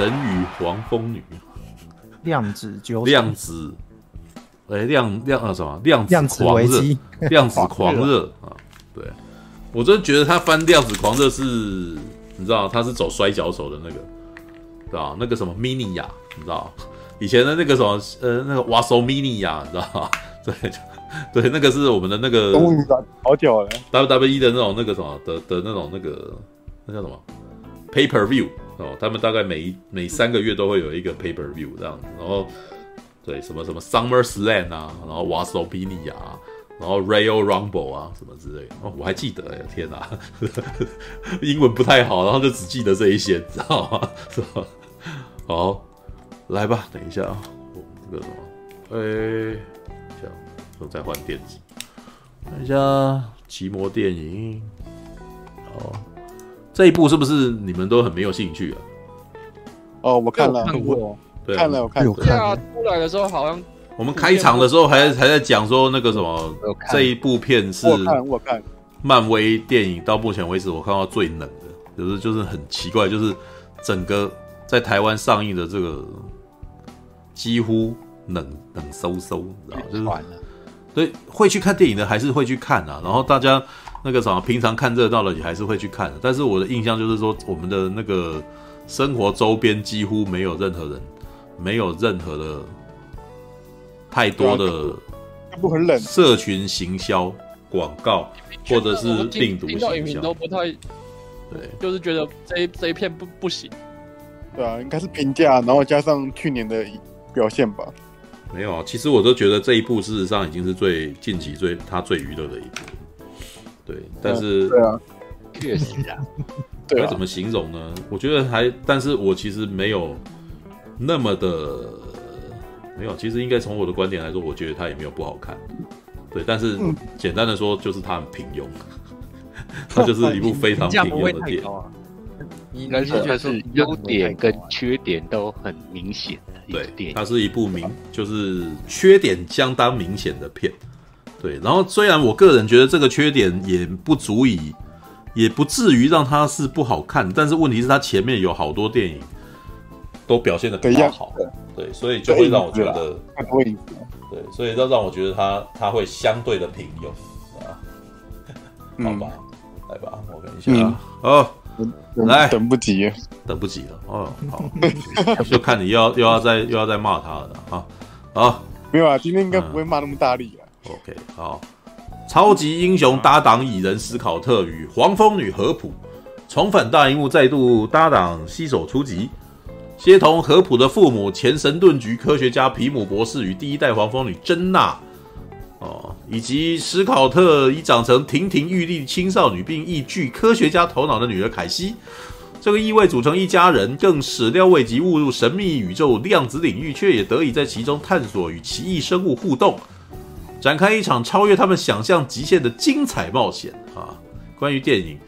人与黄蜂女，量子纠量子，哎、欸，量量啊什么？量子量子狂热，量子 狂热啊！对，我真的觉得他翻量子狂热是，你知道他是走摔跤手的那个，知道那个什么 mini 呀，你知道以前的那个什么呃那个瓦索 mini 呀，你知道吗？对。对，那个是我们的那个，好久了，WWE 的那种那个什么的的那种那个那叫什么 Pay Per View 哦，他们大概每每三个月都会有一个 Pay Per View 这样子，然后对什么什么 Summer Slam 啊，然后 WrestleMania 啊，然后 Royal Rumble 啊什么之类的哦，我还记得哎呀天哪，英文不太好，然后就只记得这一些，知道吗？是吧？好，来吧，等一下啊，我这个什么，哎。这样都在换电子，看一下奇摩电影。哦，这一部是不是你们都很没有兴趣啊？哦，我看了，看过，对，看了，我看了。对啊，出来的时候好像我们开场的时候还还在讲说那个什么，这一部片是我看我看漫威电影到目前为止我看到最冷的，就是就是很奇怪，就是整个在台湾上映的这个几乎冷冷飕飕，你知道就是。对，会去看电影的还是会去看啊，然后大家那个什么，平常看热闹的也还是会去看的。但是我的印象就是说，我们的那个生活周边几乎没有任何人，没有任何的太多的不很冷社群行销广告或者是病毒行销都不太对，就是觉得这一这一片不不行。对啊，应该是评价，然后加上去年的表现吧。没有啊，其实我都觉得这一部事实上已经是最近期最他最娱乐的一部，对，但是对啊，确实 啊，该怎么形容呢？我觉得还，但是我其实没有那么的没有，其实应该从我的观点来说，我觉得它也没有不好看，对，但是简单的说就是它很平庸，它就是一部非常平庸的电影。应该是就是优点跟缺点都很明显的一部电影。对，它是一部明就是缺点相当明显的片。对，然后虽然我个人觉得这个缺点也不足以，也不至于让它是不好看，但是问题是它前面有好多电影都表现的比较好，对，所以就会让我觉得对，所以要让我觉得它它会相对的平庸啊。好吧，来吧，我看一下啊，哦。来，等不及，等不及了哦。好，就看你又要又要再又要再骂他了啊！好，没有啊，今天应该不会骂那么大力啊。OK，好，超级英雄搭档蚁人史考特与黄蜂女合浦重返大荧幕，再度搭档携手出击，协同合浦的父母前神盾局科学家皮姆博士与第一代黄蜂女珍娜。哦，以及史考特已长成亭亭玉立青少女，并亦具科学家头脑的女儿凯西，这个意味组成一家人，更始料未及误入神秘宇宙量子领域，却也得以在其中探索与奇异生物互动，展开一场超越他们想象极限的精彩冒险啊！关于电影，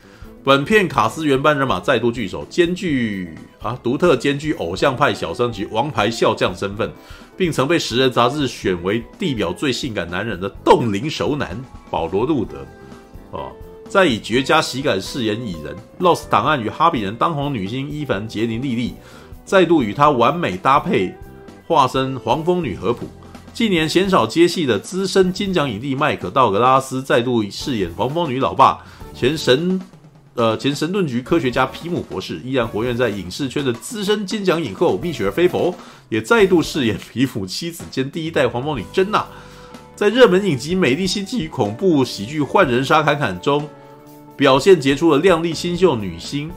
本片卡斯原班人马再度聚首，兼具啊独特兼具偶像派小生及王牌笑匠身份。并曾被《时人》杂志选为地表最性感男人的冻龄熟男保罗·路德，哦，再以绝佳喜感饰演蚁人，《Lost 档案》与《哈比人》当红女星伊凡·杰尼·莉莉再度与他完美搭配，化身黄蜂女合谱。近年鲜少接戏的资深金奖影帝麦克·道格拉斯再度饰演黄蜂女老爸，前神。呃，前神盾局科学家皮姆博士依然活跃在影视圈的资深金奖影后蜜雪儿·菲佛，也再度饰演皮姆妻子兼第一代黄蜂女珍娜。在热门影集《美丽心计》与恐怖喜剧《换人杀侃侃》中，表现杰出的靓丽新秀女星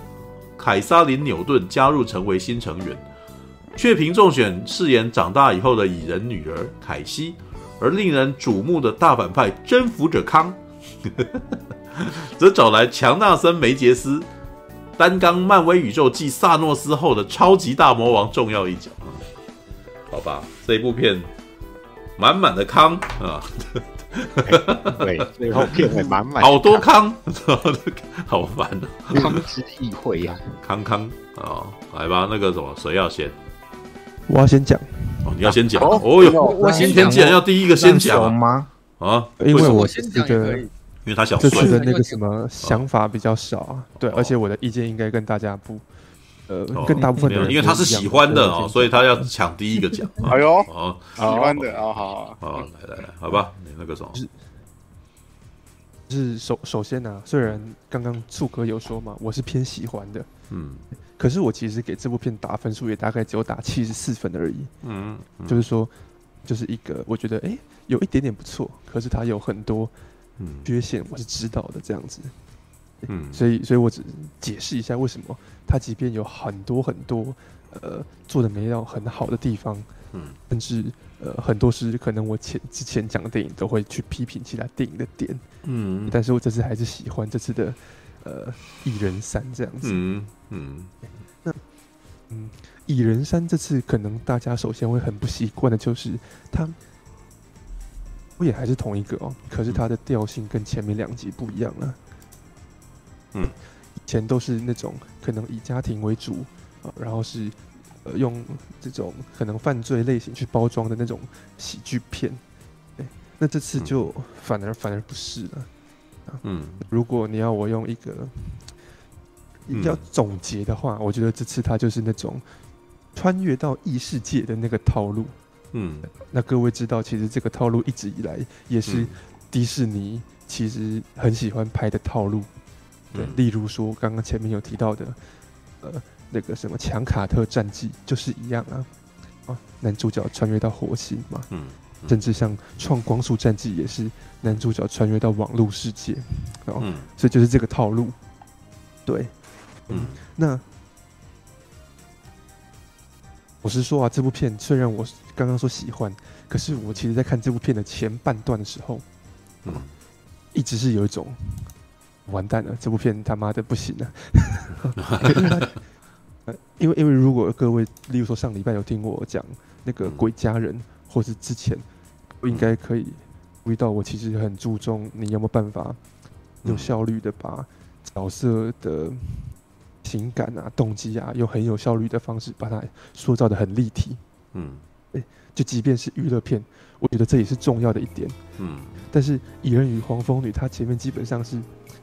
凯撒琳·纽顿加入成为新成员，却凭中选饰演长大以后的蚁人女儿凯西，而令人瞩目的大反派征服者康。则找来强纳森·梅杰斯担纲漫威宇宙继萨诺斯后的超级大魔王重要一角。好吧，这一部片满满的康啊，对，最后片尾满满好多康，好烦啊！康之议会呀，康康啊，来吧，那个什么，谁要先？我要先讲。哦，你要先讲。哦哟，我今天既然要第一个先讲。吗？啊，因为我先讲可以。因为他想这次的那个什么想法比较少啊，对，而且我的意见应该跟大家不呃，哦跟大部分的人因为他是喜欢的哦，所以他要抢第一个奖。哎呦，哦，喜欢的啊，好好，来来来，好吧，你那个什么，是首首先呢、啊，虽然刚刚醋哥有说嘛，我是偏喜欢的，嗯可是我其实给这部片打分数也大概只有打七十四分而已，嗯，嗯。就是说，就是一个我觉得哎、欸、有一点点不错，可是它有很多嗯。缺陷，我是知道的这样子，嗯，所以所以我只解释一下为什么它即便有很多很多呃做的没到很好的地方，嗯。甚至呃很多是可能我前之前讲的电影都会去批评其他电影的点，嗯。但是我这次还是喜欢这次的呃蚁人三这样子。嗯嗯嗯，蚁人三这次可能大家首先会很不习惯的就是它，我也还是同一个哦，可是它的调性跟前面两集不一样了。嗯，以前都是那种可能以家庭为主啊，然后是呃用这种可能犯罪类型去包装的那种喜剧片，对，那这次就反而反而不是了。嗯。如果你要我用一个嗯。要总结的话，我觉得这次他就是那种穿越到异世界的那个套路。嗯。那各位知道，其实这个套路一直以来也是嗯。迪士尼其实很喜欢拍的套路。对，嗯。例如说刚刚前面有提到的，呃，那个什么强卡特战记就是一样啊，啊，男主角穿越到火星嘛，嗯甚至像创光速战记也是男主角穿越到网络世界，哦，嗯所以就是这个套路。对，嗯那我是说啊，这部片虽然我刚刚说喜欢，可是我其实在看这部片的前半段的时候，嗯一直是有一种完蛋了，这部片他妈的不行了。呃因为因为如果各位，例如说上礼拜有听我讲那个《鬼家人》，或是之前，我应该可以注意到，我其实很注重你有没有办法有效率的把角色的情感啊、动机啊，用很有效率的方式把它塑造的很立体。嗯就即便是娱乐片，我觉得这也是重要的一点。嗯但是《蚁人与黄蜂女》它前面基本上是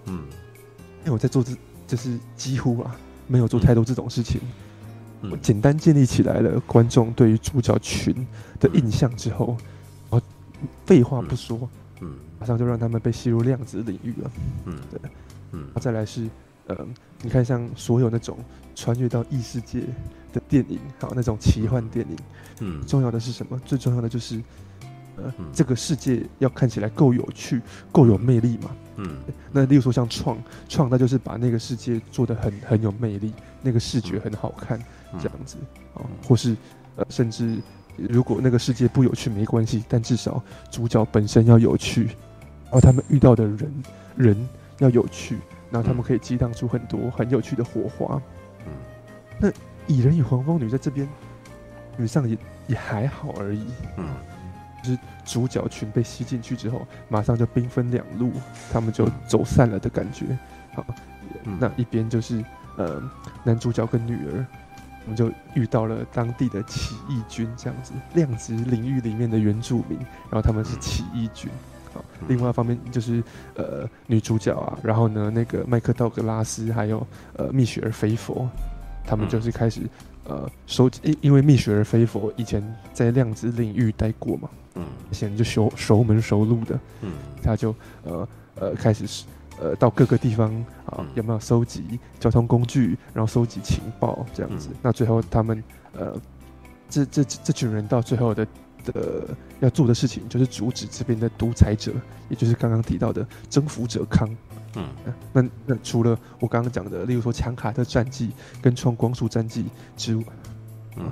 嗯因为我在做这，就是几乎啊没有做太多这种事情。简单建立起来了观众对于主角群的印象之后，然后废话不说，嗯。马上就让他们被吸入量子领域了。嗯。对，嗯。再来是，呃，你看像所有那种穿越到异世界的电影，还有那种奇幻电影，嗯。重要的是什么？最重要的就是，呃，嗯。这个世界要看起来够有趣、够有魅力嘛。嗯。那例如说像创创，那就是把那个世界做的很很有魅力，那个视觉很好看，嗯这样子哦，或是呃，甚至如果那个世界不有趣没关系，但至少主角本身要有趣，然后他们遇到的人人要有趣，然后他们可以激荡出很多很有趣的火花。嗯那蚁人与黄蜂女在这边，基本上也也还好而已。嗯就是主角群被吸进去之后，马上就兵分两路，他们就走散了的感觉。好，嗯那一边就是呃男主角跟女儿，我们就遇到了当地的起义军，这样子量子领域里面的原住民，然后他们是起义军。好，嗯另外一方面就是呃女主角啊，然后呢那个麦克道格拉斯还有呃蜜雪儿菲佛，他们就是开始呃收因因为蜜雪儿菲佛以前在量子领域待过嘛。嗯显然就熟熟门熟路的，嗯他就呃呃开始呃到各个地方啊嗯有没有收集交通工具，然后收集情报这样子。嗯那最后他们呃这这这这群人到最后的的要做的事情就是阻止这边的独裁者，也就是刚刚提到的征服者康。嗯呃那那除了我刚刚讲的，例如说强卡特战记跟创光速战记之外。嗯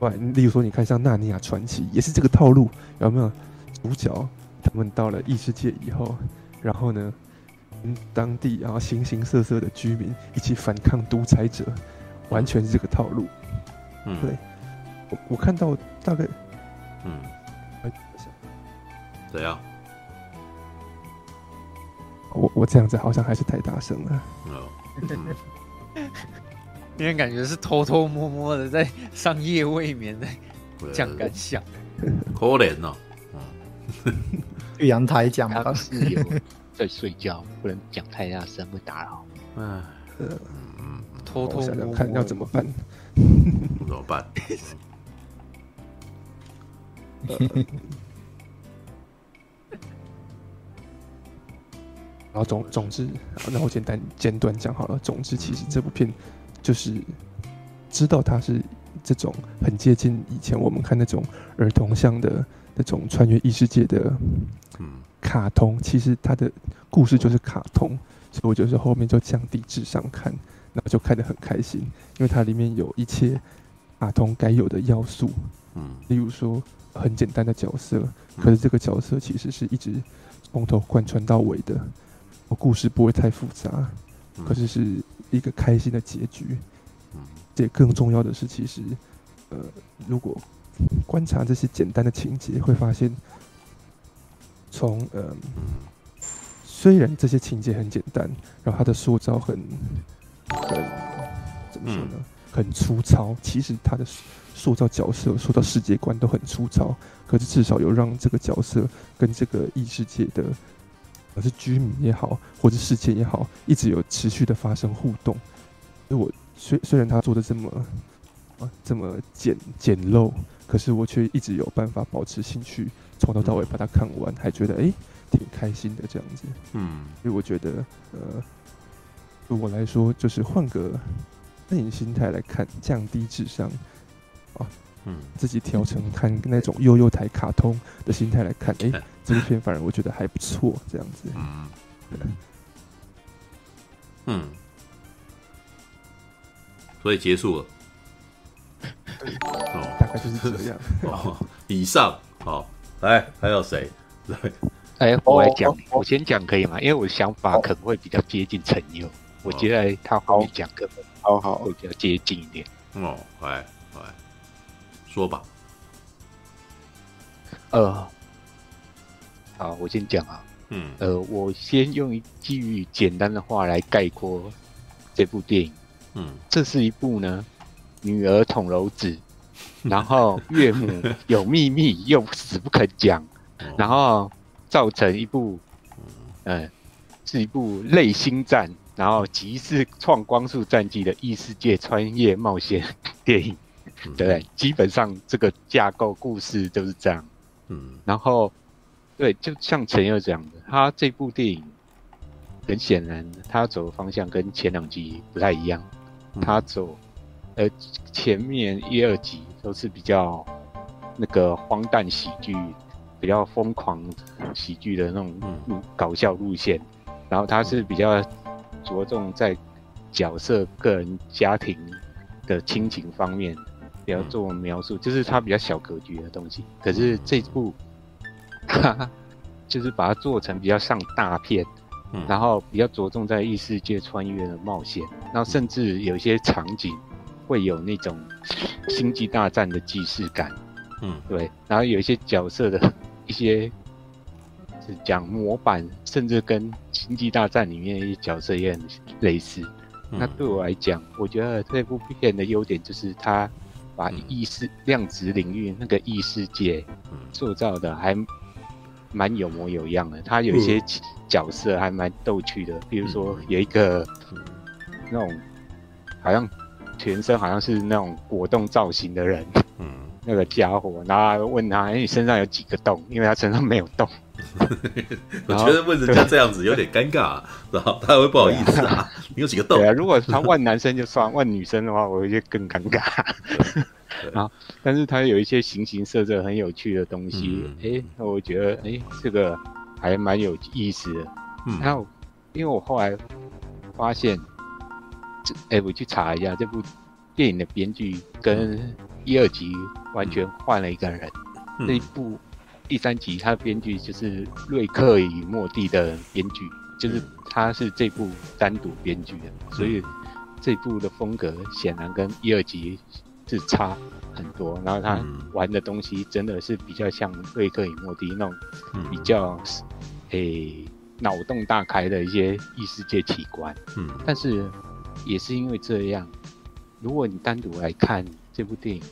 外，例如说，你看像《纳尼亚传奇》也是这个套路，有没有？主角他们到了异世界以后，然后呢，跟当地然后形形色色的居民一起反抗独裁者，完全是这个套路。嗯对我我看到大概，嗯，哎怎样？我我这样子好像还是太大声了。哦 因为感觉是偷偷摸摸的在上夜未眠的讲感想。可怜哦。去阳台讲他吧。室友在睡觉，不能讲太大声，会打扰。嗯，偷偷想摸摸想看要怎么办。怎么办？然后总总之，好那我简单简短讲好了。总之，其实这部片就是知道它是这种很接近以前我们看那种儿童向的那种穿越异世界的嗯卡通。其实它的故事就是卡通，所以我就是后面就降低智商看，然后就看得很开心，因为它里面有一切卡通该有的要素。嗯例如说很简单的角色，可是这个角色其实是一直从头贯穿到尾的，故事不会太复杂，嗯可是是一个开心的结局。嗯这更重要的是，其实呃，如果观察这些简单的情节，会发现从呃，嗯虽然这些情节很简单，然后他的塑造很很怎么说呢？很粗糙。其实他的塑造角色、塑造世界观都很粗糙，可是至少有让这个角色跟这个异世界的，而是居民也好，或者世界也好，一直有持续的发生互动。所以我虽虽然他做的这么啊 这么简简陋，可是我却一直有办法保持兴趣，从头到尾把它看完，还觉得哎挺开心的这样子。嗯所以我觉得，呃，对我来说，就是换个电影心态来看，降低智商啊，嗯自己调成看那种悠悠台卡通的心态来看，哎、哎 这部片反而我觉得还不错，这样子。嗯嗯，所以结束了。哦大概就是这样。哦，以上好，来还有谁？来，哎，我来讲哦，哦我先讲可以吗？因为我的想法可能会比较接近陈佑，我觉得他后面讲可能好好会，比较接近一点。哦，来来，说吧。呃，好，我先讲啊。嗯呃，我先用一句简单的话来概括这部电影。嗯这是一部呢，女儿捅娄子，然后岳母有秘密又死不肯讲，哦然后造成一部，呃，是一部类星战，然后即是创光速战记的异世界穿越冒险电影，嗯对不对？基本上这个架构故事就是这样。嗯然后，对，就像陈佑讲的，他这部电影很显然，他走的方向跟前两集不太一样。嗯他走，呃，前面一二集都是比较那个荒诞喜剧，比较疯狂喜剧的那种搞笑路线，然后他是比较着重在角色个人家庭的亲情方面，比较做描述，就是他比较小格局的东西。可是这部，他 就是把它做成比较上大片。嗯然后比较着重在异世界穿越的冒险，然后甚至有一些场景会有那种星际大战的既视感，嗯。对，然后有一些角色的一些是讲模板，甚至跟星际大战里面一些角色也很类似。嗯。那对我来讲，我觉得这部片的优点就是它把嗯。异世量子领域那个异世界嗯。塑造的还蛮有模有样的，它有一些角色还蛮逗趣的，比如说有一个那种好像全身好像是那种果冻造型的人，嗯那个家伙，然后还问他：“哎，你身上有几个洞？”因为他身上没有洞。我觉得问人家这样子有点尴尬，然后他会不好意思啊。你有几个洞对？啊，如果他问男生就算，问女生的话，我会觉得更尴尬。然后，但是他有一些形形色色很有趣的东西，嗯哎、那我觉得哎，这个还蛮有意思的。嗯然后，因为我后来发现，这哎，我去查一下这部电影的编剧跟一二集完全换了一个人。嗯这一部第三集，他的编剧就是瑞克与莫蒂的编剧，就是他是这部单独编剧的，所以这部的风格显然跟一二集是差很多。然后他嗯玩的东西真的是比较像瑞克与莫蒂那种嗯比较诶脑洞大开的一些异世界奇观。嗯但是也是因为这样，如果你单独来看这部电影，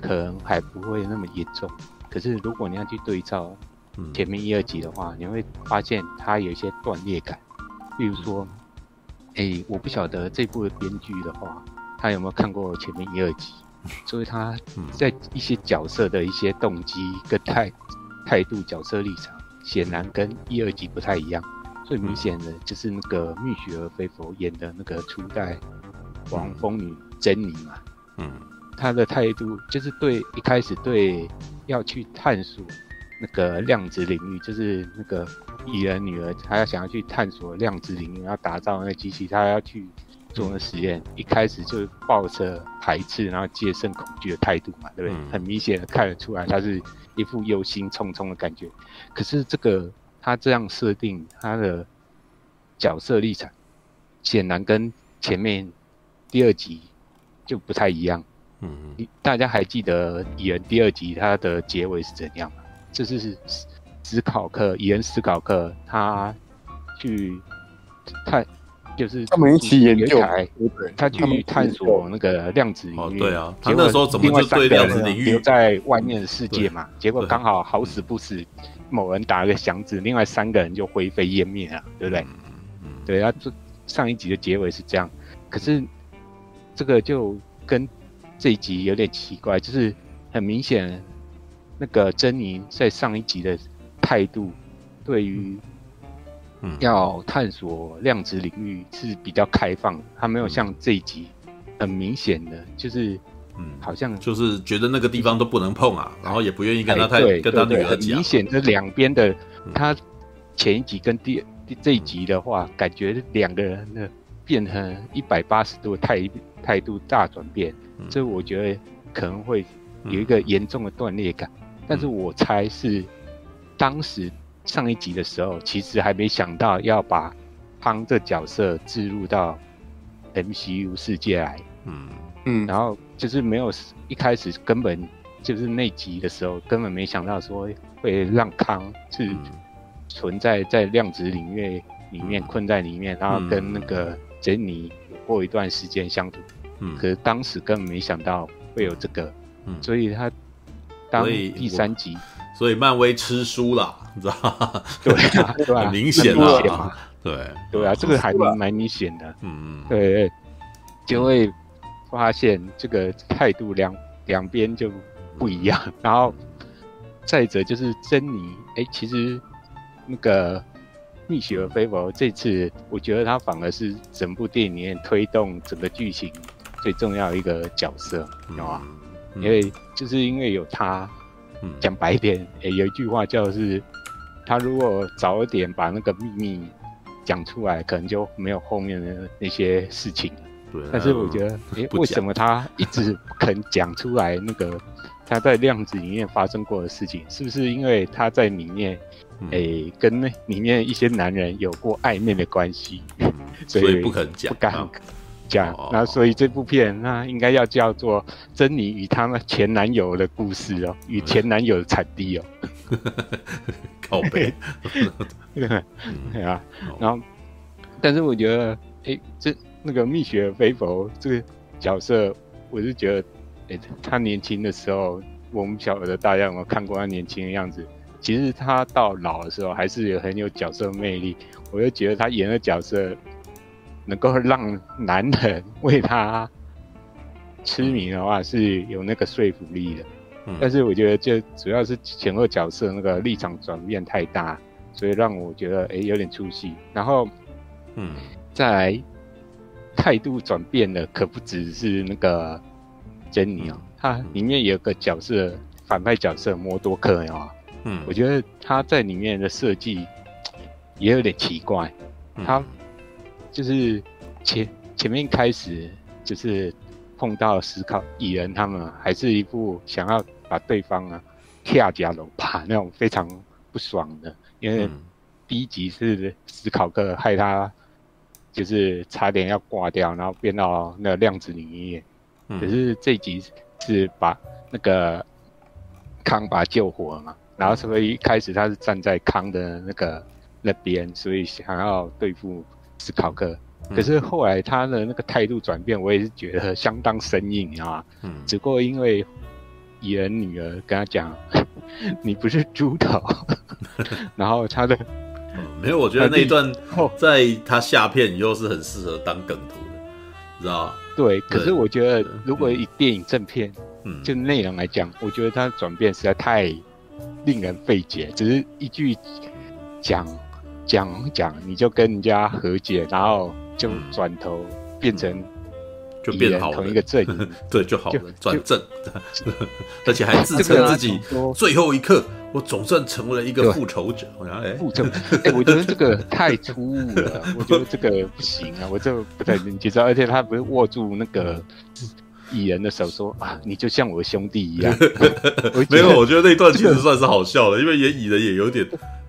可能还不会那么严重。可是如果你要去对照嗯前面一二集的话，你会发现它有一些断裂感。比如说，哎，我不晓得这部的编剧的话，他有没有看过前面一二集，所以他在一些角色的一些动机跟态态度、角色立场，显然跟一二集不太一样。最明显的就是那个蜜雪儿菲佛演的那个初代黄蜂女珍妮嘛，嗯，她的态度就是对一开始对要去探索那个量子领域，就是那个。蚁人女儿，她要想要去探索量子领域，要打造那机器，她要去做那实验。一开始就抱着排斥，然后戒慎恐惧的态度嘛，对不对？嗯、很明显的看得出来，她是一副忧心忡忡的感觉。可是这个她这样设定他的角色立场，显然跟前面第二集就不太一样。嗯，大家还记得蚁人第二集它的结尾是怎样吗？这是是。史考克，蚁人思考克，他去探，就是他们一起研究，他去探索那个量子领域。对啊，他那时候怎么就对量子领域留在外面的世界嘛？结果刚好好死不死，某人打了个响指，另外三个人就灰飞烟灭了，对不对？对，他这上一集的结尾是这样，可是这个就跟这一集有点奇怪，就是很明显，那个珍妮在上一集的。态度对于要探索量子领域是比较开放的，他没有像这一集很明显的，就是嗯，好像就是觉得那个地方都不能碰啊，然后也不愿意跟他太跟他女儿讲。很明显的两边的，他前一集跟第这一集的话，感觉两个人的变成一百八十度态态度大转变，这我觉得可能会有一个严重的断裂感，但是我猜是。当时上一集的时候，其实还没想到要把汤这角色置入到 MCU 世界来，嗯。嗯，然后就是没有一开始根本就是那集的时候，根本没想到说会让康是存在在量子领域里面困在里面，然后跟那个珍妮过一段时间相处，嗯，可是当时根本没想到会有这个，嗯，所以他当第三集。所以漫威吃书了，你知道吗？对啊，对啊，很明显啊，对。对啊，这个还蛮明显的，嗯。嗯，对，就会发现这个态度两两边就不一样。然后再者就是珍妮，哎，其实那个蜜雪儿菲佛这次，我觉得他反而是整部电影里面推动整个剧情最重要的一个角色，知道吗？因为就是因为有他。讲白一点，诶、欸，有一句话叫是，他如果早一点把那个秘密讲出来，可能就没有后面的那些事情。对。但是我觉得，哎、欸，为什么他一直不肯讲出来那个 他在量子里面发生过的事情？是不是因为他在里面，哎、欸，跟那里面一些男人有过暧昧的关系，所以不肯讲，不敢。讲，那所以这部片那应该要叫做珍妮与她们前男友的故事哦，与前男友的产地哦。靠背，对啊，然后，但是我觉得，哎，这那个蜜雪儿菲佛这个角色，我是觉得，哎，他年轻的时候，我们晓得大家有没有看过他年轻的样子？其实他到老的时候，还是有很有角色魅力。我就觉得他演的角色。能够让男人为他痴迷的话，是有那个说服力的。嗯、但是我觉得，就主要是前后角色那个立场转变太大，所以让我觉得哎、欸、有点出戏。然后，嗯，再来态度转变的可不只是那个珍妮哦，他里面有个角色反派角色摩多克哦，嗯，我觉得他在里面的设计也有点奇怪，他。就是前前面开始就是碰到思考蚁人他们，还是一副想要把对方啊跳加楼爬那种非常不爽的，因为第一集是思考克害他就是差点要挂掉，然后变到那个量子领域。可是这集是把那个康把他救活了嘛，然后所以一开始他是站在康的那个那边，所以想要对付。史考克，可是后来他的那个态度转变，我也是觉得相当生硬，你知道吗？嗯，只不过因为蚁人女儿跟他讲，你不是猪头，然后他的没有，我觉得那一段 哦。在他下片以后是很适合当梗图的，知道吗？对，可是我觉得如果以电影正片嗯，就内容来讲，我觉得他转变实在太令人费解，只是一句讲讲讲，你就跟人家和解，然后就转头变成嗯。就变好了。同一个，阵营。对就好了，转正，而且还自称自己最后一刻，我总算成为了一个对复仇者。我想，哎，复仇，哎、我觉得这个太突兀了，我觉得这个不行啊，我这个不太能接受，而且他不是握住那个蚁人的手说啊，你就像我的兄弟一样，没有，我觉得那段其实算是好笑的，因为演蚁人也有点，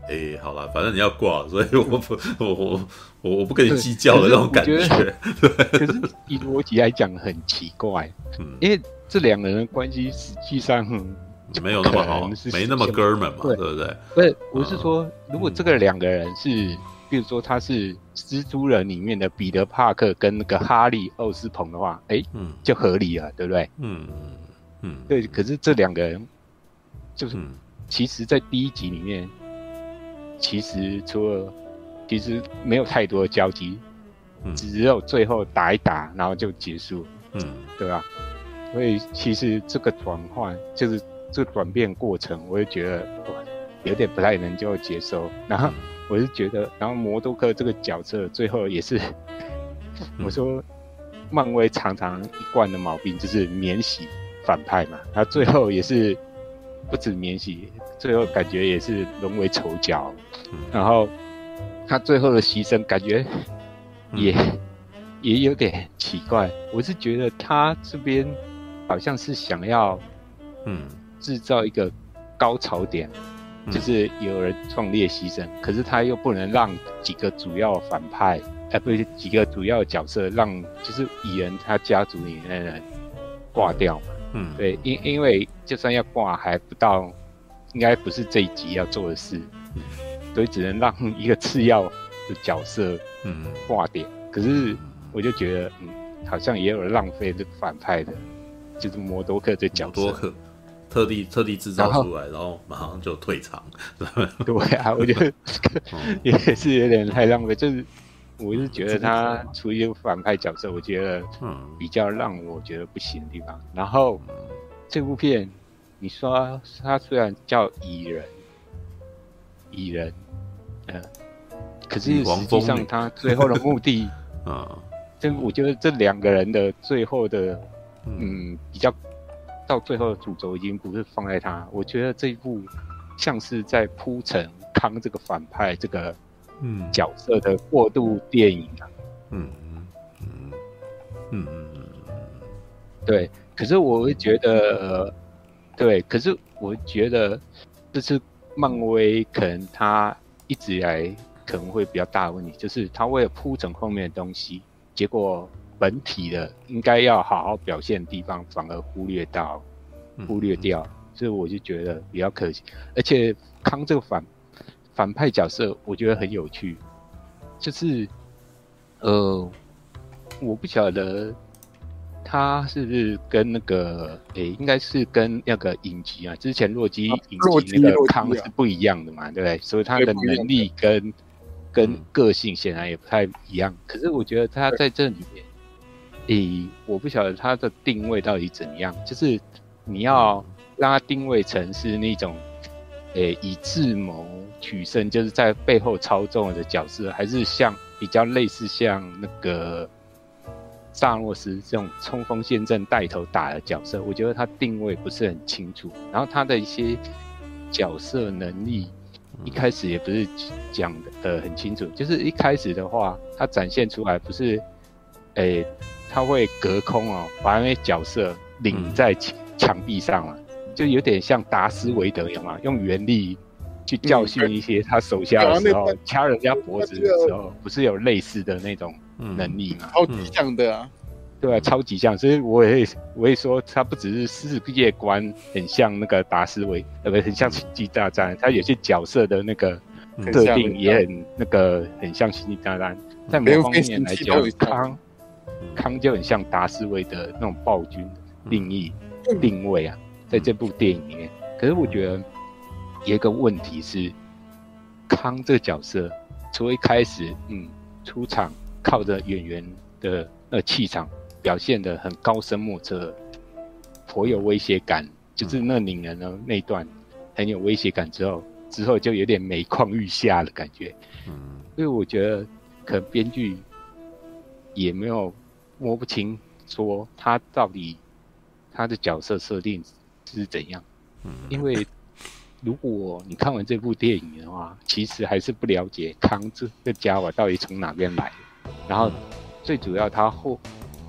哎，好了，反正你要挂了，所以我不，我我我我不跟你计较的那种感觉。可是以逻辑来讲很奇怪，嗯，因为这两个人的关系实际上、嗯没有那么好没那么哥们嘛，对对不对？不是，我是说，如果这个两个人是，比如说他是蜘蛛人里面的彼得·帕克跟那个哈利·奥斯彭的话，哎，嗯就合理了，对不对？嗯？嗯，对，可是这两个人，就是嗯。其实，在第一集里面，其实除了其实没有太多的交集，嗯。只有最后打一打，然后就结束，嗯。对吧？所以其实这个转换就是这个转变过程，我也觉得，有点不太能够接受。然后我是觉得，然后摩多克这个角色最后也是，我说漫威常常一贯的毛病就是免洗反派嘛，他最后也是不止免洗，最后感觉也是沦为丑角。嗯然后他最后的牺牲感觉也、也有点奇怪。我是觉得他这边好像是想要嗯制造一个高潮点，嗯就是有人壮烈牺牲，可是他又不能让几个主要反派，呃，不是几个主要角色让就是蚁人他家族里面的人挂掉嘛。嗯，对，因因为就算要挂，还不到，应该不是这一集要做的事，所以只能让一个次要的角色嗯挂点。可是我就觉得，嗯，好像也有浪费这个反派的，就是摩多克这角色。角多克特地特地制造出来，然后马上就退场。对啊，我觉得 也是有点太浪费。就是我是觉得他出一个反派角色，我觉得嗯。比较让我觉得不行的地方。然后这部片，你说他虽然叫蚁人，蚁人，呃，可是实际上他最后的目的，啊 这我觉得这两个人的最后的，嗯。嗯，比较到最后的主轴已经不是放在他，我觉得这一部像是在铺陈康这个反派这个嗯角色的过渡电影啊。嗯嗯嗯嗯对，可是我会觉得，呃对，可是我觉得这次漫威可能他一直以来可能会比较大的问题，就是他为了铺陈后面的东西，结果本体的应该要好好表现的地方，反而忽略到嗯忽略掉，所以我就觉得比较可惜。而且康这个反反派角色，我觉得很有趣，就是呃，我不晓得他是不是跟那个诶、应该是跟那个影集啊，之前洛基啊影集那个康是不一样的嘛，对不对？所以他的能力跟跟嗯个性显然也不太一样。可是我觉得他在这里面，诶、我不晓得他的定位到底怎样，就是你要让他定位成是那种，诶、以智谋取胜，就是在背后操纵的角色，还是像比较类似像那个萨诺斯这种冲锋陷阵带头打的角色？我觉得他定位不是很清楚，然后他的一些角色能力。一开始也不是讲的呃很清楚，就是一开始的话，他展现出来不是，诶、他会隔空哦，把那些角色领在墙墙壁上嘛，就有点像达斯维德有吗？用原力去教训一些他手下的时候，嗯掐人家脖子的时候，不是有类似的那种嗯能力吗？超级像的啊，对啊，超级像，所以我也我也说，他不只是世界观很像那个达斯维，呃，不，很像星际大战，他有些角色的那个嗯。特定也很那个很像星际大战，在某方面来讲，康康就很像达斯维的那种暴君定义嗯定位啊，在这部电影里面。可是我觉得有一个问题是，康这个角色从一开始，嗯，出场靠着演员的那气场表现得很高深莫测，颇有威胁感，就是那拧人的那一段很有威胁感之后，之后就有点每况愈下的感觉。嗯，所以我觉得可能编剧也没有摸不清，说他到底他的角色设定是怎样。嗯，因为。如果你看完这部电影的话，其实还是不了解康这个家伙到底从哪边来的。然后最主要，他后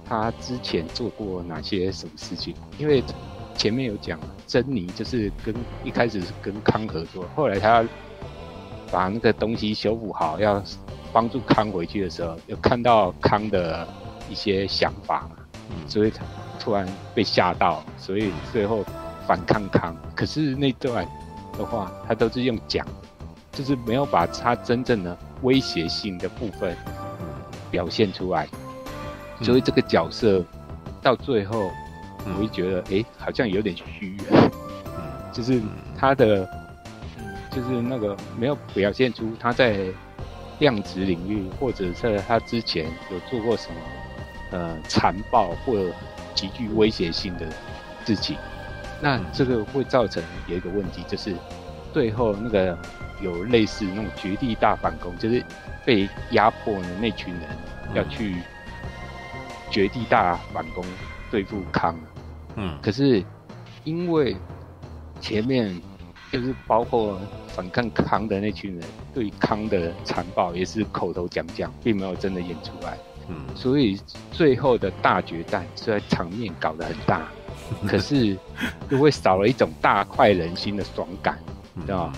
他之前做过哪些什么事情？因为前面有讲，珍妮就是跟一开始是跟康合作，后来他把那个东西修复好，要帮助康回去的时候，又看到康的一些想法嘛，所以他突然被吓到，所以最后反抗康。可是那段。的话，他都是用讲，就是没有把他真正的威胁性的部分表现出来，嗯、所以这个角色到最后，我会觉得，哎、欸，好像有点虚，就是他的，就是那个没有表现出他在量子领域，或者是他之前有做过什么，呃，残暴或极具威胁性的事情。那这个会造成有一个问题，就是最后那个有类似那种绝地大反攻，就是被压迫的那群人要去绝地大反攻对付康。嗯，可是因为前面就是包括反抗康的那群人对康的残暴也是口头讲讲，并没有真的演出来。嗯，所以最后的大决战虽然场面搞得很大。可是，就会少了一种大快人心的爽感，你知道吗？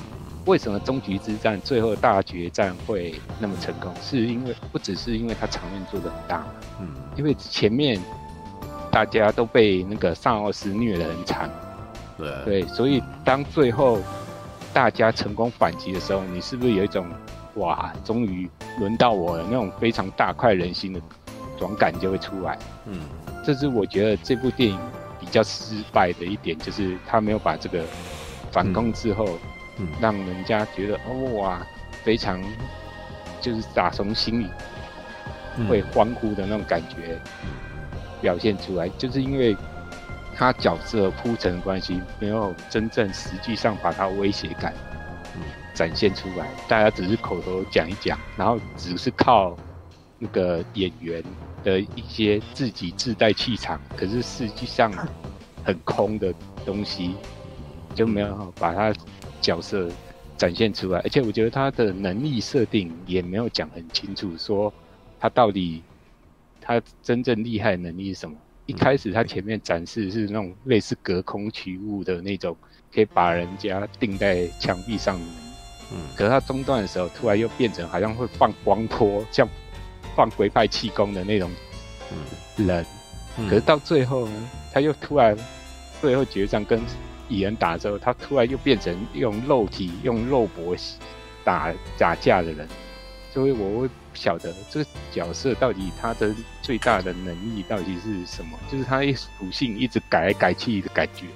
为什么终极之战最后大决战会那么成功？是因为不只是因为它场面做得很大，嗯，因为前面大家都被那个萨奥斯虐得很惨，对对，所以当最后大家成功反击的时候，你是不是有一种哇，终于轮到我了那种非常大快人心的爽感就会出来？嗯，这是我觉得这部电影。比较失败的一点就是他没有把这个反攻之后，嗯，让人家觉得哦哇，非常就是打从心里会欢呼的那种感觉表现出来，就是因为他角色铺陈的关系，没有真正实际上把他威胁感展现出来，大家只是口头讲一讲，然后只是靠那个演员。的一些自己自带气场，可是实际上很空的东西，就没有把他角色展现出来。而且我觉得他的能力设定也没有讲很清楚，说他到底他真正厉害的能力是什么。一开始他前面展示是那种类似隔空取物的那种，可以把人家钉在墙壁上的。嗯，可是他中断的时候，突然又变成好像会放光波，像。放龟派气功的那种人，可是到最后呢，他又突然最后决战跟蚁人打之后，他突然又变成用肉体、用肉搏打打架的人，所以我会不晓得这个角色到底他的最大的能力到底是什么，就是他一属性一直改来改去的感觉，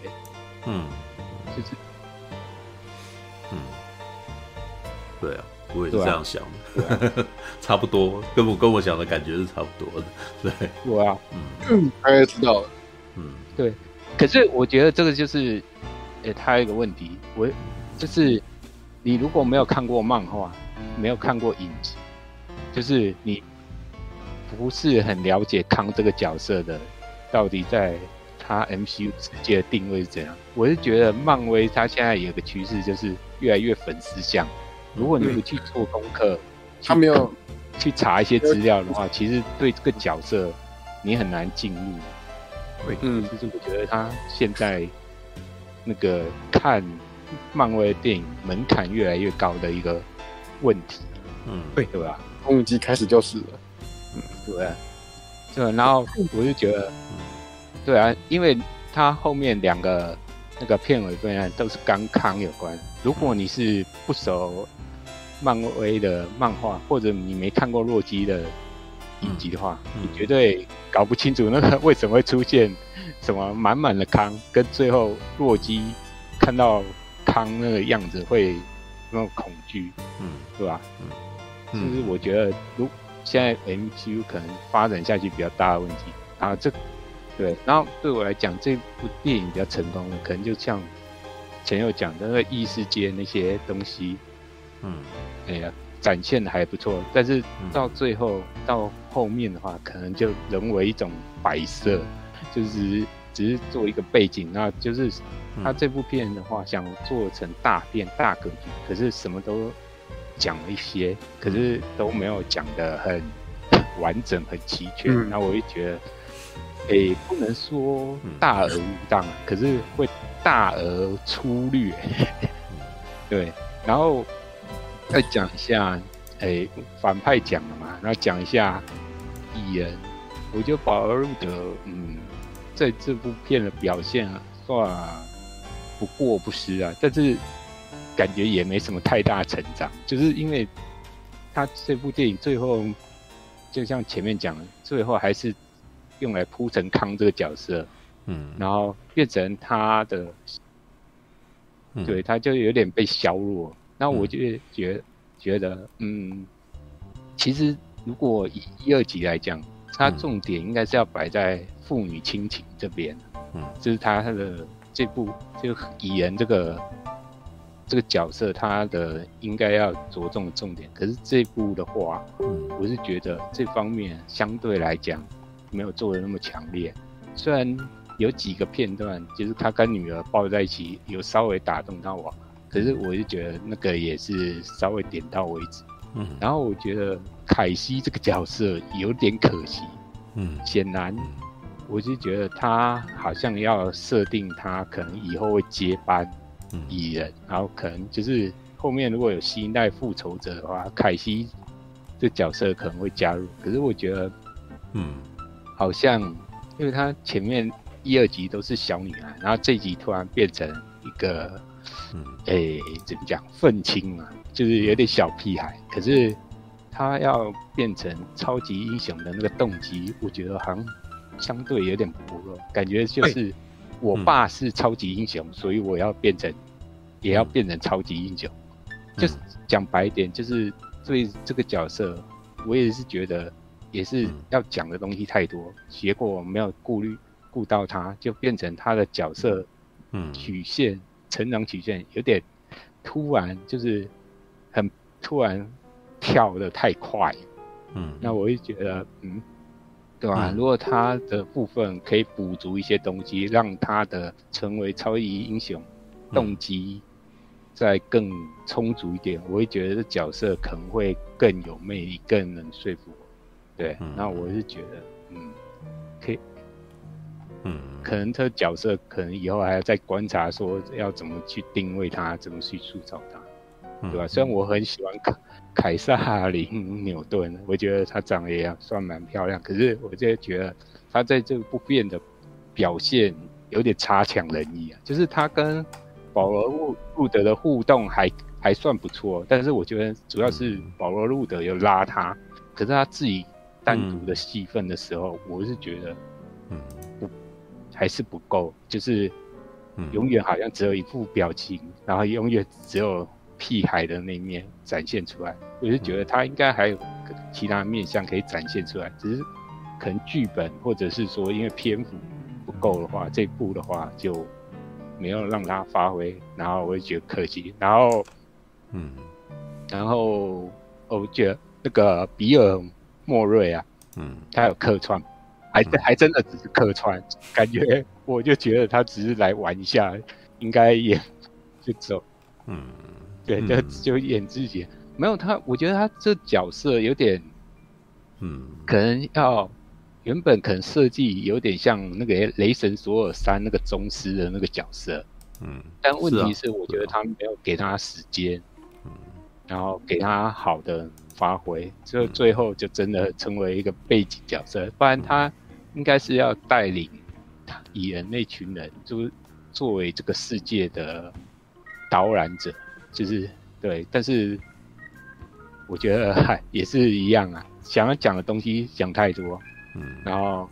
嗯，就是，对啊。我也是这样想的，啊、差不多，跟我跟我想的感觉是差不多的，对。我啊，嗯，大概知道了，嗯，对。可是我觉得这个就是，诶、欸，他有一个问题，我就是你如果没有看过漫画，没有看过影集，就是你不是很了解康这个角色的，到底在他 MCU 世界的定位是怎样？我是觉得漫威他现在有个趋势，就是越来越粉丝向。如果你不去做功课，他没有去查一些资料的话，其实对这个角色你很难进入。对，嗯，就是我觉得他现在那个看漫威的电影门槛越来越高的一个问题。嗯，对，对吧？红影机开始就是了。嗯，对啊，对，然后我就觉得，对啊，因为他后面两个那个片尾分案都是跟康有关。如果你是不熟。漫威的漫画，或者你没看过洛基的影集的话，你绝对搞不清楚那个为什么会出现什么满满的康，跟最后洛基看到康那个样子会那种恐惧，嗯，对吧？嗯，嗯就是我觉得如现在 MCU 可能发展下去比较大的问题啊，这对，然后对我来讲，这部电影比较成功的，可能就像前有讲的那个异世界那些东西，嗯。哎呀，展现的还不错，但是嗯。到最后、到后面的话，可能就沦为一种摆设，就是只是做一个背景，那就是嗯。他这部片的话，想做成大片大格局，可是什么都讲了一些，可是都没有讲的很完整、很齐全。嗯。那我就觉得，诶、不能说大而无当，可是会大而粗略。对，然后再讲一下，诶、反派讲了嘛，然后讲一下蚁人，我觉得保尔·路德，嗯，在这部片的表现啊，算不过不失啊，但是感觉也没什么太大成长，就是因为他这部电影最后，就像前面讲的，最后还是用来铺成康这个角色，嗯，然后变成他的，嗯。对，他就有点被削弱。那我就觉得、觉得，嗯，其实如果以一二集来讲，它重点应该是要摆在父女亲情这边，嗯，就是他他的这部就蚁人这个这个角色，他的应该要着重的重点。可是这部的话，嗯。我是觉得这方面相对来讲没有做的那么强烈，虽然有几个片段就是他跟女儿抱在一起，有稍微打动到我，可是我就觉得那个也是稍微点到为止。嗯然后我觉得凯西这个角色有点可惜，嗯显然我就觉得他好像要设定他可能以后会接班嗯蚁人，然后可能就是后面如果有新一代复仇者的话，凯西这角色可能会加入。可是我觉得嗯好像因为他前面一二集都是小女孩，然后这一集突然变成一个嗯。诶、怎么讲愤青嘛，就是有点小屁孩。可是他要变成超级英雄的那个动机，我觉得好像相对有点薄弱，感觉就是我爸是超级英雄，所以我要变成也要变成超级英雄。就是讲白一点，就是对这个角色，我也是觉得也是要讲的东西太多，结果没有顾虑顾到他，就变成他的角色嗯。曲线、成长曲线有点突然，就是很突然跳得太快，嗯。那我就觉得，嗯，对吧、嗯。如果他的部分可以补足一些东西，让他的成为超级英雄动机再更充足一点，我会觉得这角色可能会更有魅力，更能说服我。对，嗯。那我是觉得，嗯，可以，嗯可能这个角色可能以后还要再观察，说要怎么去定位他，怎么去塑造他。嗯对吧？虽然我很喜欢凯凯撒琳纽顿，我觉得她长得也算蛮漂亮，可是我就觉得她在这不变的表现有点差强人意啊。就是她跟保罗路路德的互动还还算不错，但是我觉得主要是保罗路德有拉他，可是他自己单独的戏份的时候，我是觉得嗯还是不够，就是嗯永远好像只有一副表情，然后永远只有屁孩的那一面展现出来。我就觉得他应该还有其他面相可以展现出来，只是可能剧本或者是说因为篇幅不够的话，这部的话就没有让他发挥，然后我就觉得可惜。然后，嗯然后我觉得那个比尔莫瑞啊，嗯他有客串，还还真的只是客串，感觉我就觉得他只是来玩一下，应该也 就走。嗯。对，嗯。就就演自己，没有他，我觉得他这角色有点嗯可能要原本可能设计有点像那个雷神索尔三那个宗师的那个角色，嗯但问题是，我觉得他没有给他时间，嗯然后给他好的发挥，就最后就真的成为一个背景角色，不然他应该是要带领蚁人那群人，就是作为这个世界的导览者，就是对，但是我觉得嗨 也是一样啊，想要讲的东西讲太多，嗯。然后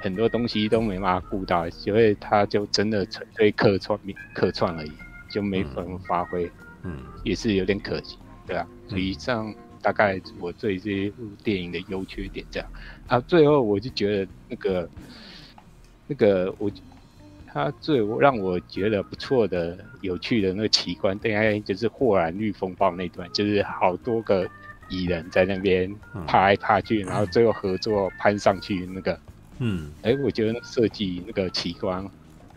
很多东西都没办法顾到，所以他就真的纯粹客串客串而已，就没怎么发挥，嗯。也是有点可惜。对啊，所以以上大概我对这部电影的优缺点这样啊。最后我就觉得那个那个我他最让我觉得不错的、有趣的那个奇观，大概就是霍兰绿风暴那段，就是好多个蚁人在那边爬来爬去，然后最后合作攀上去那个。嗯，哎，我觉得设计那个奇观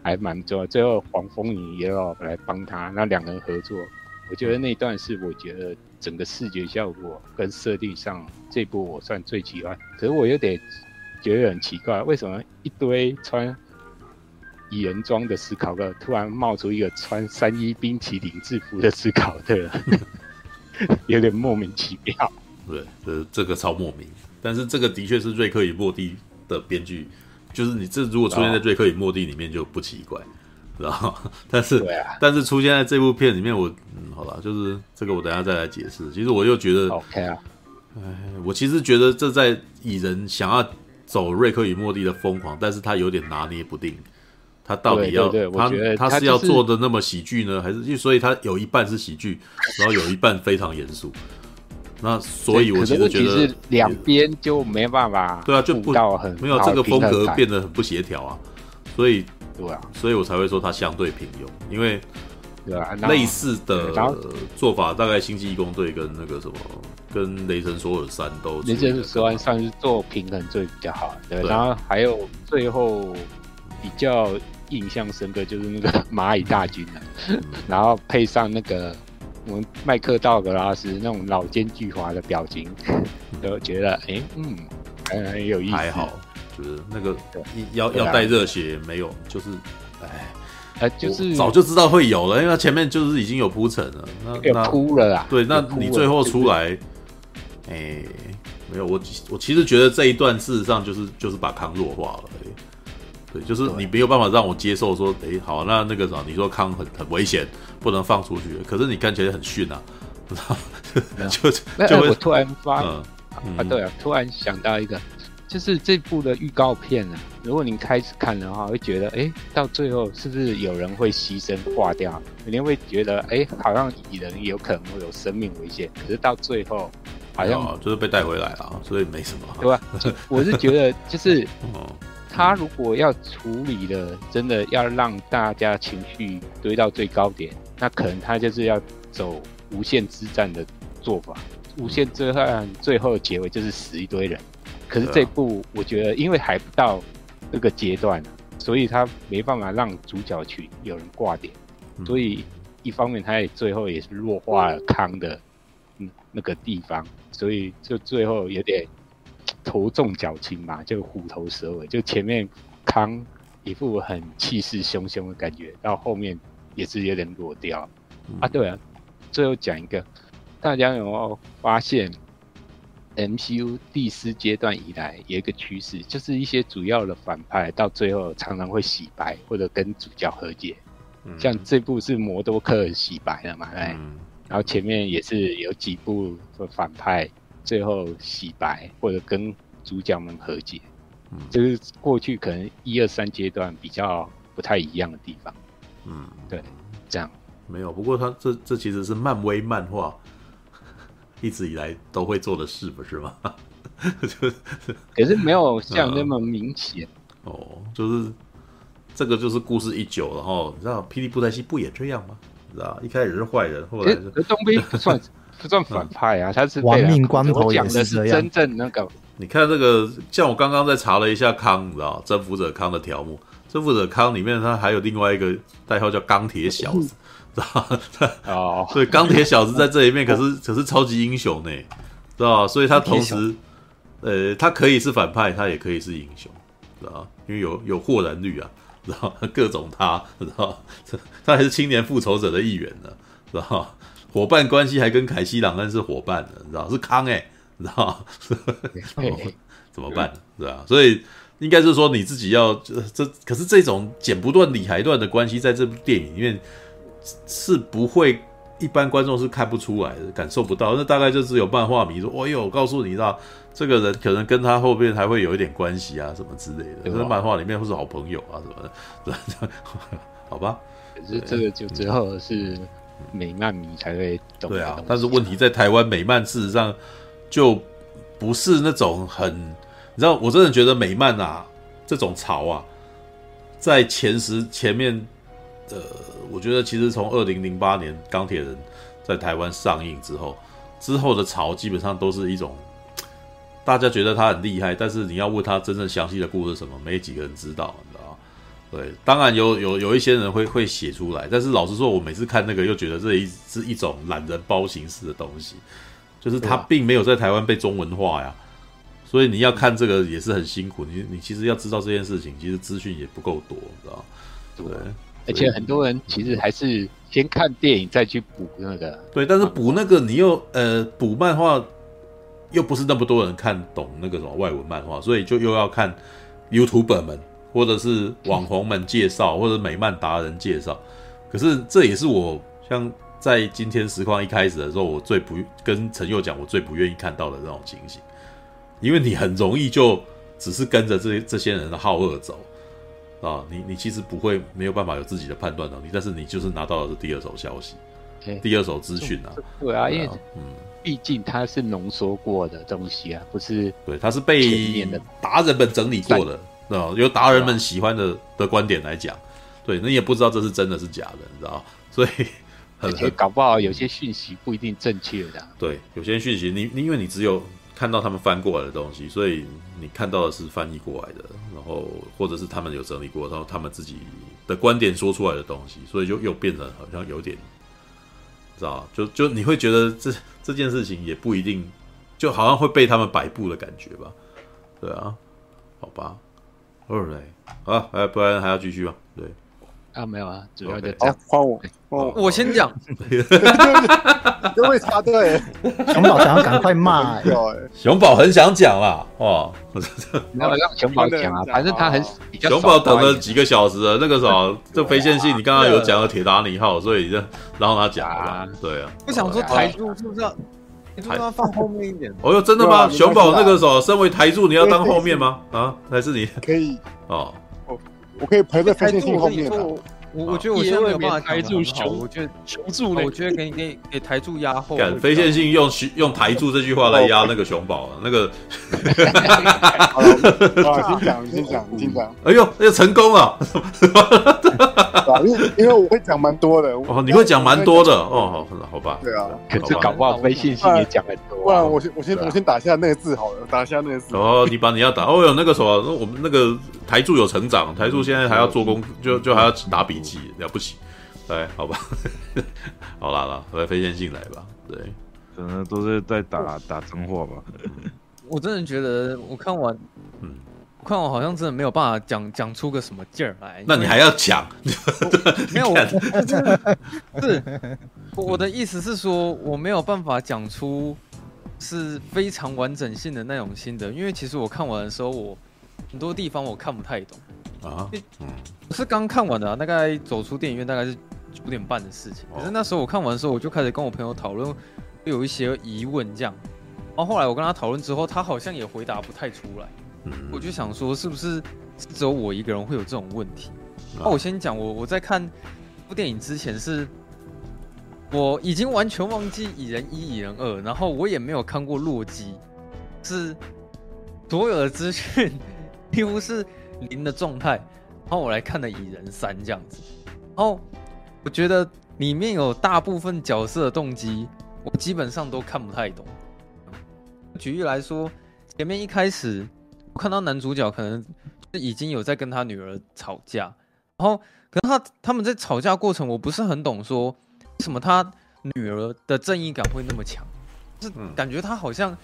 还蛮不错。最后黄蜂女也要来帮他，那两个人合作，我觉得那段是我觉得整个视觉效果跟设定上这部我算最喜欢。可是我有点觉得很奇怪，为什么一堆穿蚁人装的史考克突然冒出一个穿三一冰淇淋制服的史考特，有点莫名其妙。对，这这个超莫名。但是这个的确是瑞克与莫蒂。的编剧就是你这如果出现在《瑞克与莫蒂》里面就不奇怪，知道吗？但是、啊、但是出现在这部片里面我，我嗯，好吧，就是这个我等下再来解释。其实我又觉得，OK 啊，哎，我其实觉得这在蚁人想要走《瑞克与莫蒂》的疯狂，但是他有点拿捏不定，他到底要他他是要做的那么喜剧呢，还是所以他有一半是喜剧，然后有一半非常严肃。那所以，我其实觉得两边就没办法，对啊，就不到很没有这个风格变得很不协调啊，所以对啊，所以我才会说它相对平庸，因为对啊，类似的做法大概星际义工队跟那个什么跟雷神索尔三都雷神索尔三是做平衡最比较好，对，然后还有最后比较印象深刻就是那个蚂蚁大军了，然后配上那个。我们麦克道格拉斯那种老奸巨猾的表情，都觉得哎、欸，嗯，还很有意思。还好，就是那个要要带热血没有，就是哎，哎，就是早就知道会有了，因为他前面就是已经有铺陈了。那那哭了啊！对，那你最后出来，哎、欸，没有我我其实觉得这一段事实上就是就是把康弱化了。对，就是你没有办法让我接受说，哎、欸，好，那那个啥，你说康很很危险，不能放出去，可是你看起来很逊啊，就就会我突然发、啊，对啊，突然想到一个，就是这部的预告片啊，如果您开始看的话，会觉得，哎、欸，到最后是不是有人会牺牲挂掉？你会觉得，哎、欸，好像蚁人有可能会有生命危险，可是到最后好像、啊、就是被带回来了，所以没什么，对吧？我是觉得就是。嗯他如果要处理的，真的要让大家情绪堆到最高点，那可能他就是要走无限之战的做法。无限之战最后的结尾就是死一堆人，可是这部我觉得因为还不到这个阶段，所以他没办法让主角群有人挂点，所以一方面他也最后也是弱化了康的嗯那个地方，所以就最后有点。头重脚轻嘛，就虎头蛇尾，就前面康一副很气势汹汹的感觉，到后面也是有点弱掉、嗯、啊。对啊，最后讲一个，大家有没有发现，MCU 第四阶段以来有一个趋势，就是一些主要的反派到最后常常会洗白或者跟主角和解，嗯、像这部是摩多克洗白了嘛，哎、嗯，然后前面也是有几部的反派。最后洗白或者跟主角们和解，嗯，就是过去可能一二三阶段比较不太一样的地方，嗯，对，这样没有。不过他这这其实是漫威漫画一直以来都会做的事，不是吗？就是，可是没有像那么明显，嗯。哦，就是这个就是故事一久，然后你知道霹雳布袋戏不也这样吗？你知道一开始是坏人，后来是东兵不 算。不算反派啊，他是亡命关头也是这样。真正那个，你看这个，像我刚刚在查了一下康，你知道征服者康的条目，征服者康里面他还有另外一个代号叫钢铁小子，知道吗？哦，所以钢铁小子在这里面可是可是超级英雄呢，知道？所以他同时，呃，他可以是反派，他也可以是英雄，知道？因为有有豁然率啊，知道各种他，知道 他还是青年复仇者的一员呢，知道伙伴关系还跟凯西·朗恩是伙伴的，你知道是康哎、欸，你知道怎么办？是吧？所以应该是说你自己要这这，可是这种剪不断理还乱的关系，在这部电影里面是不会一般观众是看不出来的，感受不到。那大概就只有漫画迷说：“哎呦，我告诉你，知道这个人可能跟他后面还会有一点关系啊，什么之类的。”可是漫画里面会是好朋友啊，什么的，好吧？可是这个就之后是。美漫迷才会懂。对啊，但是问题在台湾美漫事实上就不是那种很，你知道，我真的觉得美漫啊这种潮啊，在前十前面，呃，我觉得其实从二零零八年钢铁人在台湾上映之后，之后的潮基本上都是一种。大家觉得他很厉害，但是你要问他真正详细的故事什么，没几个人知道，你知道？对，当然有有有一些人会会写出来，但是老实说，我每次看那个又觉得这一是一种懒人包形式的东西，就是他并没有在台湾被中文化呀，所以你要看这个也是很辛苦。你你其实要知道这件事情，其实资讯也不够多，你知道？对，而且很多人其实还是先看电影再去补那个。对，但是补那个你又呃补漫画。又不是那么多人看懂那个什么外文漫画，所以就又要看 YouTuber 们或者是网红们介绍，或者美漫达人介绍。可是这也是我像在今天实况一开始的时候，我最不跟陈佑讲，我最不愿意看到的这种情形，因为你很容易就只是跟着这这些人的好恶走啊，你你其实不会没有办法有自己的判断能力，但是你就是拿到的是第二手消息，第二手资讯啊，对啊，因为嗯。毕竟它是浓缩过的东西啊，不是对，它是被达人们整理过的，啊，由达人们喜欢的的观点来讲，对，那也不知道这是真的是假的，你知道，所以很很搞不好有些讯息不一定正确的。对，有些讯息你你因为你只有看到他们翻过来的东西，所以你看到的是翻译过来的，然后或者是他们有整理过，然后他们自己的观点说出来的东西，所以就又变成好像有点。知道，就就你会觉得这这件事情也不一定，就好像会被他们摆布的感觉吧？对啊，好吧，Alright，好，哎，不然还要继续吗？对，啊，没有啊，主要的好，换我，我。我先讲，各位插队，熊宝想要赶快骂，熊宝很想讲啦，哇，没有让熊宝讲啊，反正他很熊宝等了几个小时了，那个什么，这非线性，你刚刚有讲了铁达尼号，所以就让他讲啊，对啊，不想说台柱是不是要台柱要放后面一点？哦哟，真的吗？熊宝那个时候身为台柱，你要当后面吗？啊，还是你？可以。哦，我我可以陪在非线性后面的。我我觉得我现在没有办法台柱熊，我觉得求助，我觉得给给给台柱压后。非线性用用台柱这句话来压那个熊宝，那个。好了，先讲，先讲，先讲。哎呦，又成功了！因为因为我会讲蛮多的。哦，你会讲蛮多的哦，好，好吧。对啊，可是搞不好非线性也讲很多。不然我先我先我先打下那个字好了，打下那个字。哦，你把你要打哦哟，那个什么，我们那个台柱有成长，台柱现在还要做工，就就还要打笔记。了不起，对，好吧，好啦啦，来飞线性来吧，对，可能都是在打打真话吧。我真的觉得，我看完，嗯，我看我好像真的没有办法讲讲出个什么劲儿来。那你还要讲？没有，我 是我的意思是说，我没有办法讲出是非常完整性的那种心得，因为其实我看完的时候，我很多地方我看不太懂。啊，嗯，我是刚看完的，啊，大概走出电影院大概是九点半的事情。可是那时候我看完的时候，我就开始跟我朋友讨论，有一些疑问这样。然后后来我跟他讨论之后，他好像也回答不太出来。嗯，我就想说，是不是只有我一个人会有这种问题？那我先讲，我我在看部电影之前是，我已经完全忘记蚁人一、蚁人二，然后我也没有看过洛基，是所有的资讯几乎是。零的状态，然后我来看了《蚁人三》这样子，然后我觉得里面有大部分角色的动机，我基本上都看不太懂。举例来说，前面一开始我看到男主角可能就已经有在跟他女儿吵架，然后可能他他们在吵架过程，我不是很懂，说为什么他女儿的正义感会那么强，就是感觉他好像。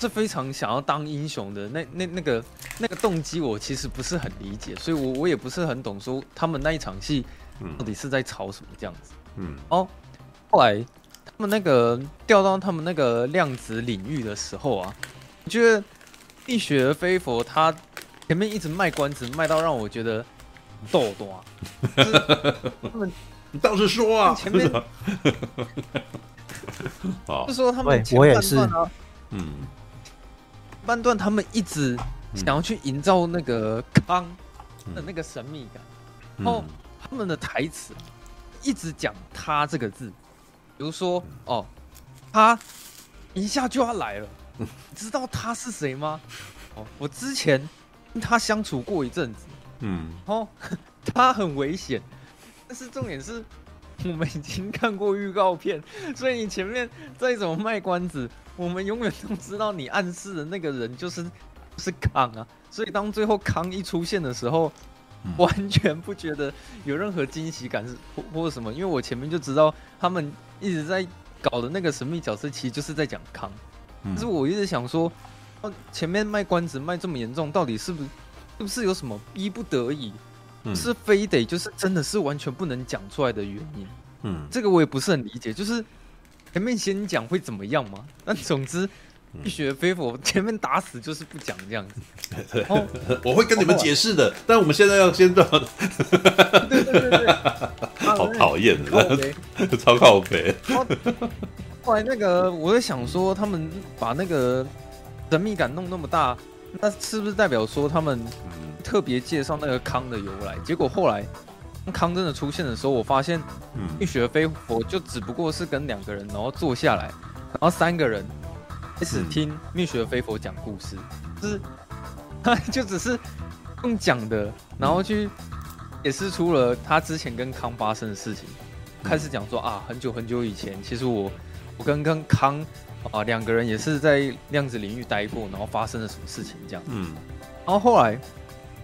是非常想要当英雄的那那那个那个动机，我其实不是很理解，所以我我也不是很懂，说他们那一场戏到底是在吵什么这样子。嗯，哦，后来他们那个掉到他们那个量子领域的时候啊，我觉得蜜雪儿菲佛他前面一直卖关子，卖到让我觉得逗多啊。他们，你 倒是说啊，前面，就说他们前我也是，嗯。半段他们一直想要去营造那个康的那个神秘感，然后他们的台词一直讲“他”这个字，比如说哦，他一下就要来了，你 知道他是谁吗？哦，我之前跟他相处过一阵子，嗯，哦，他很危险，但是重点是我们已经看过预告片，所以你前面再怎么卖关子，我们永远都知道你暗示的那个人就是是康啊，所以当最后康一出现的时候。完全不觉得有任何惊喜感是或或者什么，因为我前面就知道他们一直在搞的那个神秘角色，其实就是在讲康。但是我一直想说，哦，前面卖关子卖这么严重，到底是不是是不是有什么逼不得已，是非得就是真的是完全不能讲出来的原因？嗯，这个我也不是很理解，就是前面先讲会怎么样吗？但总之。一雪飞佛前面打死就是不讲这样子，对，我会跟你们解释的。但我们现在要先到，对对对对，好讨厌，超靠北。后来那个，我在想说，他们把那个神秘感弄那么大，那是不是代表说他们特别介绍那个康的由来？结果后来康真的出现的时候，我发现蜜雪飞佛就只不过是跟两个人，然后坐下来，然后三个人。开始听蜜雪飞佛讲故事，就是他 就只是用讲的，然后去解释出了他之前跟康发生的事情。开始讲说啊，很久很久以前，其实我我跟跟康啊两个人也是在量子领域待过，然后发生了什么事情这样。嗯，然后后来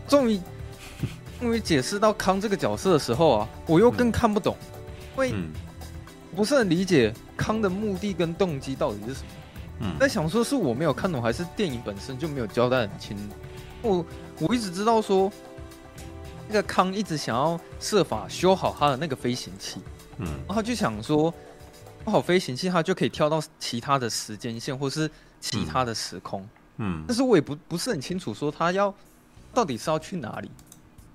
终于 终于解释到康这个角色的时候啊，我又更看不懂，因为不是很理解康的目的跟动机到底是什么。嗯，在想说是我没有看懂，还是电影本身就没有交代很清楚。我我一直知道说，那个康一直想要设法修好他的那个飞行器，嗯，然后他就想说，修好飞行器，他就可以跳到其他的时间线或是其他的时空，嗯，嗯，但是我也不不是很清楚，说他要到底是要去哪里？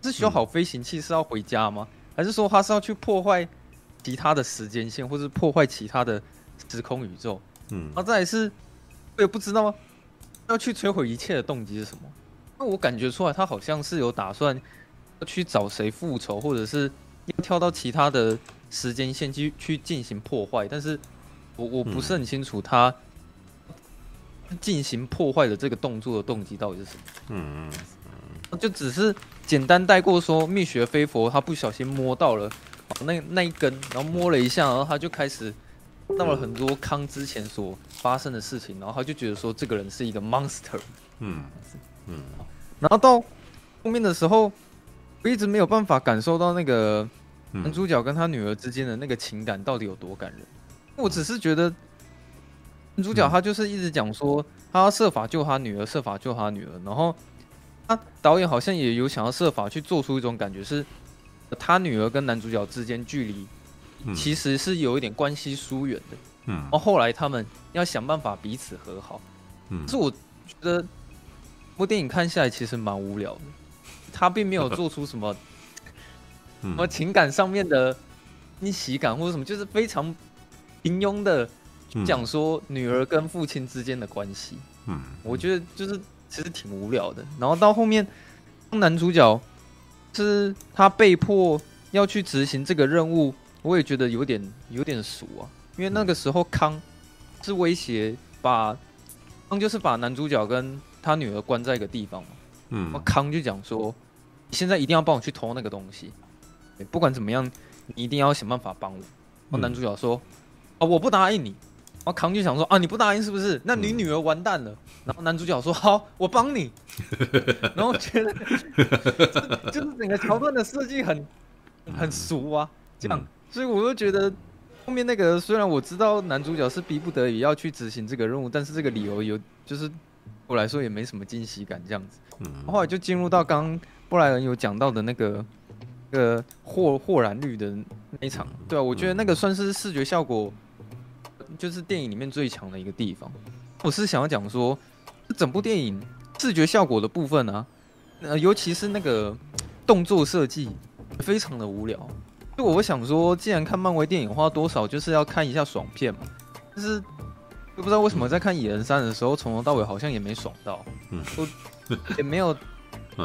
是修好飞行器是要回家吗？还是说他是要去破坏其他的时间线，或是破坏其他的时空宇宙？嗯，然后再来是，我也不知道要去摧毁一切的动机是什么。那我感觉出来，他好像是有打算要去找谁复仇，或者是要跳到其他的时间线去去进行破坏。但是我我不是很清楚他进行破坏的这个动作的动机到底是什么。嗯嗯，就只是简单带过说，蜜雪飞佛他不小心摸到了那那一根，然后摸了一下，然后他就开始。到了很多康之前所发生的事情，然后他就觉得说这个人是一个 monster，嗯嗯，然后到后面的时候，我一直没有办法感受到那个男主角跟他女儿之间的那个情感到底有多感人。我只是觉得男主角他就是一直讲说他要设法救他女儿，设法救他女儿，然后他导演好像也有想要设法去做出一种感觉，是他女儿跟男主角之间距离。其实是有一点关系疏远的，嗯，然后后来他们要想办法彼此和好，嗯，是我觉得，这部电影看下来其实蛮无聊的，他并没有做出什么，什么情感上面的逆袭感或者什么，就是非常平庸的讲说女儿跟父亲之间的关系，嗯，我觉得就是其实挺无聊的。然后到后面，男主角是他被迫要去执行这个任务。我也觉得有点有点俗啊，因为那个时候康是威胁把康就是把男主角跟他女儿关在一个地方嘛，嗯，康就讲说，你现在一定要帮我去偷那个东西，不管怎么样，你一定要想办法帮我。然后男主角说，啊，我不答应你。然后康就想说，啊，你不答应是不是？那你女儿完蛋了。然后男主角说，好，我帮你。然后觉得就是整个桥段的设计很很俗啊，这样。所以我就觉得后面那个，虽然我知道男主角是逼不得已要去执行这个任务，但是这个理由有就是我来说也没什么惊喜感这样子。嗯，后来就进入到刚刚布莱恩有讲到的那个那个霍霍然绿的那一场，对啊，我觉得那个算是视觉效果，就是电影里面最强的一个地方。我是想要讲说，整部电影视觉效果的部分啊，呃，尤其是那个动作设计，非常的无聊。就我想说，既然看漫威电影的话，多少就是要看一下爽片嘛。但是，又不知道为什么在看《蚁人三》的时候，从头到尾好像也没爽到，嗯，也没有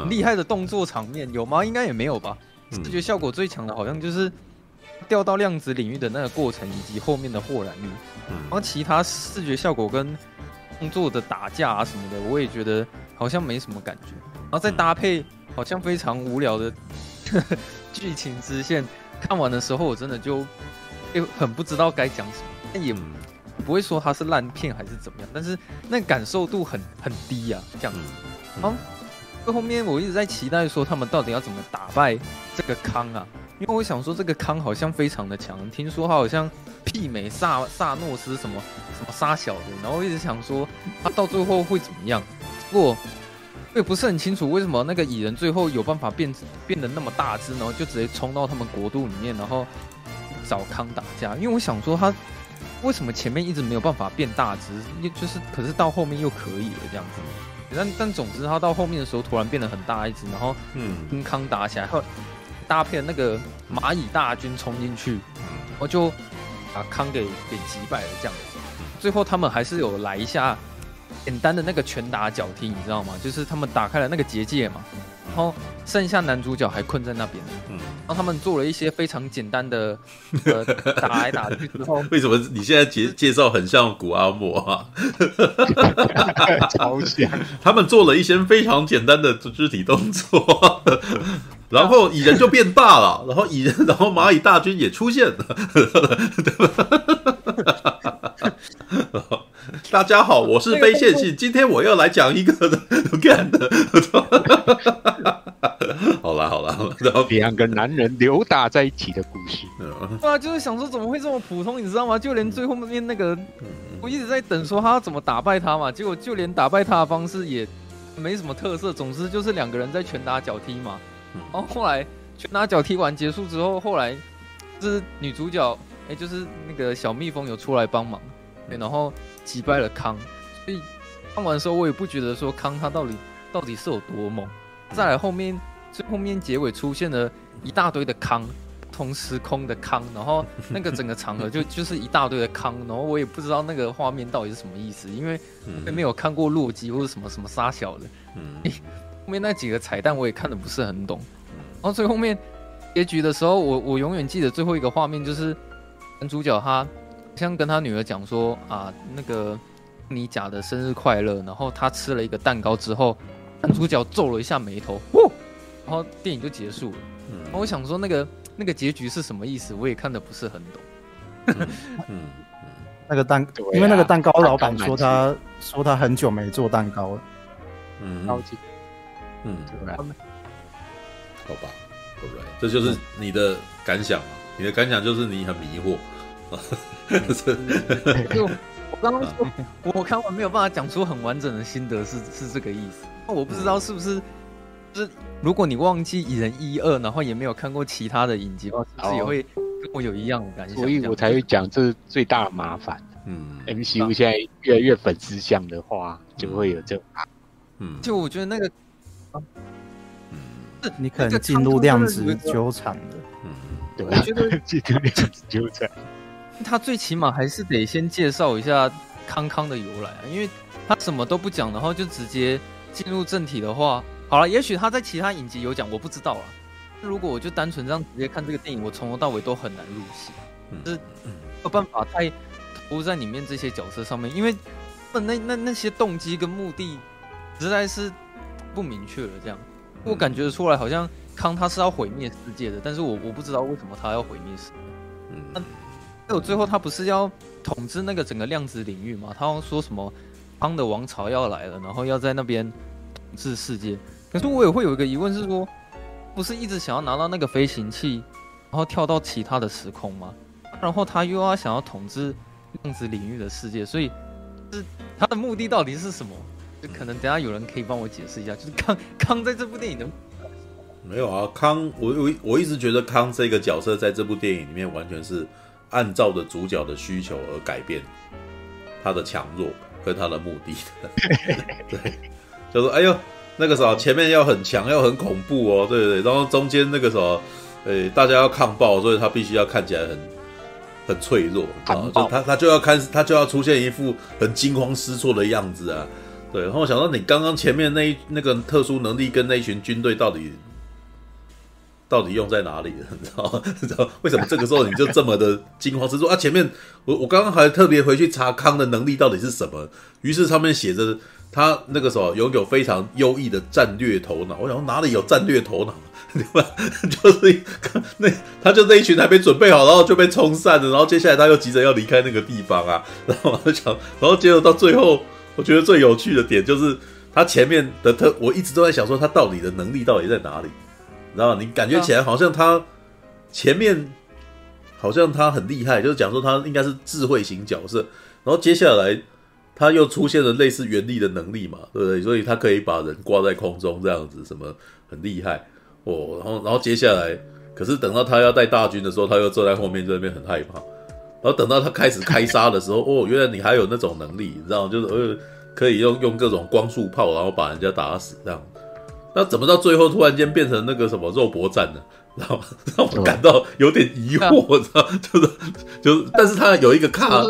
厉害的动作场面，有吗？应该也没有吧。视觉效果最强的，好像就是掉到量子领域的那个过程，以及后面的豁然率，然后其他视觉效果跟动作的打架啊什么的，我也觉得好像没什么感觉。然后再搭配好像非常无聊的 剧情支线，看完的时候我真的就很不知道该讲什么，但也不会说它是烂片还是怎么样，但是那感受度很很低啊，这样。子。后面我一直在期待说他们到底要怎么打败这个康啊。因为我想说，这个康好像非常的强，听说他好像媲美萨萨诺斯什么什么杀小的，然后一直想说他到最后会怎么样。不过我也不是很清楚为什么那个蚁人最后有办法变变得那么大只，然后就直接冲到他们国度里面，然后找康打架。因为我想说他为什么前面一直没有办法变大只，就是可是到后面又可以了这样子。但但总之他到后面的时候突然变得很大一只，然后嗯跟康打起来后。搭配那个蚂蚁大军冲进去，然后就把康给给击败了。这样子，最后他们还是有来一下简单的那个拳打脚踢，你知道吗？就是他们打开了那个结界嘛，然后剩下男主角还困在那边。嗯，然后他们做了一些非常简单的 呃打来打去之后，为什么你现在介介绍很像古阿莫啊？超像。他们做了一些非常简单的肢体动作。然后蚁人就变大了，然后蚁人，然后蚂蚁大军也出现了。大家好，我是非线性，今天我要来讲一个的 干的。好 啦好啦，然后两个男人扭打在一起的故事。对啊，就是想说怎么会这么普通，你知道吗？就连最后面那个，我一直在等说他要怎么打败他嘛，结果就连打败他的方式也没什么特色，总之就是两个人在拳打脚踢嘛。然后后来拳打脚踢完结束之后，后来就是女主角，哎，就是那个小蜜蜂有出来帮忙，对，然后击败了康。所以看完的时候，我也不觉得说康他到底到底是有多猛。再来后面最后面结尾出现了一大堆的康，同时空的康，然后那个整个场合就 就是一大堆的康，然后我也不知道那个画面到底是什么意思，因为我没有看过洛基或者什么什么杀小的。嗯。后面那几个彩蛋我也看的不是很懂，然后最后面结局的时候，我我永远记得最后一个画面就是男主角他像跟他女儿讲说啊，那个你假的生日快乐，然后他吃了一个蛋糕之后，男主角皱了一下眉头，哦，然后电影就结束了。然后我想说那个那个结局是什么意思，我也看的不是很懂。嗯嗯，那个蛋，因为那个蛋糕老板说他说他很久没做蛋糕了，嗯。嗯，对，好吧，对不对？这就是你的感想嘛？你的感想就是你很迷惑。就 我刚刚说，我看完没有办法讲出很完整的心得，是是这个意思。那我不知道是不是，就是如果你忘记蚁人一二，然后也没有看过其他的影集，是不是也会跟我有一样的感觉？所以我才会讲这是最大的麻烦。嗯，MCU 现在越来越粉丝向的话，就会有这种。嗯，就我觉得那个。嗯，你可能进入量子纠缠了。嗯，对，我觉得进入量子纠缠，他最起码还是得先介绍一下康康的由来啊，因为他什么都不讲，然后就直接进入正题的话，好了，也许他在其他影集有讲，我不知道啊。如果我就单纯这样直接看这个电影，我从头到尾都很难入戏，就是没有办法太投入在里面这些角色上面，因为那那那些动机跟目的实在是。不明确了，这样我感觉出来好像康他是要毁灭世界的，但是我我不知道为什么他要毁灭世界。嗯，那还有最后他不是要统治那个整个量子领域吗？他要说什么康的王朝要来了，然后要在那边统治世界。可是我也会有一个疑问是说，不是一直想要拿到那个飞行器，然后跳到其他的时空吗？然后他又要想要统治量子领域的世界，所以是他的目的到底是什么？就可能等下有人可以帮我解释一下，就是康康 在这部电影的没有啊？康，我我我一直觉得康这个角色在这部电影里面完全是按照着主角的需求而改变他的强弱跟他的目的 的。对，就说哎呦，那个时候前面要很强，要很恐怖哦，对对对，然后中间那个时候，诶，大家要抗暴，所以他必须要看起来很很脆弱，啊，就他他就要看他就要出现一副很惊慌失措的样子啊。对，然后我想到你刚刚前面那一那个特殊能力跟那一群军队到底到底用在哪里了？你知道吗？你知道为什么这个时候你就这么的惊慌失措啊？前面我我刚刚还特别回去查康的能力到底是什么，于是上面写着他那个时候拥有非常优异的战略头脑。我想说哪里有战略头脑？对吧？就是那他就那一群还没准备好，然后就被冲散了，然后接下来他又急着要离开那个地方啊，然后我就想，然后接着到最后，我觉得最有趣的点就是他前面的特，我一直都在想说他到底的能力到底在哪里。然后你感觉起来好像他前面好像他很厉害，就是讲说他应该是智慧型角色。然后接下来他又出现了类似原力的能力嘛，对不对？所以他可以把人挂在空中这样子，什么很厉害哦。然后然后接下来，可是等到他要带大军的时候，他又坐在后面，在那边很害怕。然后等到他开始开杀的时候，哦，原来你还有那种能力，你知道，就是呃可以用用各种光速炮，然后把人家打死这样。那怎么到最后突然间变成那个什么肉搏战呢？然 后让我感到有点疑惑，知道就是就是，但是他有一个卡，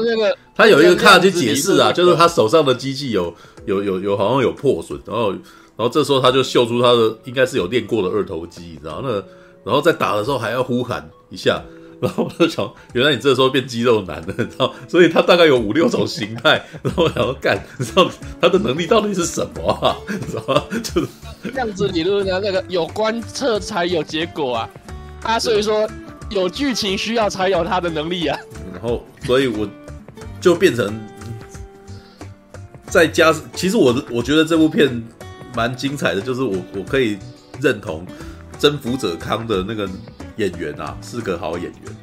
他有一个卡去解释啊，就是他手上的机器有有有有好像有破损，然后然后这时候他就秀出他的应该是有练过的二头肌，你知道那然后在打的时候还要呼喊一下。然后我就想，原来你这时候变肌肉男了，你知道？所以他大概有五六种形态。然后我想要干，你知道他的能力到底是什么啊？你知道吗？就是量子理论的那个有观测才有结果啊！啊，所以说有剧情需要才有他的能力啊。然后，所以我就变成再加，其实我的我觉得这部片蛮精彩的，就是我我可以认同征服者康的那个。演员啊，是个好演员，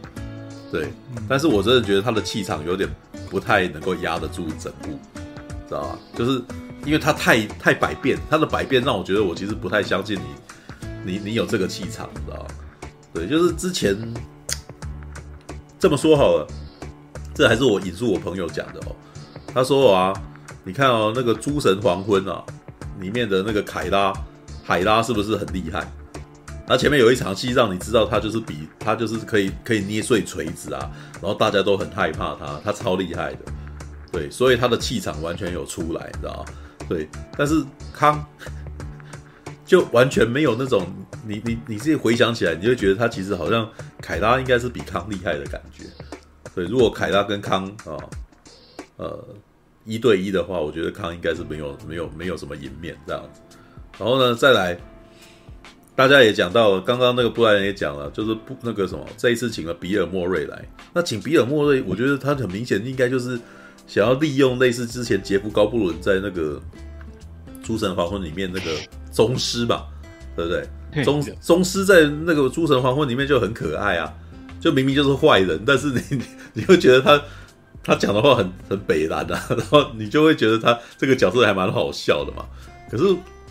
对，但是我真的觉得他的气场有点不太能够压得住整部，知道吧？就是因为他太太百变，他的百变让我觉得我其实不太相信你，你你有这个气场，知道吧？对，就是之前 这么说好了，这还是我引述我朋友讲的哦，他说啊，你看哦，那个《诸神黄昏》啊，里面的那个凯拉海拉是不是很厉害？他前面有一场戏，让你知道他就是比他就是可以可以捏碎锤子啊，然后大家都很害怕他，他超厉害的，对，所以他的气场完全有出来，你知道？对，但是康 就完全没有那种，你你你自己回想起来，你就觉得他其实好像凯拉应该是比康厉害的感觉，对，如果凯拉跟康啊，呃一对一的话，我觉得康应该是没有没有没有什么赢面这样子，然后呢再来。大家也讲到了，刚刚那个布莱恩也讲了，就是不那个什么，这一次请了比尔莫瑞来。那请比尔莫瑞，我觉得他很明显应该就是想要利用类似之前杰夫高布伦在那个《诸神黄昏》里面那个宗师吧，对不对？宗宗师在那个《诸神黄昏》里面就很可爱啊，就明明就是坏人，但是你你 你会觉得他他讲的话很很北蓝啊，然后你就会觉得他这个角色还蛮好笑的嘛。可是。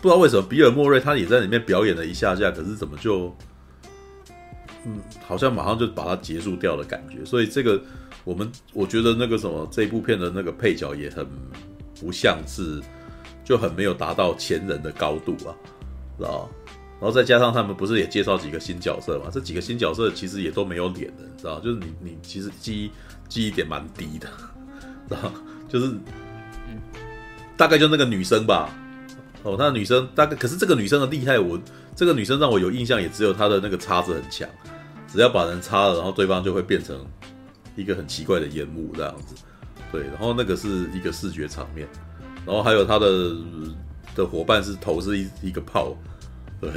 不知道为什么比尔莫瑞他也在里面表演了一下下，可是怎么就，嗯，好像马上就把它结束掉的感觉。所以这个我们我觉得那个什么这部片的那个配角也很不像是，就很没有达到前人的高度啊，知道？然后再加上他们不是也介绍几个新角色嘛？这几个新角色其实也都没有脸的，知道？就是你你其实记忆记忆点蛮低的，知道？就是，大概就那个女生吧。哦，那女生大概，可是这个女生的厉害，我这个女生让我有印象，也只有她的那个叉子很强，只要把人叉了，然后对方就会变成一个很奇怪的烟雾这样子。对，然后那个是一个视觉场面，然后还有他的的伙伴是头是一一个炮，对，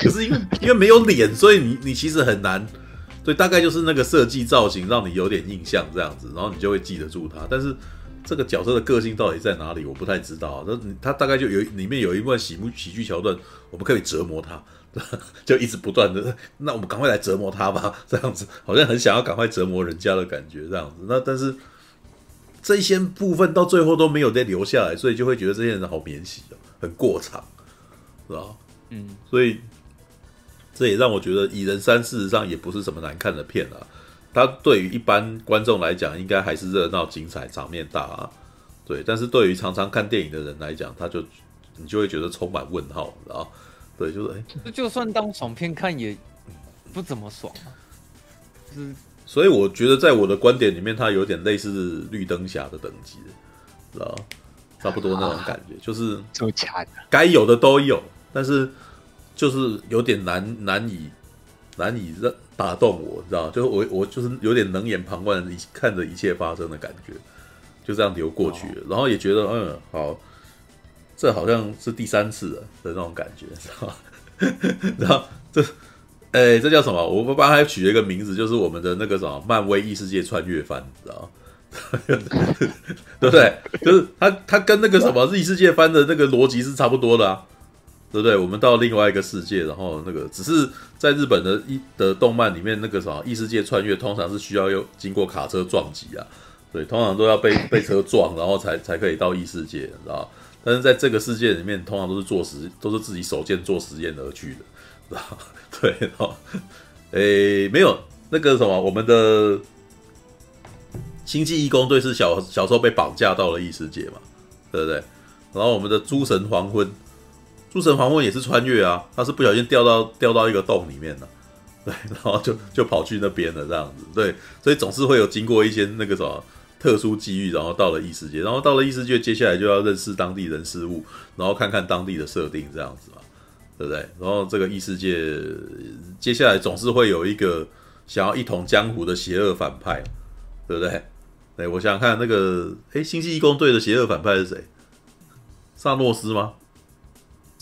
可是因为因为没有脸，所以你你其实很难，对，大概就是那个设计造型让你有点印象这样子，然后你就会记得住他，但是。这个角色的个性到底在哪里？我不太知道。那他大概就有里面有一段喜喜剧桥段，我们可以折磨他，就一直不断的。那我们赶快来折磨他吧，这样子好像很想要赶快折磨人家的感觉，这样子。那但是这些部分到最后都没有再留下来，所以就会觉得这些人好免洗哦，很过场，是吧？嗯，所以这也让我觉得《蚁人三》事实上也不是什么难看的片啊。它对于一般观众来讲，应该还是热闹、精彩、场面大啊，对。但是对于常常看电影的人来讲，他就你就会觉得充满问号，然后，对，就是哎，就就算当爽片看也不怎么爽啊。是，所以我觉得在我的观点里面，它有点类似绿灯侠的等级，知道差不多那种感觉，就是这么强，该有的都有，但是就是有点难难以难以让打动我，你知道？就是我我就是有点冷眼旁观，看着一切发生的感觉，就这样流过去了。哦、然后也觉得嗯好，这好像是第三次了的那种感觉，知道吗？然后这哎这叫什么？我们帮他取了一个名字，就是我们的那个什么漫威异世界穿越番，知道吗？对不对？就是他，他跟那个什么异世界番的那个逻辑是差不多的啊，对不对？我们到另外一个世界，然后那个只是在日本的一的动漫里面，那个什么异世界穿越通常是需要又经过卡车撞击啊，对，通常都要被被车撞，然后才才可以到异世界，你知道？但是在这个世界里面，通常都是做实，都是自己手贱做实验而去的，知道？对，然后，诶，没有那个什么，我们的。星际义工队是小小时候被绑架到了异世界嘛，对不对？然后我们的诸神黄昏，诸神黄昏也是穿越啊，他是不小心掉到掉到一个洞里面了，对，然后就就跑去那边了这样子，对，所以总是会有经过一些那个什么特殊机遇，然后到了异世界，然后到了异世界，接下来就要认识当地人事物，然后看看当地的设定这样子嘛，对不对？然后这个异世界接下来总是会有一个想要一统江湖的邪恶反派，对不对？对，我想看那个，哎，星际异攻队的邪恶反派是谁？萨诺斯吗？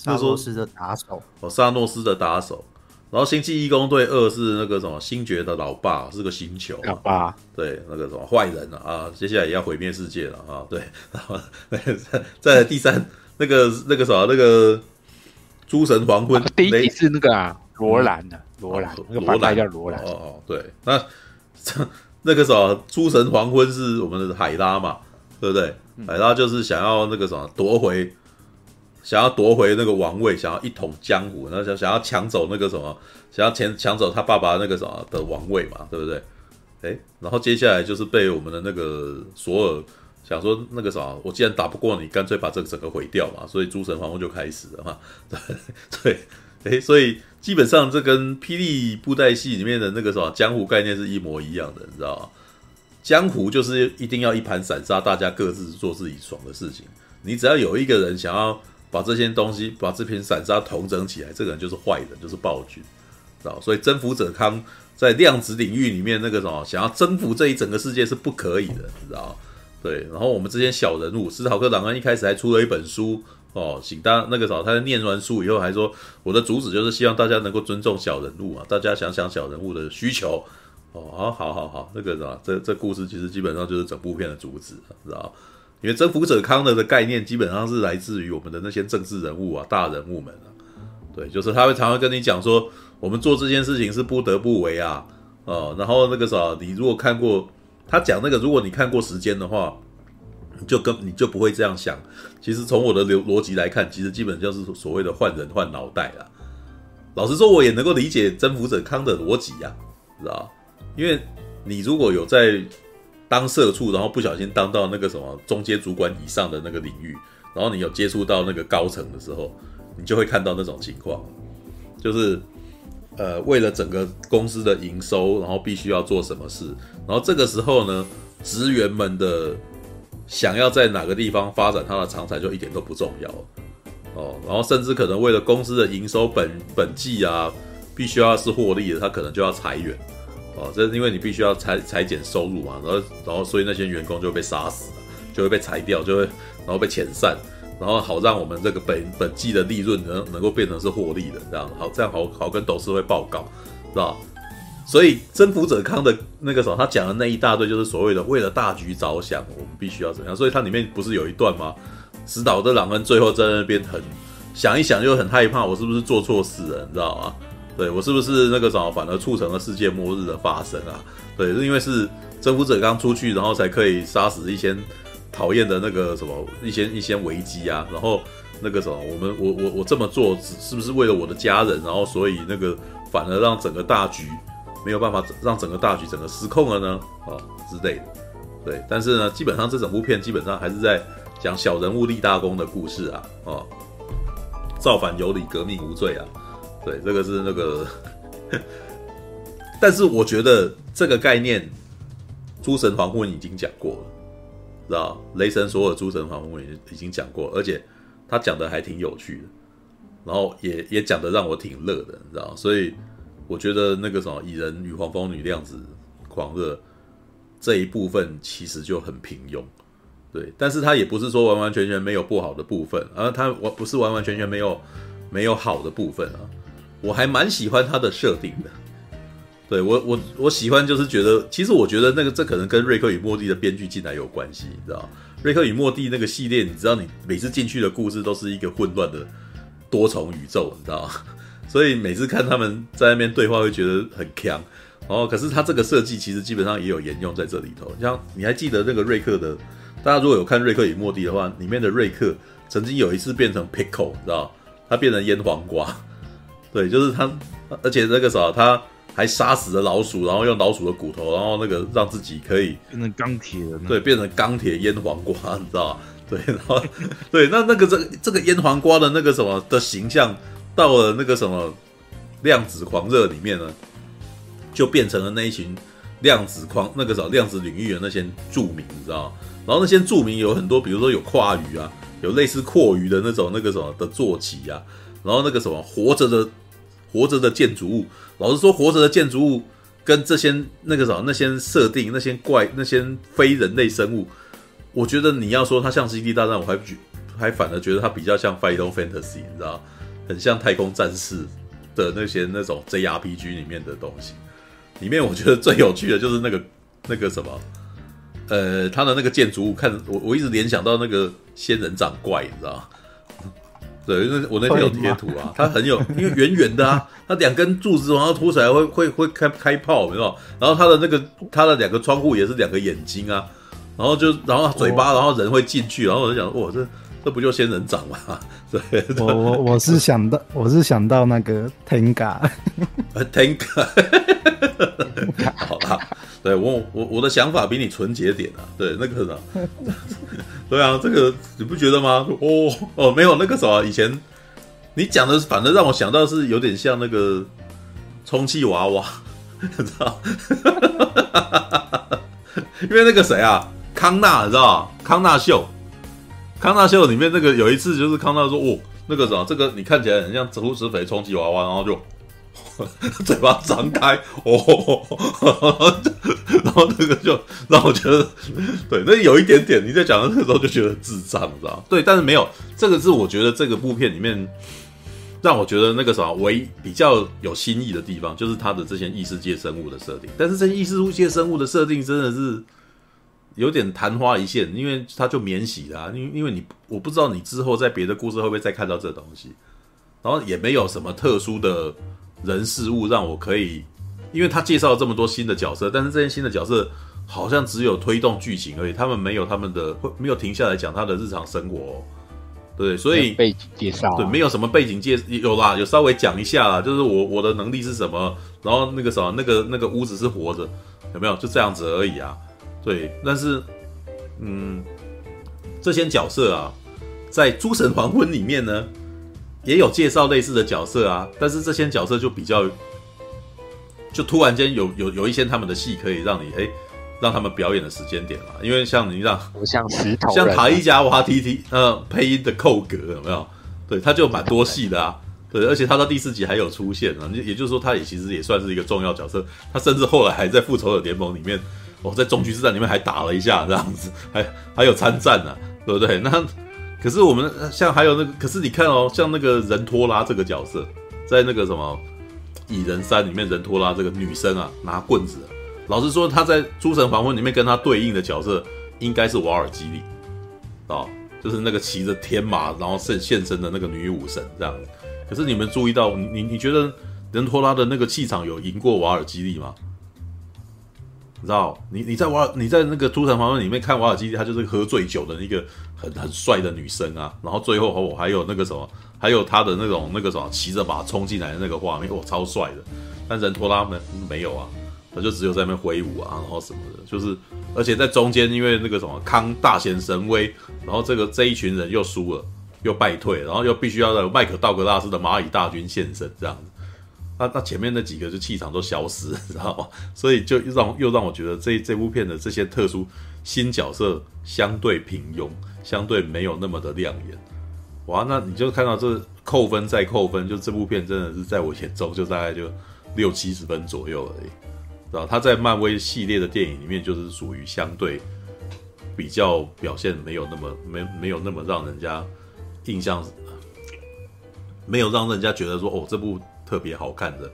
萨诺斯的打手。哦，萨诺斯的打手。然后星际义工队二是那个什么星爵的老爸，是个星球。老爸。对，那个什么坏人啊，啊，接下来也要毁灭世界了啊。对，然后再再第三那个那个什么那个诸神黄昏，啊、第一集是那个啊，罗兰的罗兰，那个反派叫罗兰。哦哦，对，那这。那个什么，诸神黄昏是我们的海拉嘛，对不对？海拉就是想要那个什么夺回，想要夺回那个王位，想要一统江湖，那想想要抢走那个什么，想要抢抢走他爸爸那个什么的王位嘛，对不对？诶，然后接下来就是被我们的那个索尔想说那个什么，我既然打不过你，干脆把这个整个毁掉嘛，所以诸神黄昏就开始了嘛，对对，诶，所以。基本上这跟霹雳布袋戏里面的那个什么江湖概念是一模一样的，你知道吗？江湖就是一定要一盘散沙，大家各自做自己爽的事情。你只要有一个人想要把这些东西、把这片散沙统整起来，这个人就是坏人，就是暴君，知道？所以征服者康在量子领域里面那个什么，想要征服这一整个世界是不可以的，知道？对。然后我们这些小人物，史考克·档案一开始还出了一本书。哦，请大那个啥，他在念完书以后还说，我的主旨就是希望大家能够尊重小人物啊，大家想想小人物的需求。哦，好，好，好，好，那个啥，这这故事其实基本上就是整部片的主旨，知道？因为征服者康的的概念基本上是来自于我们的那些政治人物啊、大人物们啊。对，就是他会常常跟你讲说，我们做这件事情是不得不为啊。哦，然后那个啥，你如果看过他讲那个，如果你看过时间的话。你就跟你就不会这样想，其实从我的逻逻辑来看，其实基本就是所谓的换人换脑袋啦。老实说，我也能够理解征服者康的逻辑呀，知道？因为你如果有在当社畜，然后不小心当到那个什么中阶主管以上的那个领域，然后你有接触到那个高层的时候，你就会看到那种情况，就是呃，为了整个公司的营收，然后必须要做什么事，然后这个时候呢，职员们的。想要在哪个地方发展他的长才就一点都不重要哦，然后甚至可能为了公司的营收本本季啊，必须要是获利的，他可能就要裁员哦，这是因为你必须要裁裁减收入嘛，然后然后所以那些员工就会被杀死，就会被裁掉，就会然后被遣散，然后好让我们这个本本季的利润能能够变成是获利的这样，好这样好好跟董事会报告，是吧？所以征服者康的那个时候，他讲的那一大堆就是所谓的为了大局着想，我们必须要怎样。所以它里面不是有一段吗？史考特·朗恩最后在那边很想一想，就很害怕，我是不是做错事了？你知道吗？对，我是不是那个什么，反而促成了世界末日的发生啊？对，是因为是征服者刚出去，然后才可以杀死一些讨厌的那个什么一些一些危机啊。然后那个什么，我们我我我这么做，是不是为了我的家人？然后所以那个反而让整个大局。没有办法让整个大局整个失控了呢，哦之类的，对，但是呢，基本上这整部片基本上还是在讲小人物立大功的故事啊，哦，造反有理，革命无罪啊，对，这个是那个，但是我觉得这个概念，诸神黄昏已经讲过了，知道？雷神所有诸神黄昏已经讲过，而且他讲的还挺有趣的，然后也也讲的让我挺乐的，你知道，所以我觉得那个什么蚁人与黄蜂女量子狂热这一部分其实就很平庸，对，但是它也不是说完完全全没有不好的部分，而它我不是完完全全没有没有好的部分啊，我还蛮喜欢它的设定的，对我我我喜欢就是觉得，其实我觉得那个这可能跟瑞克与莫蒂的编剧进来有关系，你知道，瑞克与莫蒂那个系列，你知道你每次进去的故事都是一个混乱的。多重宇宙，你知道？所以每次看他们在那边对话，会觉得很强。哦，可是他这个设计其实基本上也有沿用在这里头。像你还记得那个瑞克的？大家如果有看《瑞克与莫蒂》的话，里面的瑞克曾经有一次变成 pickle，你知道？他变成腌黄瓜。对，就是他，而且那个啥，他还杀死了老鼠，然后用老鼠的骨头，然后那个让自己可以变成钢铁了。对，变成钢铁腌黄瓜，你知道？对，然后对，那那个这这个腌黄瓜的那个什么的形象，到了那个什么量子狂热里面呢，就变成了那一群量子狂那个什么量子领域的那些著名，你知道？然后那些著名有很多，比如说有跨鱼啊，有类似阔鱼的那种那个什么的坐骑啊，然后那个什么活着的活着的建筑物，老实说，活着的建筑物跟这些那个什么那些设定那些怪那些非人类生物。我觉得你要说它像《星际大战》，我还觉还反而觉得它比较像《Final Fantasy》，你知道，很像《太空战士》的那些那种 JRPG 里面的东西。里面我觉得最有趣的就是那个那个什么，呃，它的那个建筑物，看我我一直联想到那个仙人掌怪，你知道吗？对，因为我那天有贴图啊，它很有，因为圆圆的啊，它两根柱子然后凸起来会会会开开炮，没有？然后它的那个它的两个窗户也是两个眼睛啊。然后就，然后嘴巴，然后人会进去，然后我就想，哇，这这不就仙人掌吗？对，我我我是想到，我是想到那个 Tenga，Tenga，好啦，对我我我的想法比你纯洁点啊，对，那个什么，对啊，这个你不觉得吗？哦哦，没有那个什么，以前你讲的，反正让我想到是有点像那个充气娃娃，知道？因为那个谁啊？康纳，你知道康纳秀，康纳秀里面那个有一次就是康纳说：“哦，那个什么，这个你看起来很像植物施肥充气娃娃，然后就 嘴巴张开，哦，然后那个就让我觉得，对，那有一点点你在讲的那个时候就觉得智障，你知道对，但是没有，这个是我觉得这个部片里面让我觉得那个什么唯一比较有新意的地方，就是它的这些异世界生物的设定。但是这些异世界生物的设定真的是。有点昙花一现，因为它就免洗啦、啊。因因为你我不知道你之后在别的故事会不会再看到这东西，然后也没有什么特殊的人事物让我可以，因为他介绍了这么多新的角色，但是这些新的角色好像只有推动剧情而已，他们没有他们的会没有停下来讲他的日常生活、哦，对，所以背景介绍、啊、对，没有什么背景介有啦，有稍微讲一下啦，就是我我的能力是什么，然后那个什么那个那个屋子是活着，有没有就这样子而已啊。对，但是，嗯，这些角色啊，在《诸神黄昏》里面呢，也有介绍类似的角色啊，但是这些角色就比较，就突然间有有有一些他们的戏可以让你哎，让他们表演的时间点嘛，因为像你让，像石头，像塔伊加瓦提提，呃，配音的寇格有没有？对，他就蛮多戏的啊，对，而且他到第四集还有出现啊，也就是说，他也其实也算是一个重要角色，他甚至后来还在复仇者联盟里面。哦，在终局之战里面还打了一下，这样子，还还有参战呢，对不对？那可是我们像还有那个，可是你看哦，像那个人托拉这个角色，在那个什么蚁人三里面，人托拉这个女生啊，拿棍子，老实说，她在诸神黄昏里面跟她对应的角色应该是瓦尔基里，哦，就是那个骑着天马然后现现身的那个女武神这样。可是你们注意到，你你觉得人托拉的那个气场有赢过瓦尔基里吗？你知道，你你在瓦尔你在那个诸神黄昏里面看瓦尔基里，她就是喝醉酒的一个很很帅的女生啊。然后最后和我还有那个什么，还有他的那种那个什么骑着马冲进来的那个画面，我，超帅的。但人托拉门没有啊，他就只有在那边挥舞啊，然后什么的，就是而且在中间因为那个什么康大显神威，然后这个这一群人又输了，又败退，然后又必须要有麦克道格拉斯的蚂蚁大军现身这样子。那那前面那几个就气场都消失，知道吗？所以就让又让我觉得这这部片的这些特殊新角色相对平庸，相对没有那么的亮眼。哇，那你就看到这扣分再扣分，就这部片真的是在我眼中就大概就六七十分左右而已，知道？他在漫威系列的电影里面就是属于相对比较表现没有那么没没有那么让人家印象，没有让人家觉得说哦这部特别好看的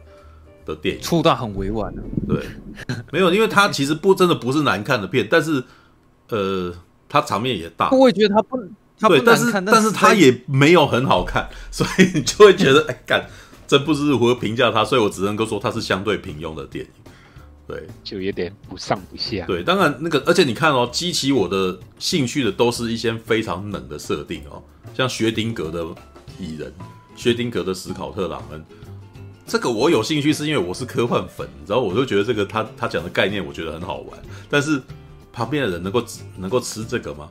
的电影，触到很委婉的，对，没有，因为他其实不真的不是难看的片，但是呃，他场面也大，我也觉得它不。它不，但是但是它也没有很好看，所以你就会觉得，哎，干，真不知如何评价它，所以我只能够说它是相对平庸的电影。对，就有点不上不下。对，当然那个，而且你看哦，激起我的兴趣的都是一些非常冷的设定哦，像薛丁格的蚁人、薛丁格的史考特·朗恩，这个我有兴趣是因为我是科幻粉，你知道，我就觉得这个他他讲的概念我觉得很好玩，但是旁边的人能够能够吃这个吗？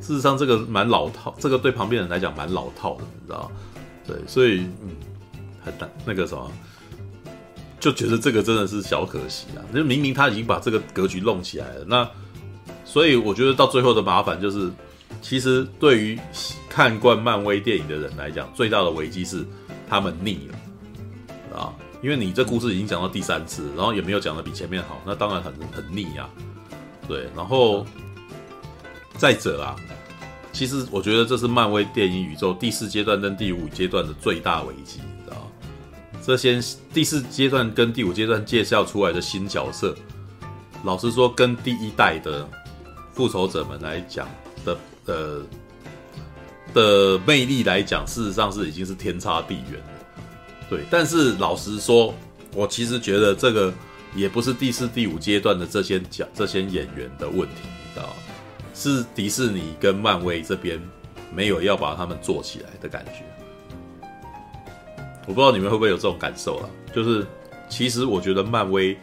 事实上，这个蛮老套，这个对旁边人来讲蛮老套的，你知道？对，所以嗯，很难那个什么，就觉得这个真的是小可惜啊！就明明他已经把这个格局弄起来了，那所以我觉得到最后的麻烦就是，其实对于看惯漫威电影的人来讲，最大的危机是他们腻了啊！因为你这故事已经讲到第三次，然后也没有讲的比前面好，那当然很很腻啊。对，然后再者啊。其实我觉得这是漫威电影宇宙第四阶段跟第五阶段的最大危机，你知道？这些第四阶段跟第五阶段介绍出来的新角色，老实说，跟第一代的复仇者们来讲的呃的魅力来讲，事实上是已经是天差地远了。对，但是老实说，我其实觉得这个也不是第四、第五阶段的这些角这些演员的问题，你知道吗？是迪士尼跟漫威这边没有要把他们做起来的感觉，我不知道你们会不会有这种感受啊？就是其实我觉得漫威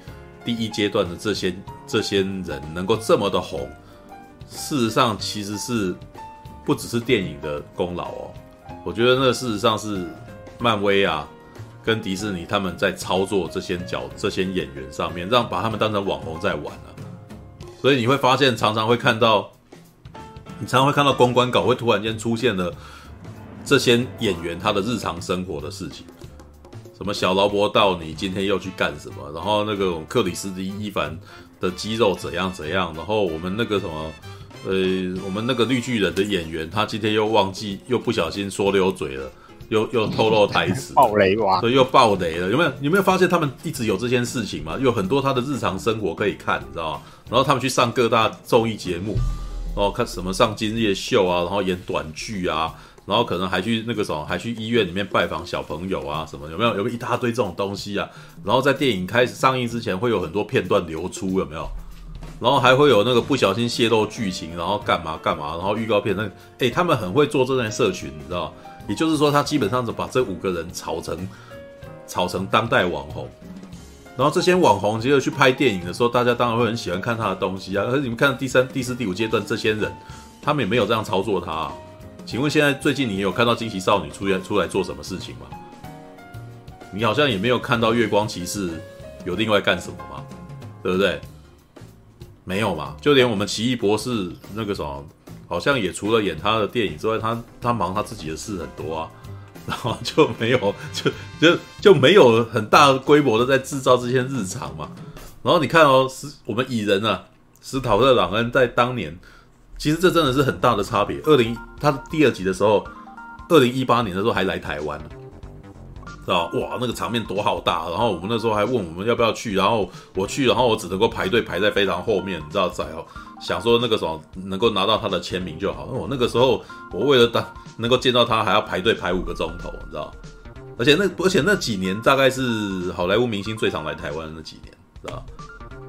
第一阶段的这些这些人能够这么的红，事实上其实是不只是电影的功劳哦。我觉得那事实上是漫威啊跟迪士尼他们在操作这些角这些演员上面，让把他们当成网红在玩了。所以你会发现常常会看到。你常常会看到公关稿会突然间出现了这些演员他的日常生活的事情，什么小劳勃道尼今天又去干什么？然后那个克里斯蒂伊凡的肌肉怎样怎样？然后我们那个什么，呃，我们那个绿巨人的演员他今天又忘记又不小心说溜嘴了，又又透露台词，爆雷哇！所以又爆雷了。有没有有没有发现他们一直有这件事情嘛？有很多他的日常生活可以看，你知道吗？然后他们去上各大综艺节目。然后看什么上今夜秀啊，然后演短剧啊，然后可能还去那个什么，还去医院里面拜访小朋友啊，什么有没有？有没有一大堆这种东西啊？然后在电影开始上映之前，会有很多片段流出，有没有？然后还会有那个不小心泄露剧情，然后干嘛干嘛？然后预告片那个，诶，他们很会做这些社群，你知道？也就是说，他基本上就把这五个人炒成炒成当代网红。然后这些网红接着去拍电影的时候，大家当然会很喜欢看他的东西啊。可是你们看第三、第四、第五阶段这些人，他们也没有这样操作他。请问现在最近你有看到惊奇少女出现出来做什么事情吗？你好像也没有看到月光骑士有另外干什么吗？对不对？没有嘛？就连我们奇异博士那个什么，好像也除了演他的电影之外，他他忙他自己的事很多啊。然后就没有，就就就没有很大规模的在制造这些日常嘛。然后你看哦，是我们蚁人啊，史陶特·朗恩在当年，其实这真的是很大的差别。二零他第二集的时候，二零一八年的时候还来台湾，知道哇，那个场面多好大。然后我们那时候还问我们要不要去，然后我去，然后我只能够排队排在非常后面，你知道在哦。想说那个什么能够拿到他的签名就好。我那个时候我为了当能够见到他，还要排队排五个钟头，你知道？而且那而且那几年大概是好莱坞明星最常来台湾的那几年，知道？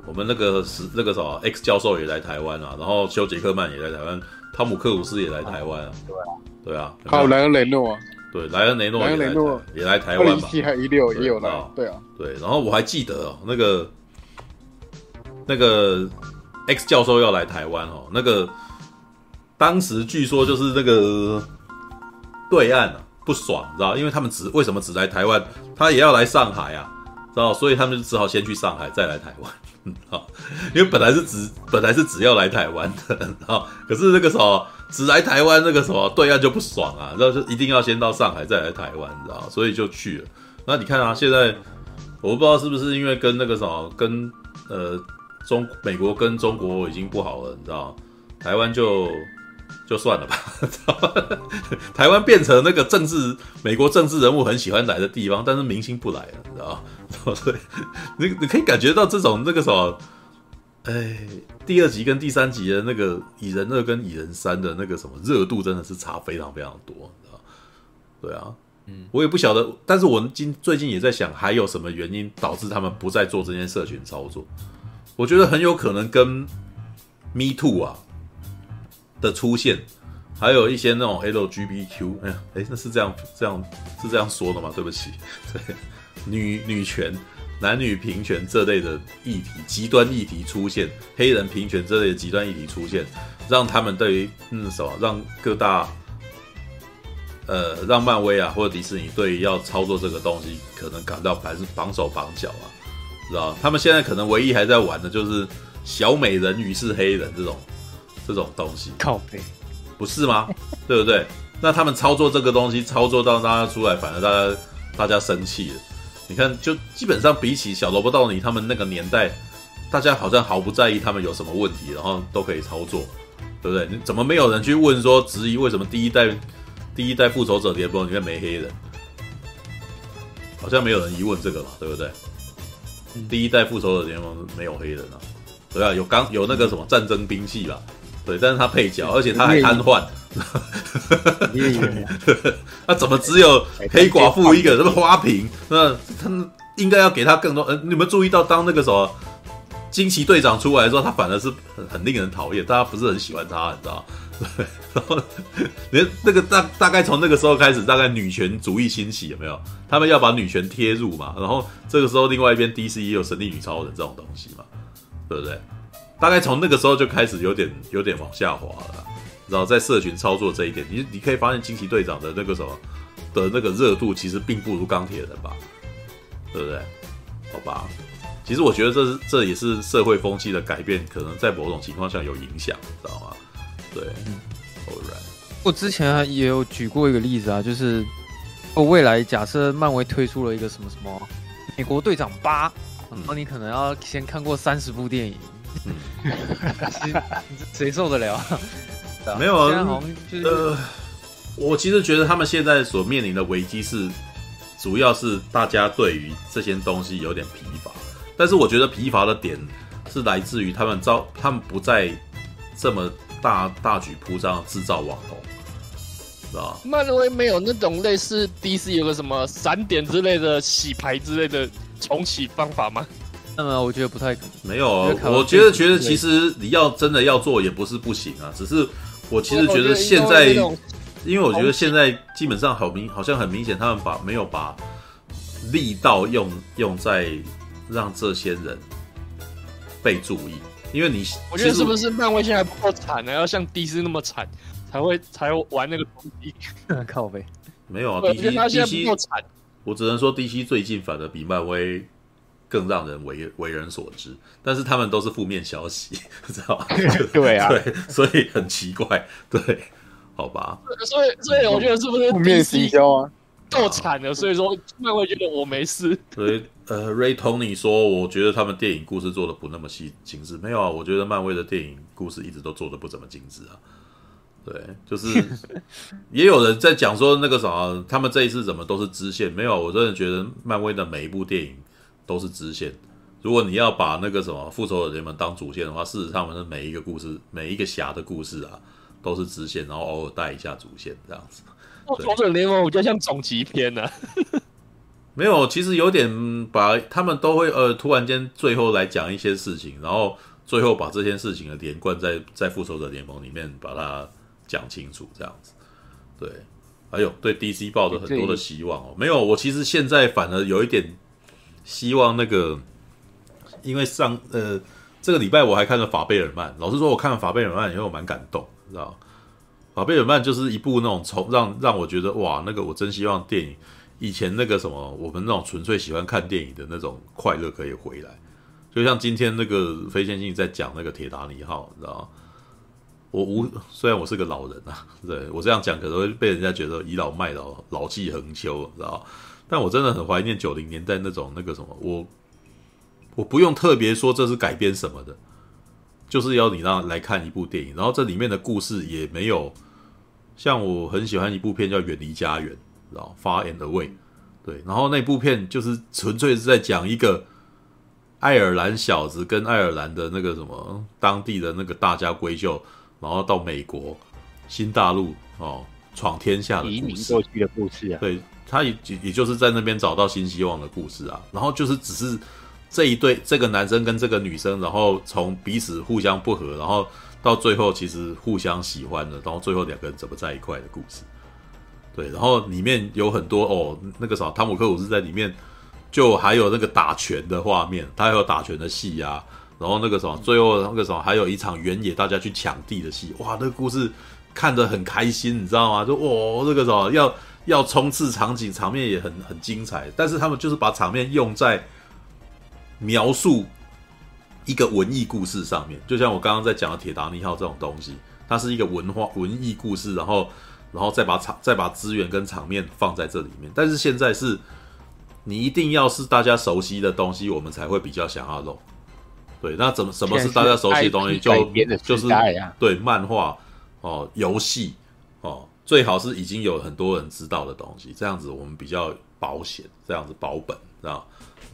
我们那个是那个什么 X 教授也来台湾啊，然后休杰克曼也来台湾，汤姆克鲁斯也来台湾啊，对啊，对啊，还有莱恩雷诺啊，对，莱恩雷诺也来台也来台湾嘛，一七还一六也有来，对啊，对，然后我还记得哦，那个那个。X 教授要来台湾哦，那个当时据说就是那个对岸啊不爽，你知道？因为他们只为什么只来台湾，他也要来上海啊？哦？所以他们就只好先去上海，再来台湾，好，因为本来是只本来是只要来台湾的，好，可是那个时候只来台湾，那个什么对岸就不爽啊，然后就一定要先到上海，再来台湾，你知道？所以就去了。那你看啊，现在我不知道是不是因为跟那个什么跟呃中美国跟中国已经不好了，你知道？台湾就。就算了吧，台湾变成那个政治美国政治人物很喜欢来的地方，但是明星不来了，你知道吗？所以你你可以感觉到这种那个什么，哎，第二集跟第三集的那个蚁人二跟蚁人三的那个什么热度真的是差非常非常多，对啊，嗯，我也不晓得，但是我今最近也在想，还有什么原因导致他们不再做这件社群操作？我觉得很有可能跟 Me Too 啊。的出现，还有一些那种 LGBTQ，哎呀，哎，那是这样这样是这样说的吗？对不起，对，女女权、男女平权这类的议题，极端议题出现，黑人平权这类的极端议题出现，让他们对于嗯什么，让各大呃让漫威啊或者迪士尼对于要操作这个东西，可能感到还是绑手绑脚啊，知道？他们现在可能唯一还在玩的就是小美人鱼是黑人这种。这种东西靠背，不是吗？对不对？那他们操作这个东西，操作到大家出来，反而大家大家生气了。你看，就基本上比起小萝卜道尼他们那个年代，大家好像毫不在意他们有什么问题，然后都可以操作，对不对？你怎么没有人去问说质疑为什么第一代第一代复仇者联盟里面没黑人？好像没有人疑问这个嘛，对不对？第一代复仇者联盟没有黑人啊，对啊，有刚有那个什么战争兵器啦。对，但是他配角，而且他还瘫痪。那怎么只有黑寡妇一个？什么花瓶？那他应该要给他更多。嗯、呃，你们注意到，当那个什么惊奇队长出来的时候，他反而是很很令人讨厌，大家不是很喜欢他，你知道？对，然后连那个大大概从那个时候开始，大概女权主义兴起，有没有？他们要把女权贴入嘛？然后这个时候，另外一边 DC 也有神力女超人这种东西嘛？对不对？大概从那个时候就开始有点有点往下滑了，然后在社群操作这一点，你你可以发现惊奇队长的那个什么的那个热度其实并不如钢铁人吧，对不对？好吧，其实我觉得这是这也是社会风气的改变，可能在某种情况下有影响，知道吗？对，嗯，Alright。我之前也有举过一个例子啊，就是哦，未来假设漫威推出了一个什么什么美国队长八，然后你可能要先看过三十部电影。嗯，谁受得了？没有啊，就是、呃，我其实觉得他们现在所面临的危机是，主要是大家对于这些东西有点疲乏。但是我觉得疲乏的点是来自于他们造，他们不再这么大大举铺张制造网红，是吧？漫威没有那种类似 DC 有个什么闪点之类的洗牌之类的重启方法吗？那么我觉得不太可能。没有，我觉得觉得其实你要真的要做也不是不行啊，只是我其实觉得现在，因为我觉得现在基本上好明，好像很明显，他们把没有把力道用用在让这些人被注意，因为你我觉得是不是漫威现在不够惨呢？要像 DC 那么惨才会才玩那个东西？靠呗没有啊，DC DC 不够惨，我只能说 DC 最近反而比漫威。更让人为为人所知，但是他们都是负面消息，知道吗？对啊，对，所以很奇怪，对，好吧。所以，所以我觉得是不是负面营销啊？够惨了，所以说漫威觉得我没事。所以，呃，Ray Tony 说，我觉得他们电影故事做的不那么细精致。没有啊，我觉得漫威的电影故事一直都做的不怎么精致啊。对，就是 也有人在讲说那个啥，他们这一次怎么都是支线？没有，我真的觉得漫威的每一部电影。都是支线。如果你要把那个什么复仇者联盟当主线的话，事实上，的每一个故事，每一个侠的故事啊，都是支线，然后偶尔带一下主线这样子。复仇者联盟我觉得像总集篇呢、啊。没有，其实有点把他们都会呃，突然间最后来讲一些事情，然后最后把这件事情的连贯在在复仇者联盟里面把它讲清楚这样子。对，还有对 DC 抱着很多的希望哦。没有，我其实现在反而有一点。希望那个，因为上呃这个礼拜我还看了法贝尔曼。老实说，我看了法贝尔曼以后，蛮感动，知道法贝尔曼就是一部那种从让让我觉得哇，那个我真希望电影以前那个什么，我们那种纯粹喜欢看电影的那种快乐可以回来。就像今天那个飞仙境在讲那个铁达尼号，你知道吗？我无虽然我是个老人啊，对我这样讲可能会被人家觉得倚老卖老、老气横秋，知道吗？但我真的很怀念九零年代那种那个什么，我我不用特别说这是改编什么的，就是要你让来看一部电影，然后这里面的故事也没有像我很喜欢一部片叫《远离家园》，然后 Far and Away，对，然后那部片就是纯粹是在讲一个。爱尔兰小子跟爱尔兰的那个什么当地的那个大家闺秀，然后到美国新大陆哦闯天下的故事，移民过去的故事啊。对，他也也就是在那边找到新希望的故事啊。然后就是只是这一对这个男生跟这个女生，然后从彼此互相不合，然后到最后其实互相喜欢了，然后最后两个人怎么在一块的故事。对，然后里面有很多哦，那个啥，汤姆克鲁斯在里面。就还有那个打拳的画面，他还有打拳的戏、啊，然后那个什么，最后那个什么，还有一场原野大家去抢地的戏，哇，那个故事看得很开心，你知道吗？就哇，那个什么要要冲刺场景，场面也很很精彩，但是他们就是把场面用在描述一个文艺故事上面，就像我刚刚在讲的《铁达尼号》这种东西，它是一个文化文艺故事，然后然后再把场再把资源跟场面放在这里面，但是现在是。你一定要是大家熟悉的东西，我们才会比较想要弄。对，那怎么什么是大家熟悉的东西？就就是对漫画哦，游戏哦，最好是已经有很多人知道的东西，这样子我们比较保险，这样子保本，知道？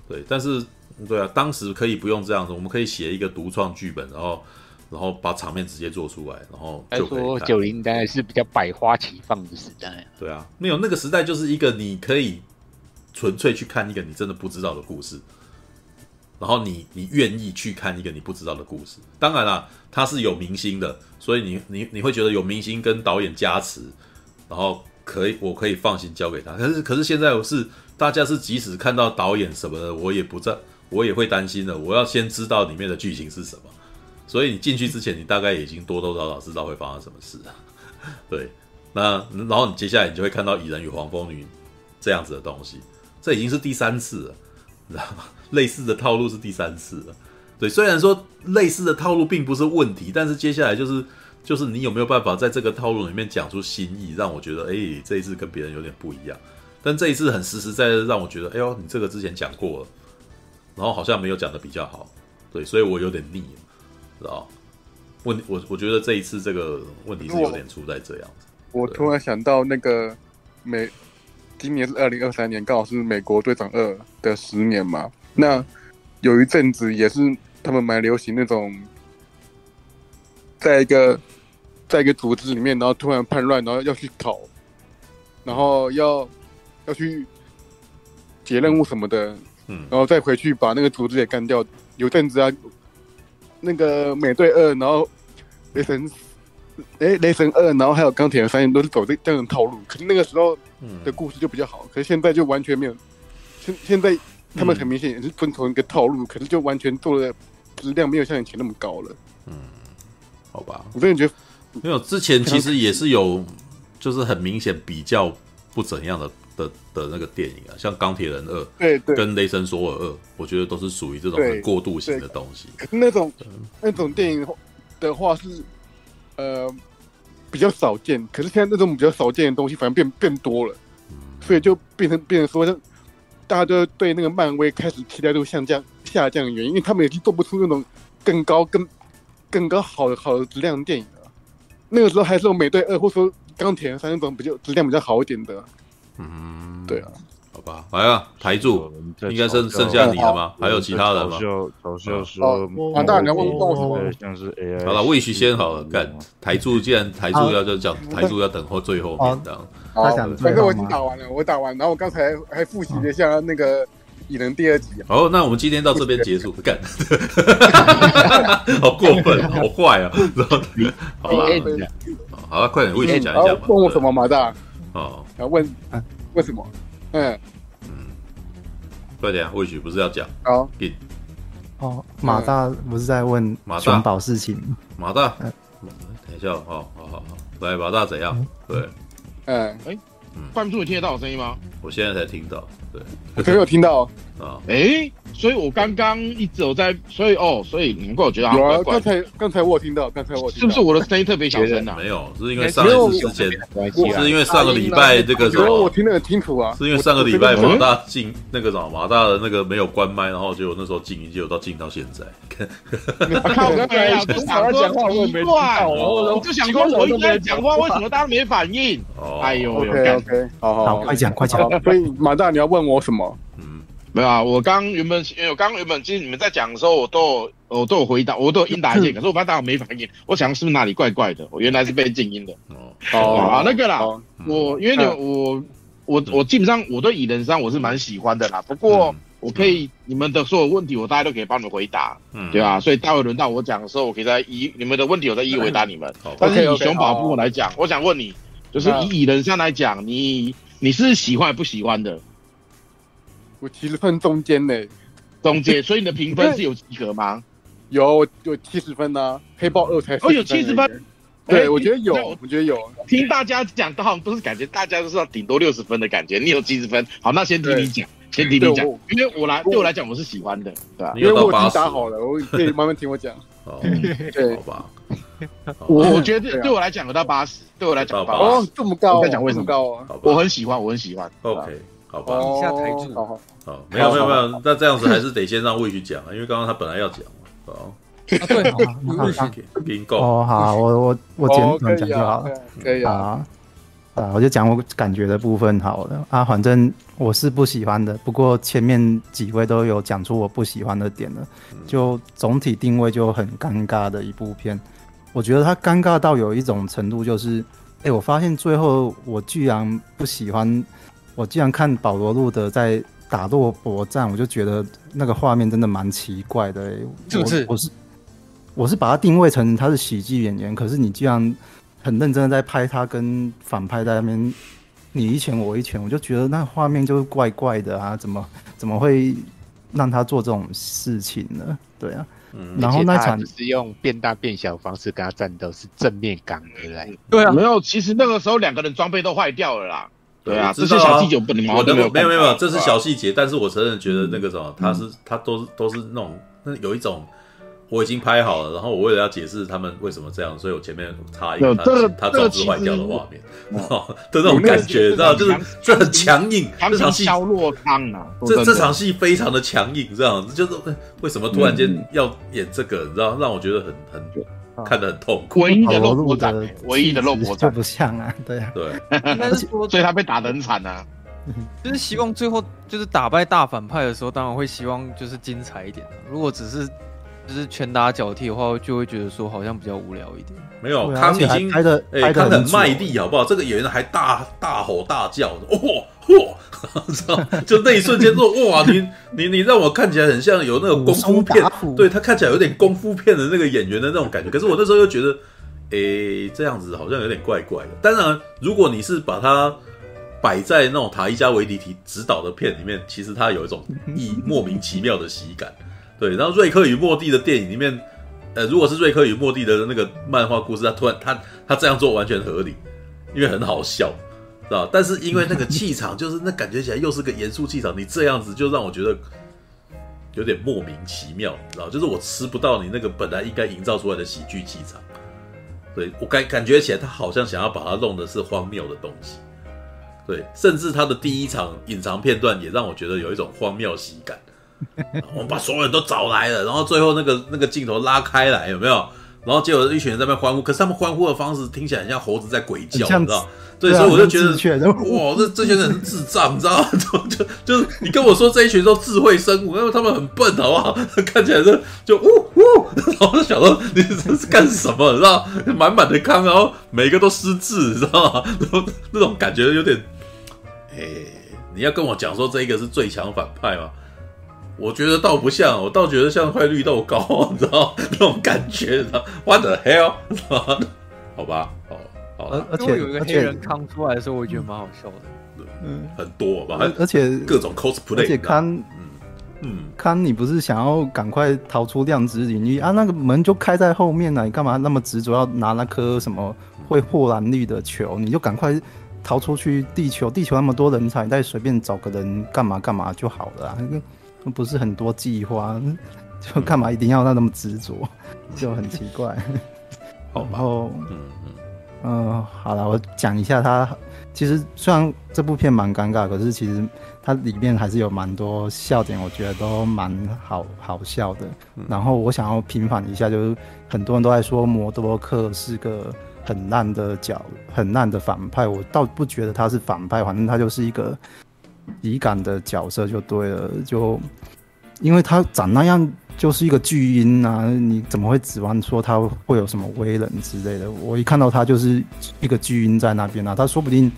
对，但是对啊，当时可以不用这样子，我们可以写一个独创剧本，然后然后把场面直接做出来，然后就可以。说九零代是比较百花齐放的时代。对啊，没有那个时代就是一个你可以。纯粹去看一个你真的不知道的故事，然后你你愿意去看一个你不知道的故事。当然啦，他是有明星的，所以你你你会觉得有明星跟导演加持，然后可以我可以放心交给他。可是可是现在我是大家是即使看到导演什么的，我也不在，我也会担心的。我要先知道里面的剧情是什么，所以你进去之前，你大概已经多多少少知道会发生什么事。对，那然后你接下来你就会看到蚁人与黄蜂女这样子的东西。这已经是第三次了，你知道吗？类似的套路是第三次了。对，虽然说类似的套路并不是问题，但是接下来就是就是你有没有办法在这个套路里面讲出新意，让我觉得，哎，这一次跟别人有点不一样。但这一次很实实在在让我觉得，哎呦，你这个之前讲过了，然后好像没有讲的比较好。对，所以我有点腻了，知道问我我觉得这一次这个问题是有点出在这样子。我，我突然想到那个美。今年是二零二三年，刚好是美国队长二的十年嘛。那有一阵子也是他们蛮流行那种，在一个在一个组织里面，然后突然叛乱，然后要去逃，然后要要去解任务什么的，嗯，然后再回去把那个组织也干掉。有阵子啊，那个美队二，然后雷神。哎，雷神二，然后还有钢铁人三，都是走这这样的套路。可是那个时候的故事就比较好，可是现在就完全没有。现现在他们很明显也是遵从一个套路，可是就完全做的质量没有像以前那么高了。嗯，好吧，我真的觉得没有之前其实也是有，就是很明显比较不怎样的的的那个电影啊，像钢铁人二，对对，跟雷神索尔二，我觉得都是属于这种很过渡型的东西。可是那种那种电影的话是。呃，比较少见，可是现在那种比较少见的东西，反而变变多了，所以就变成变成说，大家都对那个漫威开始期待度下降下降的原因，因为他们已经做不出那种更高、更更高好的好的质量电影了。那个时候还是有美队二，或者说钢铁人三那种比较质量比较好一点的。嗯，对啊。好吧，来啊，台柱，应该剩剩下你了吗？还有其他人吗？嘲笑说，王大，你要问问我什么？像是 AI。好了，魏许先好了，干台柱，既然台柱要就讲台柱要等候最后面这样。好，反正我已经打完了，我打完，然后我刚才还复习了一下那个蚁人第二集。好，那我们今天到这边结束，干，好过分，好坏啊！然后好了，好了，快点，魏许讲一下吧。问我什么，马大？哦，要问为什么？嗯。嗯，快点，或许不是要讲。好。哦，马大不是在问熊宝事情。马大，等一下，哦，好好好，来，马大怎样？对，嗯，哎，关注你听得到我声音吗？我现在才听到，对，我没有听到 啊，哎，所以我刚刚一直有在，所以哦，所以难怪我觉得有啊，刚才刚才我有听到，刚才我是不是我的声音特别小声啊？没有，是因为上一次之前，是因为上个礼拜这个什么，我听得很清楚啊，是因为上个礼拜马大进那个什么马大的那个没有关麦，然后就那时候静音就到静到现在。我看我刚才讲讲话我也没听到，我就想说我一直在讲话，为什么大家没反应？哎呦，OK OK，好好，快讲快讲。所以马大你要问我什么？嗯，没有啊，我刚原本因为我刚原本其实你们在讲的时候，我都有我都有回答，我都有应答一些，可是我发现大家没反应，我想是不是哪里怪怪的？我原来是被静音的。哦，啊，那个啦，我因为我我我基本上我对蚁人三我是蛮喜欢的啦，不过我可以你们的所有问题我大家都可以帮你们回答，嗯，对吧？所以待会轮到我讲的时候，我可以再一你们的问题我再一一回答你们。但是以熊宝部分来讲，我想问你，就是以蚁人三来讲，你。你是喜欢不喜欢的？我其实分中间呢，中间，所以你的评分是有及格吗？有，有七十分呢。黑豹二才哦，有七十分。对，我觉得有，我觉得有。听大家讲，都好像都是感觉大家都是要顶多六十分的感觉。你有七十分，好，那先听你讲，先听你讲，因为我来对我来讲，我是喜欢的，对吧？因为我已经打好了，我 可以慢慢听我讲。哦，对，好吧。我我觉得对我来讲有到八十，对我来讲八十哦，这么高，我在讲为什么高啊？我很喜欢，我很喜欢。OK，好吧。以下台柱，好，好，没有没有没有，那这样子还是得先让魏去讲啊，因为刚刚他本来要讲嘛。好，对，魏去给。哦，好，我我我简短讲就好了，可以啊。啊，我就讲我感觉的部分好了啊，反正我是不喜欢的，不过前面几位都有讲出我不喜欢的点了，就总体定位就很尴尬的一部片。我觉得它尴尬到有一种程度，就是，哎、欸，我发现最后我居然不喜欢，我既然看保罗·路德在打洛博战，我就觉得那个画面真的蛮奇怪的、欸，是不是？我，我是我是把它定位成他是喜剧演员，可是你既然很认真的在拍他跟反派在那边你一拳我一拳，我就觉得那画面就是怪怪的啊，怎么怎么会让他做这种事情呢？对啊。然后那场是用变大变小方式跟他战斗，是正面刚回来。对啊，没有，其实那个时候两个人装备都坏掉了啦。对啊，这些小细节不能没有没有没有没有，这是小细节。但是我承认觉得那个什么，他是他都是都是那种那有一种。我已经拍好了，然后我为了要解释他们为什么这样，所以我前面插一个他他装置坏掉的画面，的那种感觉，知道就是这很强硬，这场戏肖洛康啊，这这场戏非常的强硬，这样子就是为什么突然间要演这个，你知道让我觉得很很看得很痛苦。唯一的肉搏战，唯一的肉搏战不像啊，对啊，对，所以他被打得很惨啊。就是希望最后就是打败大反派的时候，当然会希望就是精彩一点。如果只是就是拳打脚踢的话，就会觉得说好像比较无聊一点。没有，康已经拍的，哎，他很卖力，好不好？这个演员还大大吼大叫，哇哇，知道？就那一瞬间说，哇，你你你让我看起来很像有那种功夫片，对他看起来有点功夫片的那个演员的那种感觉。可是我那时候又觉得，哎，这样子好像有点怪怪的。当然，如果你是把它摆在那种塔伊加维迪提执导的片里面，其实它有一种意莫名其妙的喜感。对，然后瑞克与莫蒂的电影里面，呃，如果是瑞克与莫蒂的那个漫画故事，他突然他他这样做完全合理，因为很好笑，知道？但是因为那个气场，就是那感觉起来又是个严肃气场，你这样子就让我觉得有点莫名其妙，知道？就是我吃不到你那个本来应该营造出来的喜剧气场，对，我感感觉起来他好像想要把它弄的是荒谬的东西，对，甚至他的第一场隐藏片段也让我觉得有一种荒谬喜感。我们把所有人都找来了，然后最后那个那个镜头拉开来，有没有？然后结果一群人在那边欢呼，可是他们欢呼的方式听起来很像猴子在鬼叫，你知道？对，所以我就觉得，哇，这这些人是智障，你知道吗？就就就是你跟我说这一群都智慧生物，因为他们很笨，好不好？看起来就就呜呜，然后就想说你这是干什么？你知道？满满的康，然后每个都失智，你知道吗？然后那种感觉有点，哎，你要跟我讲说这一个是最强反派吗？我觉得倒不像，我倒觉得像块绿豆糕，你知道 那种感觉，你知道？What the hell？好吧，好，好。而且有一个黑人康出来的时候，我觉得蛮好笑的。嗯，很多吧。而且各种 cosplay。而且康，嗯嗯，康，你不是想要赶快逃出量子领域啊？那个门就开在后面呢，你干嘛那么执着要拿那颗什么会破蓝绿的球？你就赶快。逃出去地球，地球那么多人才，你再随便找个人干嘛干嘛就好了啊，那不是很多计划，就干嘛一定要那么执着，就很奇怪。然后，嗯嗯，好了，我讲一下他。其实虽然这部片蛮尴尬，可是其实它里面还是有蛮多笑点，我觉得都蛮好好笑的。然后我想要平反一下，就是很多人都在说摩多克是个很烂的角，很烂的反派，我倒不觉得他是反派，反正他就是一个喜感的角色就对了。就因为他长那样，就是一个巨婴啊，你怎么会指望说他会有什么威能之类的？我一看到他就是一个巨婴在那边啊，他说不定。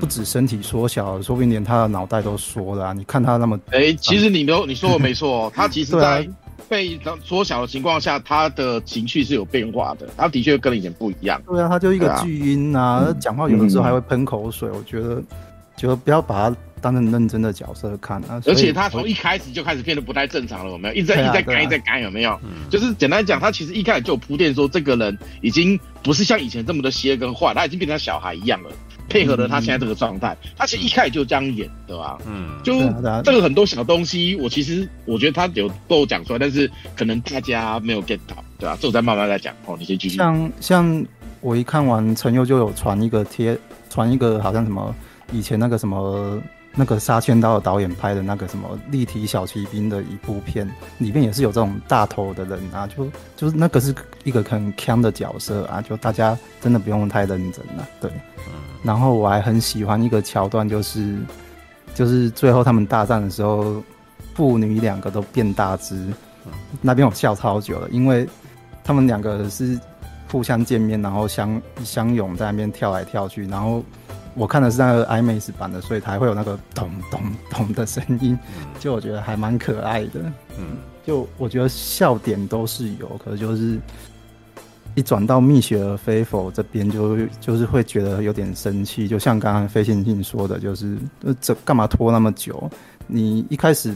不止身体缩小，说不定连他的脑袋都缩了啊。你看他那么……哎、欸，其实你都你说的没错哦，他其实在被缩小的情况下，他的情绪是有变化的。他的确跟以前不一样。对啊，他就一个巨婴啊，讲话有的时候还会喷口水。我觉得，就不要把他当成认真的角色看啊。而且他从一开始就开始变得不太正常了，有没有？一直在一直在改，一直在改，有没有？就是简单讲，他其实一开始就有铺垫说，这个人已经不是像以前这么的邪跟坏，他已经变成小孩一样了。配合了他现在这个状态，他其实一开始就这样演，对吧？嗯，就这个很多小东西，我其实我觉得他有都有讲出来，但是可能大家没有 get 到，对吧？这我再慢慢再讲哦。你先继续。像像我一看完陈佑就有传一个贴，传一个好像什么以前那个什么。那个杀千刀的导演拍的那个什么立体小骑兵的一部片，里面也是有这种大头的人啊，就就是那个是一个很强的角色啊，就大家真的不用太认真了，对。然后我还很喜欢一个桥段，就是就是最后他们大战的时候，父女两个都变大只，那边我笑超久了，因为他们两个是互相见面，然后相相拥在那边跳来跳去，然后。我看的是那个 IMAX 版的，所以才会有那个咚咚咚的声音，就我觉得还蛮可爱的。嗯，就我觉得笑点都是有，可是就是一转到蜜雪儿飞佛这边，就就是会觉得有点生气。就像刚刚飞行信说的，就是这干嘛拖那么久？你一开始。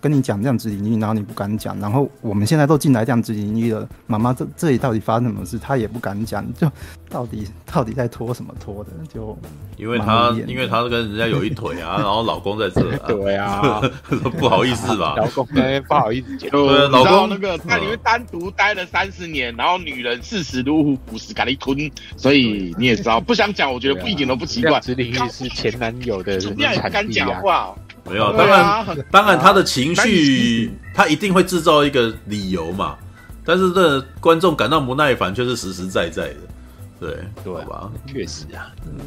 跟你讲这样子领域，然后你不敢讲，然后我们现在都进来这样子领域了，妈妈这这里到底发生什么事，她也不敢讲，就到底 到底在拖什么拖的，就因为她因为她跟人家有一腿啊，然后老公在这 啊，对啊，不好意思吧，老公哎不好意思讲，对，老公那个在里面单独待了三十年，然后女人四十如虎，五十赶一吞，所以你也知道，不想讲，我觉得不一点都不奇怪，这领域是前男友的人，你也敢讲话。没有，当然，当然，他的情绪，他一定会制造一个理由嘛。但是这观众感到不耐烦，却是实实在在的。对，对吧？确实啊，嗯，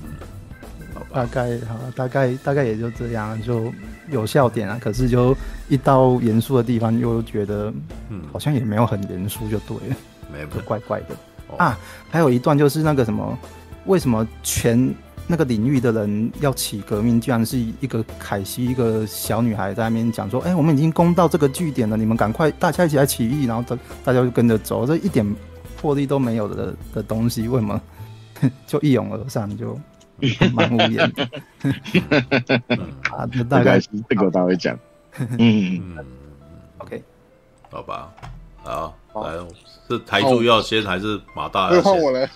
大概好，大概大概也就这样，就有笑点啊。可是就一到严肃的地方，又觉得，嗯，好像也没有很严肃，就对了，没有，怪怪的啊。还有一段就是那个什么，为什么全。那个领域的人要起革命，居然是一个凯西，一个小女孩在那边讲说：“哎、欸，我们已经攻到这个据点了，你们赶快，大家一起来起义。”然后大大家就跟着走，这一点魄力都没有的的东西，为什么就一拥而上，就蛮无言的。啊，这大概是这个我大会讲。嗯，OK，好吧，好，来，是台柱要先还是马大要先？换我来。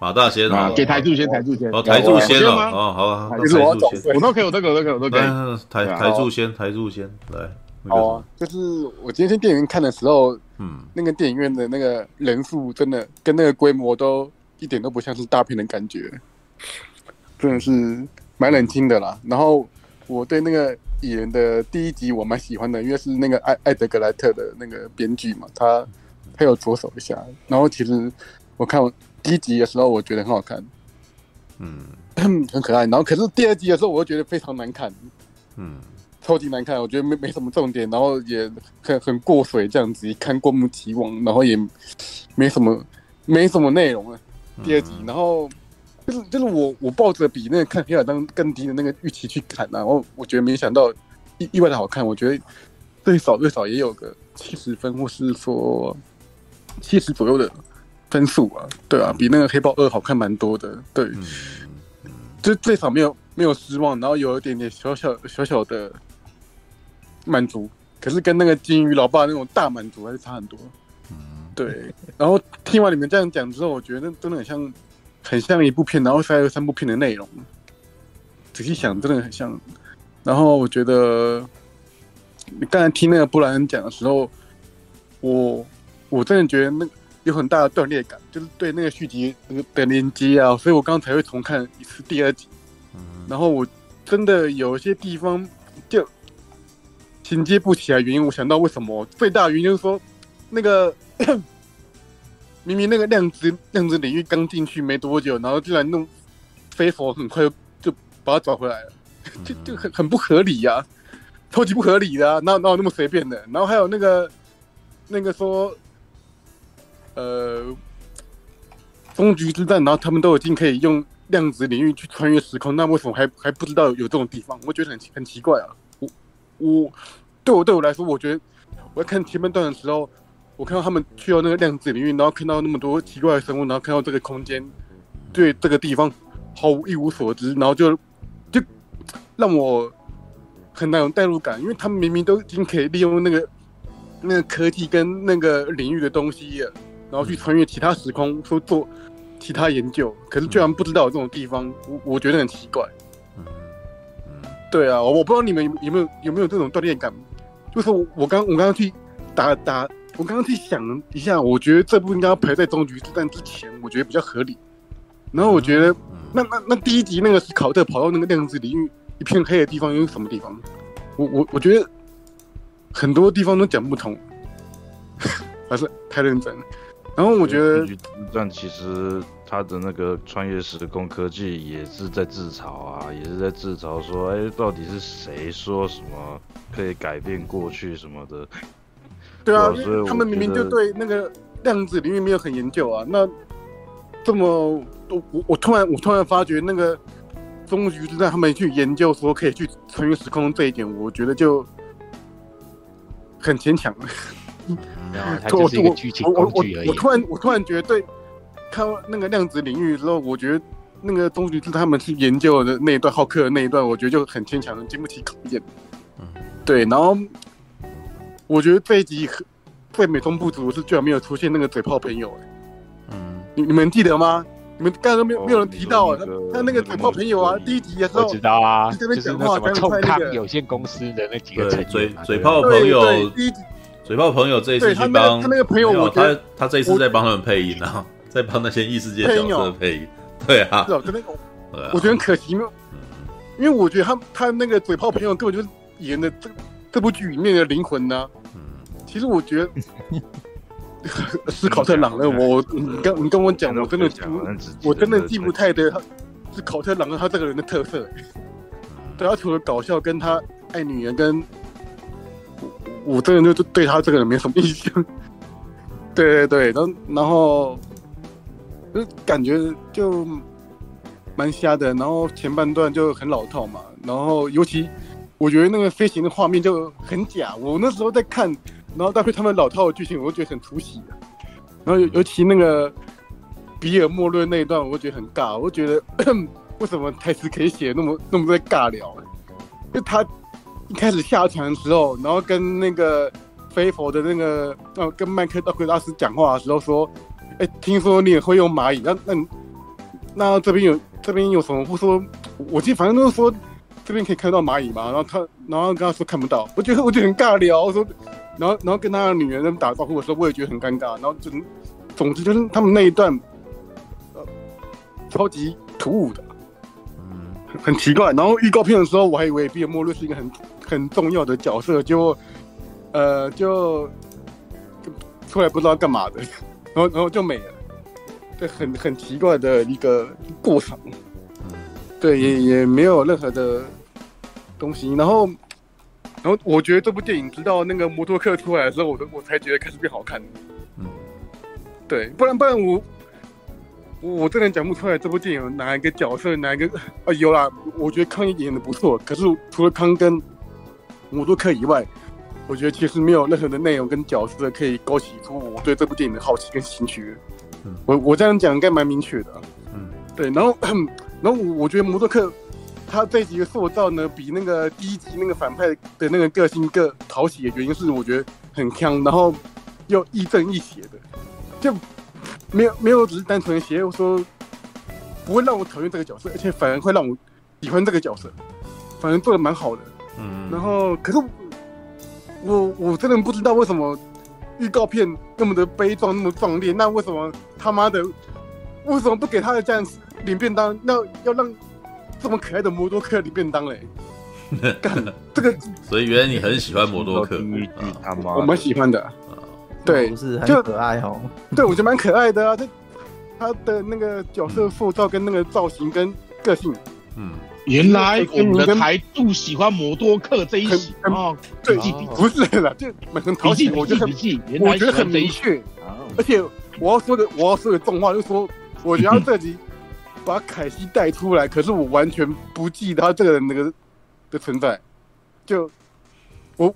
马大仙啊，给台柱先，台柱先。哦，台柱先了，哦，好，台柱先，我都可以，我都可以，我都可以，我都可以。台台柱先，台柱先，来。哦，就是我今天去电影院看的时候，嗯，那个电影院的那个人数真的跟那个规模都一点都不像是大片的感觉，真的是蛮冷清的啦。然后我对那个蚁人的第一集我蛮喜欢的，因为是那个艾艾德格莱特的那个编剧嘛，他他有着手一下。然后其实我看我。第一集的时候我觉得很好看，嗯，很可爱。然后可是第二集的时候，我又觉得非常难看，嗯，超级难看。我觉得没没什么重点，然后也很很过水这样子，一看过目即忘，然后也没什么没什么内容了。第二集，然后就是就是我我抱着比那个看《黑亚当》更低的那个预期去看，然后我觉得没想到意意外的好看。我觉得最少最少也有个七十分，或是说七十左右的。分数啊，对啊，比那个黑豹二好看蛮多的，对，就最少没有没有失望，然后有一点点小小小小的满足，可是跟那个金鱼老爸那种大满足还是差很多，嗯对。然后听完你们这样讲之后，我觉得那真的很像很像一部片，然后还有三部片的内容。仔细想，真的很像。然后我觉得，你刚才听那个布莱恩讲的时候，我我真的觉得那有很大的断裂感，就是对那个续集那个的连接啊，所以我刚才会重看一次第二集。然后我真的有一些地方就衔接不起来，原因我想到为什么最大的原因就是说，那个明明那个量子量子领域刚进去没多久，然后竟然弄飞佛很快就就把它找回来了。就就很很不合理呀、啊，超级不合理的、啊，哪哪有那么随便的？然后还有那个那个说，呃，终局之战，然后他们都已经可以用量子领域去穿越时空，那为什么还还不知道有这种地方？我觉得很很奇怪啊。我我对我对我来说，我觉得我在看前半段的时候，我看到他们去到那个量子领域，然后看到那么多奇怪的生物，然后看到这个空间，对这个地方毫无一无所知，然后就。让我很难有代入感，因为他们明明都已经可以利用那个那个科技跟那个领域的东西，然后去穿越其他时空，说做其他研究，可是居然不知道有这种地方，我我觉得很奇怪。对啊，我我不知道你们有没有有没有这种锻炼感，就是我我刚我刚刚去打打，我刚刚去想一下，我觉得这部应该要排在终局之战之前，我觉得比较合理。然后我觉得那那那第一集那个是考特跑到那个量子领域。一片黑的地方又是什么地方？我我我觉得很多地方都讲不通，还是太认真了。然后我觉得，但其实他的那个穿越时空科技也是在自嘲啊，也是在自嘲说，哎，到底是谁说什么可以改变过去什么的？对啊，所以他们明明就对那个量子领域没有很研究啊。那这么，我我我突然我突然发觉那个。终局之战，他们去研究说可以去穿越时空这一点，我觉得就很牵强了。我我我我我突然我突然觉得，对，看那个量子领域之后，我觉得那个终局之战他们去研究的那一段，浩克的那一段，我觉得就很牵强，经不起考验。嗯对，然后我觉得这一集最美中不足是居然没有出现那个嘴炮朋友。嗯，你你们记得吗？你们刚刚没有没有人提到他他那个嘴炮朋友啊，第一集的时候我知道啊，就是那什么冲康有限公司的那几个嘴嘴炮朋友，第一集嘴炮朋友这一次去帮他那个朋友，我他他这一次在帮他们配音啊，在帮那些异世界角色配音，对啊，是哦，我觉得很可惜，因为因为我觉得他他那个嘴炮朋友根本就是演的这这部剧里面的灵魂呢。嗯其实我觉得。思考特·朗了，我你跟你跟我讲，我真的不，我真的记不太得他是考特·朗恩他这个人的特色。对，他除了搞笑，跟他爱女人，跟我我真的就对他这个人没什么印象。对对对，然后然后就感觉就蛮瞎的，然后前半段就很老套嘛，然后尤其我觉得那个飞行的画面就很假，我那时候在看。然后搭配他们老套的剧情，我就觉得很出戏。然后尤其那个比尔莫瑞那一段，我觉得很尬。我觉得 为什么台词可以写那么那么多尬聊？就他一开始下船的时候，然后跟那个飞佛的那个，呃，跟麦克道格拉斯讲话的时候说：“哎，听说你也会用蚂蚁？那那那这边有这边有什么？不说，我记得反正都是说这边可以看到蚂蚁嘛。然后他然后跟他说看不到，我觉得我觉得很尬聊。我说。然后，然后跟他的女人打招呼的时候，我也觉得很尴尬。然后就，总之就是他们那一段，呃，超级突兀的，嗯，很奇怪。然后预告片的时候，我还以为毕业末日是一个很很重要的角色，就，呃，就，就出来不知道干嘛的，然后然后就没了，对，很很奇怪的一个过程，对，也也没有任何的东西，然后。然后我觉得这部电影直到那个摩托克出来的时候，我都我才觉得开始变好看。嗯，对，不然不然我我我真的讲不出来这部电影哪一个角色哪一个啊有啦，我觉得康演的不错，可是除了康跟摩托克以外，我觉得其实没有任何的内容跟角色可以勾起出我对这部电影的好奇跟兴趣。嗯，我我这样讲应该蛮明确的。嗯，对，然后 然后我觉得摩托克。他这一集的塑造呢，比那个第一集那个反派的那个个性更讨喜的原因是，我觉得很强，然后又亦正亦邪的，就没有没有只是单纯的邪，我说不会让我讨厌这个角色，而且反而会让我喜欢这个角色，反正做的蛮好的。嗯，然后可是我我真的不知道为什么预告片那么的悲壮，那么壮烈，那为什么他妈的为什么不给他的战士领便当？那要让这么可爱的摩多克领便当嘞？干这个，所以原来你很喜欢摩多克，他妈，我蛮喜欢的。对，就是很可爱哦。对，我觉得蛮可爱的啊。他他的那个角色塑造跟那个造型跟个性，嗯，原来我们的台柱喜欢摩多克这一型哦。对，不是啦，就很讨喜。我觉得很，我觉得很明确。而且我要说的，我要说的重话就是说，我觉得这集把凯西带出来，可是我完全不记得他这个人那个的存在，就我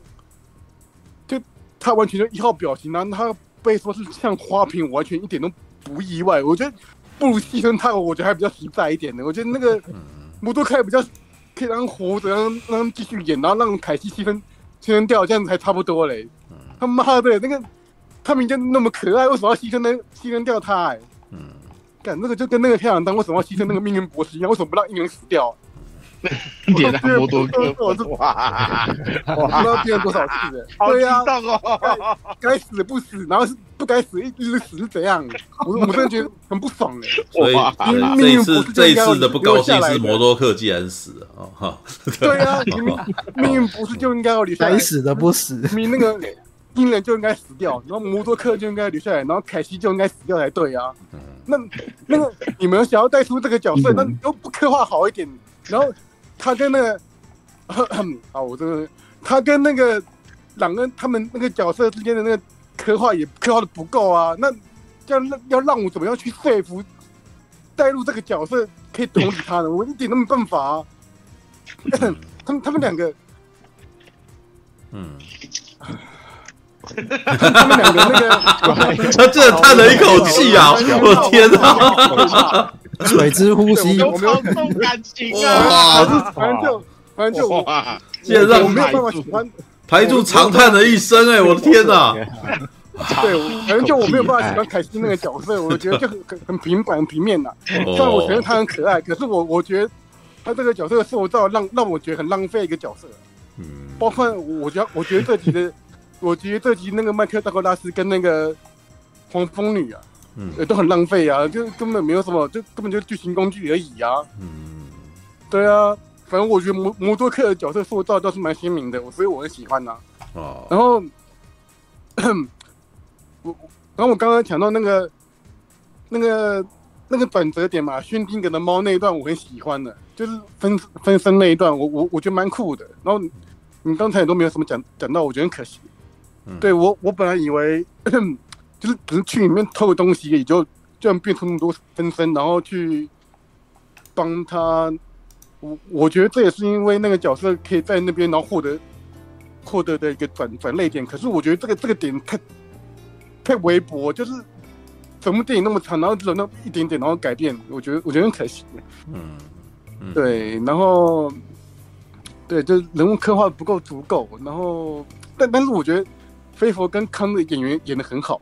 就。他完全就一号表情，然后他被说是像花瓶，我完全一点都不意外。我觉得不如牺牲他，我觉得还比较实在一点的。我觉得那个摩多开比较可以让活着，让让继续演，然后让凯西牺牲牺牲掉，这样子还差不多嘞。他妈的，那个他明明那么可爱，为什么要牺牲呢牺牲掉他？哎，嗯，干那个就跟那个太阳当为什么要牺牲那个命运博士一样，为什么不让鹰人死掉？点燃摩多克，我这哇，我不知道变了多少次了。对呀，哦，该死的不死，然后是不该死一直死是怎样？我我真的觉得很不爽哎。所以这一次这一次的不高兴是摩多克既然死了啊哈。对呀，命命运不是就应该要留下来？该死的不死，你那个英人就应该死掉，然后摩多克就应该留下来，然后凯西就应该死掉才对啊。那那个你们想要带出这个角色，那都不刻画好一点，然后。他跟那个，啊，我这个，他跟那个朗恩他们那个角色之间的那个刻画也刻画的不够啊。那这样要让我怎么样去说服带入这个角色可以同理他呢？我一点都没办法啊。他们他们两个，嗯，他们两个那个，他真的叹了一口气啊！我天哪！水之呼吸，有没有重感情啊？反正就反正就哇，竟然让我没有办法喜欢台柱长叹了一声，哎，我的天哪！对，反正就我没有办法喜欢凯西那个角色，我觉得就很很很平板很平面呐。虽然我觉得他很可爱，可是我我觉得他这个角色塑造让让我觉得很浪费一个角色。嗯，包括我觉得我觉得这集的，我觉得这集那个麦克道格拉斯跟那个黄蜂女啊。嗯，也都很浪费啊，就根本没有什么，就根本就剧情工具而已啊。嗯，对啊，反正我觉得摩摩多克的角色塑造倒是蛮鲜明的，所以我很喜欢呐、啊。哦，然后我，然后我刚刚讲到那个那个那个转折点嘛，薛丁格的猫那一段我很喜欢的，就是分分身那一段，我我我觉得蛮酷的。然后你刚才也都没有什么讲讲到，我觉得很可惜。嗯，对我我本来以为。就是只是去里面偷个东西，也就这样变出那么多分身，然后去帮他。我我觉得这也是因为那个角色可以在那边，然后获得获得的一个转转泪点。可是我觉得这个这个点太太微薄，就是整部电影那么长，然后只有那一点点，然后改变，我觉得我觉得很可惜。嗯，嗯对，然后对，就人物刻画不够足够，然后但但是我觉得飞佛跟康的演员演的很好。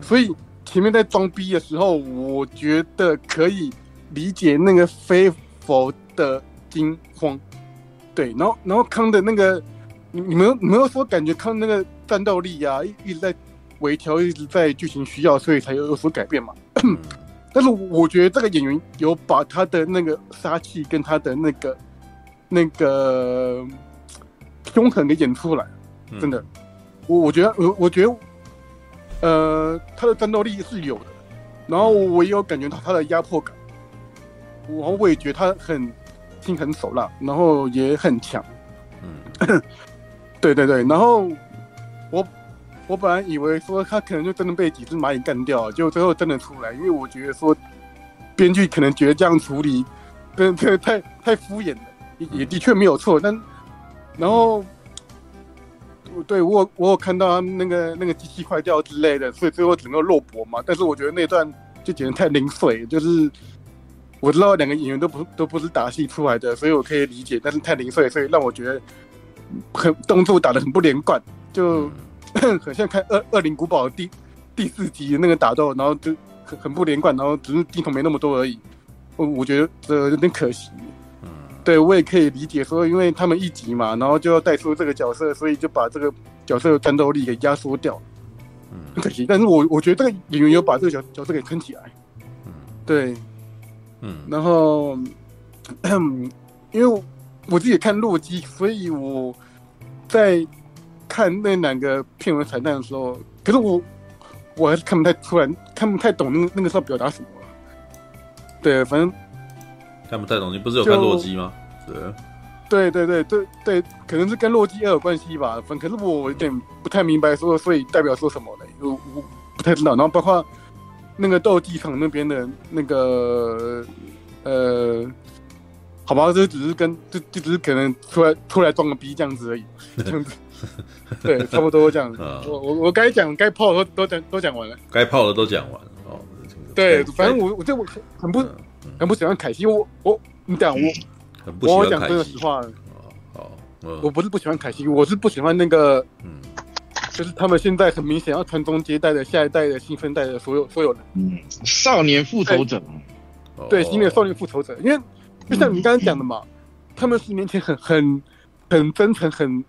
所以前面在装逼的时候，我觉得可以理解那个飞佛的惊慌，对，然后然后康的那个，你你们你们有说感觉康那个战斗力啊，一一直在微调，一直在剧情需要，所以才有有所改变嘛。但是我觉得这个演员有把他的那个杀气跟他的那个那个凶狠给演出来，真的，我我觉得我我觉得。呃，他的战斗力是有的，然后我也有感觉到他的压迫感，然后我也觉得他很心狠手辣，然后也很强。嗯，对对对，然后我我本来以为说他可能就真的被几只蚂蚁干掉，结果最后真的出来，因为我觉得说编剧可能觉得这样处理，真的太太敷衍了，也也的确没有错，但然后。对，我有我有看到他那个那个机器坏掉之类的，所以最后整个肉搏嘛。但是我觉得那段就简直太零碎，就是我知道两个演员都不都不是打戏出来的，所以我可以理解。但是太零碎，所以让我觉得很动作打得很不连贯，就 很像看《恶恶灵古堡》第第四集那个打斗，然后就很很不连贯，然后只是镜头没那么多而已。我我觉得这有点可惜。嗯，对我也可以理解说，因为他们一集嘛，然后就要带出这个角色，所以就把这个角色的战斗力给压缩掉。嗯，很可惜。但是我我觉得这个演员有把这个角角色给撑起来。嗯，对，嗯，然后，因为我自己也看洛基，所以我在看那两个片尾彩蛋的时候，可是我。我还是看不太出来，看不太懂那个那个时候表达什么。对，反正看不太懂。你不是有看洛基吗？对，对对对对对，可能是跟洛基也有关系吧。反可是我有点不太明白说，所以代表说什么嘞？我我不太知道。然后包括那个斗技场那边的那个呃，好吧，这只是跟就就只是可能出来出来装个逼这样子而已，这样子。对，差不多这样。我我我该讲该泡的都都讲都讲完了，该泡的都讲完了。哦，对，反正我我这我很不很不喜欢凯西。我我你讲我我讲真的实话。哦，我不是不喜欢凯西，我是不喜欢那个，嗯，就是他们现在很明显要传宗接代的下一代的新生代的所有所有人。嗯，少年复仇者。对，新的少年复仇者，因为就像你刚刚讲的嘛，他们十年前很很很真诚很。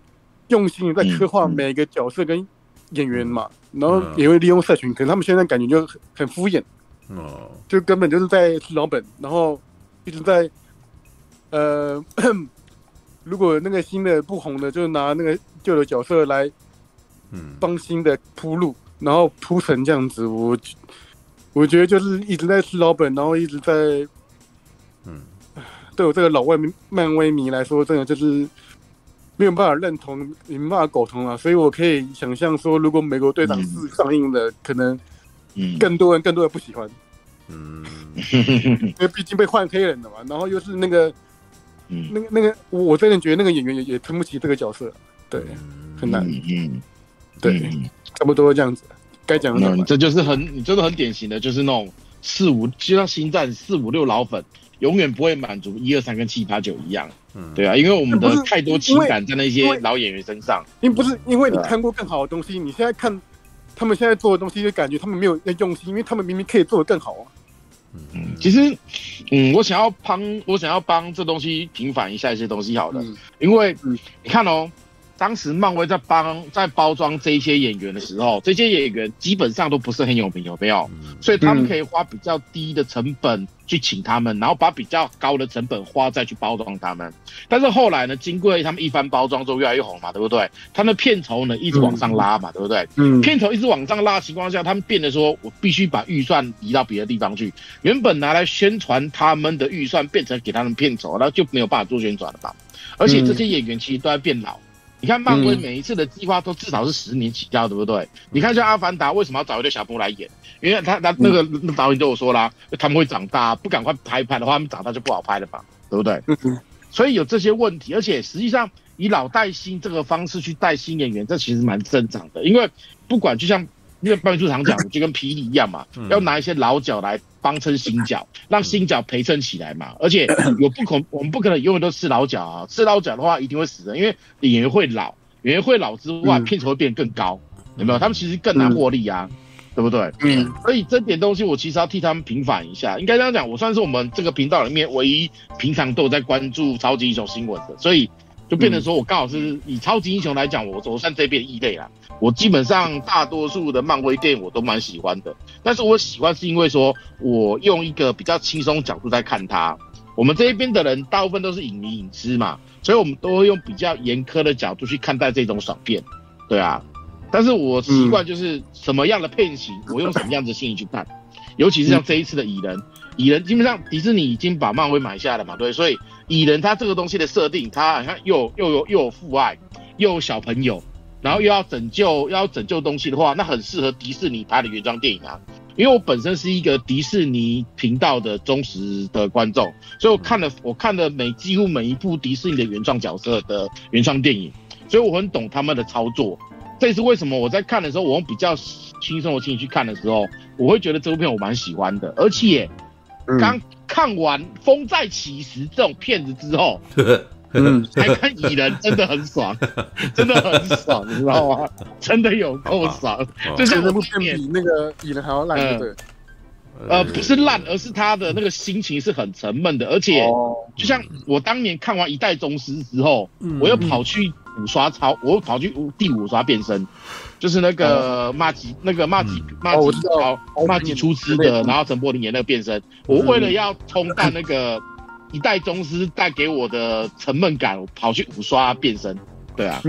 用心在刻画每个角色跟演员嘛，嗯、然后也会利用社群，可能他们现在感觉就很很敷衍，哦，就根本就是在吃老本，然后一直在，呃，如果那个新的不红的，就拿那个旧的角色来，嗯，帮新的铺路，然后铺成这样子，我我觉得就是一直在吃老本，然后一直在，嗯，对我这个老外漫威迷来说，真的就是。没有办法认同，没办法苟同啊，所以我可以想象说，如果美国队长四上映了，嗯、可能，更多人更多人不喜欢，嗯，因为毕竟被换黑人了嘛，然后又是那个，嗯，那个那个，我真的觉得那个演员也也撑不起这个角色，对，很难，嗯，对，差不多这样子，该讲的这就是很，你真的很典型的，就是那种四五，就像星战四五六老粉。永远不会满足一二三跟七八九一样，嗯，对啊，因为我们的太多情感在那些老演员身上。因不是因为你看过更好的东西，你现在看他们现在做的东西，就感觉他们没有在用心，因为他们明明可以做得更好啊。嗯，其实，嗯，我想要帮，我想要帮这东西平反一下一些东西，好了，因为你看哦。当时漫威在帮在包装这些演员的时候，这些演员基本上都不是很有名，有没有？所以他们可以花比较低的成本去请他们，然后把比较高的成本花再去包装他们。但是后来呢，经过他们一番包装之后，越来越红嘛，对不对？他们的片酬呢一直往上拉嘛，对不对？嗯，片酬一直往上拉的情况下，他们变得说我必须把预算移到别的地方去。原本拿来宣传他们的预算，变成给他们片酬，那就没有办法做宣传了吧？而且这些演员其实都在变老。你看漫威每一次的计划都至少是十年起跳，对不对？你看像阿凡达为什么要找一对小朋友来演？因为他他那个那导演都有说啦，他们会长大，不赶快拍一拍的话，他们长大就不好拍了吧，对不对？所以有这些问题，而且实际上以老带新这个方式去带新演员，这其实蛮正常的，因为不管就像。因为办事处常讲，就跟霹雳一样嘛，要拿一些老角来帮撑新角，让新角陪衬起来嘛。而且 有不可，我们不可能永远都吃老角啊，吃老角的话一定会死人，因为演员会老，演员会老之外，片酬会变得更高，有没有？他们其实更难获利啊，对不对？嗯。所以这点东西我其实要替他们平反一下，应该这样讲，我算是我们这个频道里面唯一平常都有在关注超级英雄新闻的，所以就变成说我刚好是以超级英雄来讲，我我算这边异类啦。我基本上大多数的漫威电影我都蛮喜欢的，但是我喜欢是因为说，我用一个比较轻松角度在看它。我们这一边的人大部分都是影迷影痴嘛，所以我们都会用比较严苛的角度去看待这种爽片，对啊。但是我习惯就是什么样的片型，我用什么样子的心情去看，尤其是像这一次的蚁人，蚁人基本上迪士尼已经把漫威买下来了嘛，对，所以蚁人它这个东西的设定，它好像又又有又有父爱，又有小朋友。然后又要拯救，要拯救东西的话，那很适合迪士尼拍的原创电影啊。因为我本身是一个迪士尼频道的忠实的观众，所以我看了我看了每几乎每一部迪士尼的原创角色的原创电影，所以我很懂他们的操作。这也是为什么我在看的时候，我用比较轻松的心情去看的时候，我会觉得这部片我蛮喜欢的。而且刚看完《风再起时》这种片子之后。嗯，还看蚁人真的很爽，真的很爽，你知道吗？真的有够爽，就是那部片比那个蚁人还要烂，对不对？呃，不是烂，而是他的那个心情是很沉闷的，而且就像我当年看完《一代宗师》之后，我又跑去五刷超，我又跑去第五刷变身，就是那个骂吉，那个骂吉骂吉超骂吉出资的，然后陈柏霖演那个变身，我为了要冲淡那个 《一代宗师》带给我的沉闷感，我跑去五刷变身，对啊。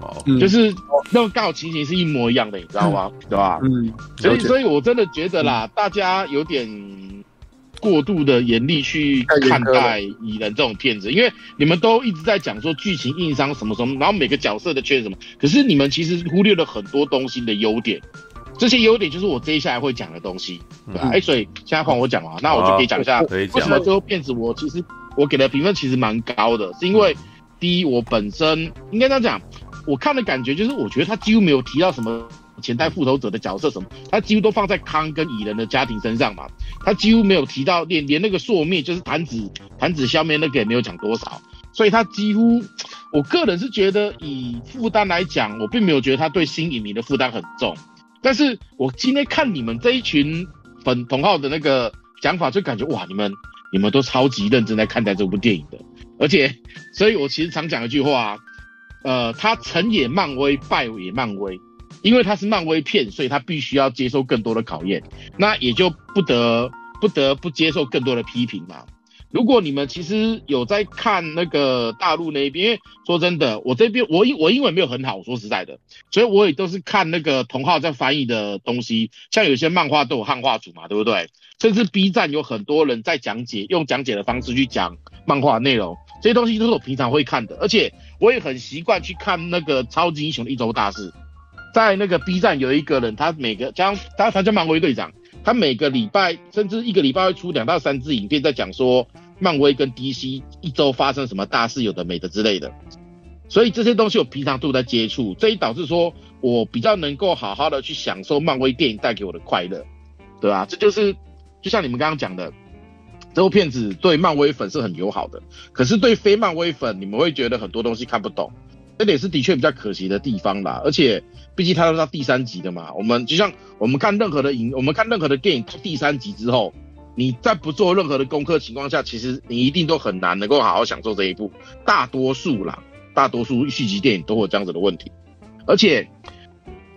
哦，就是那个刚好情形是一模一样的，你知道吗？对吧？嗯，所以所以我真的觉得啦，大家有点过度的严厉去看待蚁人这种片子，因为你们都一直在讲说剧情硬伤什么什么，然后每个角色的缺什么，可是你们其实忽略了很多东西的优点，这些优点就是我接下来会讲的东西，对吧？哎，所以现在换我讲啊，那我就可以讲一下为什么最后片子我其实我给的评分其实蛮高的，是因为第一，我本身应该这样讲。我看的感觉就是，我觉得他几乎没有提到什么前代复仇者的角色什么，他几乎都放在康跟蚁人的家庭身上嘛，他几乎没有提到连连那个朔灭就是弹指弹指消灭那个也没有讲多少，所以他几乎，我个人是觉得以负担来讲，我并没有觉得他对新影迷的负担很重，但是我今天看你们这一群粉同号的那个讲法，就感觉哇，你们你们都超级认真在看待这部电影的，而且，所以我其实常讲一句话。呃，他成也漫威，败也漫威，因为它是漫威片，所以他必须要接受更多的考验，那也就不得不得不接受更多的批评嘛。如果你们其实有在看那个大陆那边，因为说真的，我这边我英我英文没有很好，说实在的，所以我也都是看那个同号在翻译的东西，像有些漫画都有汉化组嘛，对不对？甚至 B 站有很多人在讲解，用讲解的方式去讲漫画内容。这些东西都是我平常会看的，而且我也很习惯去看那个超级英雄的一周大事。在那个 B 站有一个人，他每个将他他叫漫威队长，他每个礼拜甚至一个礼拜会出两到三支影片，在讲说漫威跟 DC 一周发生什么大事，有的没的之类的。所以这些东西我平常都在接触，这也导致说我比较能够好好的去享受漫威电影带给我的快乐，对吧？这就是就像你们刚刚讲的。这部片子对漫威粉是很友好的，可是对非漫威粉，你们会觉得很多东西看不懂，这点是的确比较可惜的地方啦。而且，毕竟它都到第三集的嘛，我们就像我们看任何的影，我们看任何的电影到第三集之后，你在不做任何的功课情况下，其实你一定都很难能够好好享受这一部。大多数啦，大多数续集电影都有这样子的问题。而且，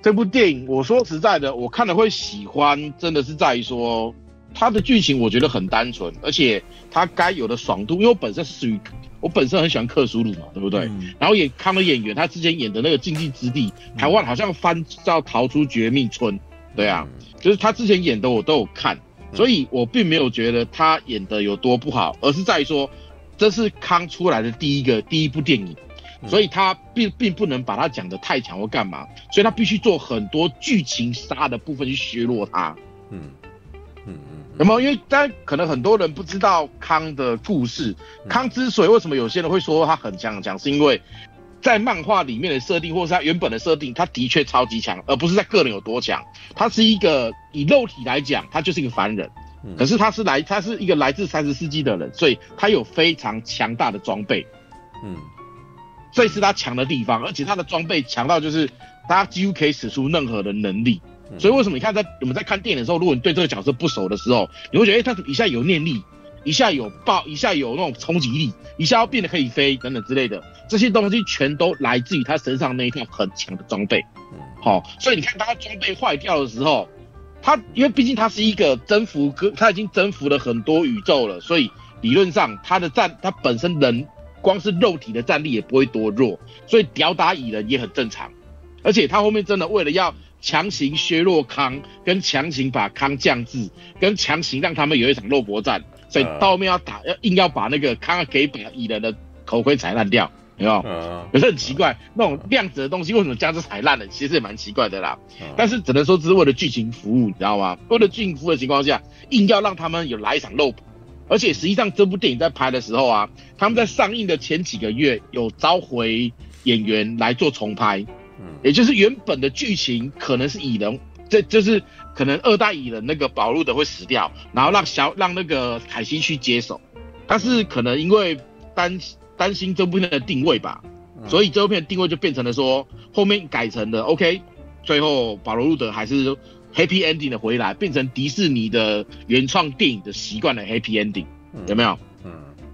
这部电影我说实在的，我看了会喜欢，真的是在于说。它的剧情我觉得很单纯，而且它该有的爽度，因为我本身是属于我本身很喜欢克苏鲁嘛，对不对？嗯、然后也看了演员，他之前演的那个《禁忌之地》，台湾好像翻叫《逃出绝命村》，对啊，就是他之前演的我都有看，所以我并没有觉得他演的有多不好，而是在于说这是康出来的第一个第一部电影，所以他并并不能把它讲的太强或干嘛，所以他必须做很多剧情杀的部分去削弱它，嗯。嗯嗯，有没有？因为大家可能很多人不知道康的故事。康之所以为什么有些人会说他很强很强，是因为在漫画里面的设定，或是他原本的设定，他的确超级强，而不是在个人有多强。他是一个以肉体来讲，他就是一个凡人。可是他是来，他是一个来自三十世纪的人，所以他有非常强大的装备。嗯，这是他强的地方，而且他的装备强到就是他几乎可以使出任何的能力。所以为什么你看在我们在看电影的时候，如果你对这个角色不熟的时候，你会觉得，哎，他一下有念力，一下有爆，一下有那种冲击力，一下要变得可以飞等等之类的，这些东西全都来自于他身上那一套很强的装备。好，所以你看当他装备坏掉的时候，他因为毕竟他是一个征服哥，他已经征服了很多宇宙了，所以理论上他的战，他本身人光是肉体的战力也不会多弱，所以吊打蚁人也很正常。而且他后面真的为了要。强行削弱康，跟强行把康降智，跟强行让他们有一场肉搏战，所以到后面要打，要硬要把那个康给把蚁人的头盔踩烂掉，有没有？可是很奇怪，那种量子的东西为什么这样子踩烂了？其实也蛮奇怪的啦。但是只能说这是为了剧情服务，你知道吗？为了剧情服务的情况下，硬要让他们有来一场肉搏，而且实际上这部电影在拍的时候啊，他们在上映的前几个月有召回演员来做重拍。也就是原本的剧情可能是蚁人，这就是可能二代蚁人那个保罗德会死掉，然后让小让那个凯西去接手，但是可能因为担担心这部片的定位吧，所以这部片的定位就变成了说后面改成了 OK，最后保罗路德还是 happy ending 的回来，变成迪士尼的原创电影的习惯的 happy ending，有没有？嗯，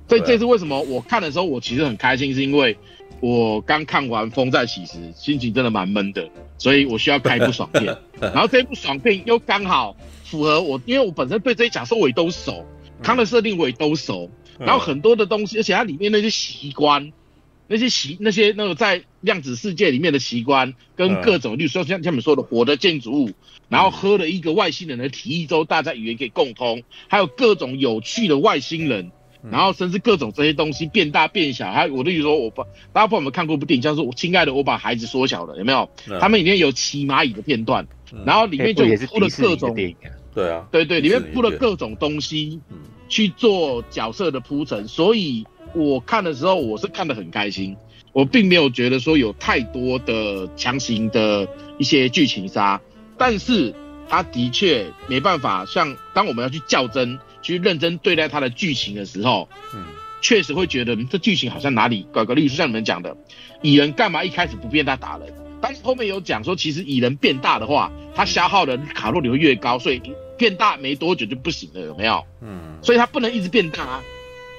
所以这是为什么我看的时候我其实很开心，是因为我刚看完《风再起时》，心情真的蛮闷的，所以我需要开一部爽片，然后这部爽片又刚好符合我，因为我本身对这些角色我也都熟，康的设定我也都熟，然后很多的东西，而且它里面那些习惯。那些奇那些那个在量子世界里面的奇观，跟各种，例如说像像你们说的火的建筑物，然后喝了一个外星人的提议之后，大家语言可以共通，还有各种有趣的外星人，然后甚至各种这些东西变大变小，还有我例如说我把大家不知道有没有看过部电影，叫做我亲爱的我把孩子缩小了，有没有？他们里面有骑蚂蚁的片段，然后里面就铺了各种，对啊，对对，里面铺了各种东西，去做角色的铺陈，所以。我看的时候，我是看得很开心，我并没有觉得说有太多的强行的一些剧情杀，但是他的确没办法像当我们要去较真、去认真对待他的剧情的时候，嗯，确实会觉得这剧情好像哪里怪怪。例如像你们讲的，蚁人干嘛一开始不变大打人？但是后面有讲说，其实蚁人变大的话，它消耗的卡路里会越高，所以变大没多久就不行了，有没有？嗯，所以它不能一直变大啊。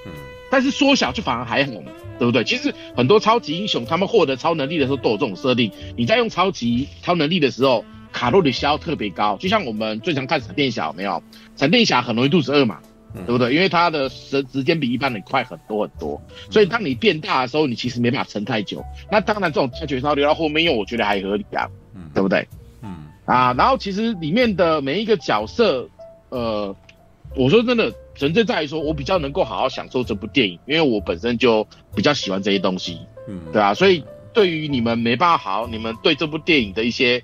嗯但是缩小就反而还好，对不对？其实很多超级英雄他们获得超能力的时候都有这种设定。你在用超级超能力的时候，卡路里消耗特别高，就像我们最常看闪电侠没有？闪电侠很容易肚子饿嘛，对不对？因为他的时时间比一般人快很多很多，所以当你变大的时候，你其实没办法撑太久。那当然这种绝招留到后面用，我觉得还合理啊，对不对？嗯啊，然后其实里面的每一个角色，呃，我说真的。纯粹在于说，我比较能够好好享受这部电影，因为我本身就比较喜欢这些东西，嗯，对啊，所以对于你们没办法好，你们对这部电影的一些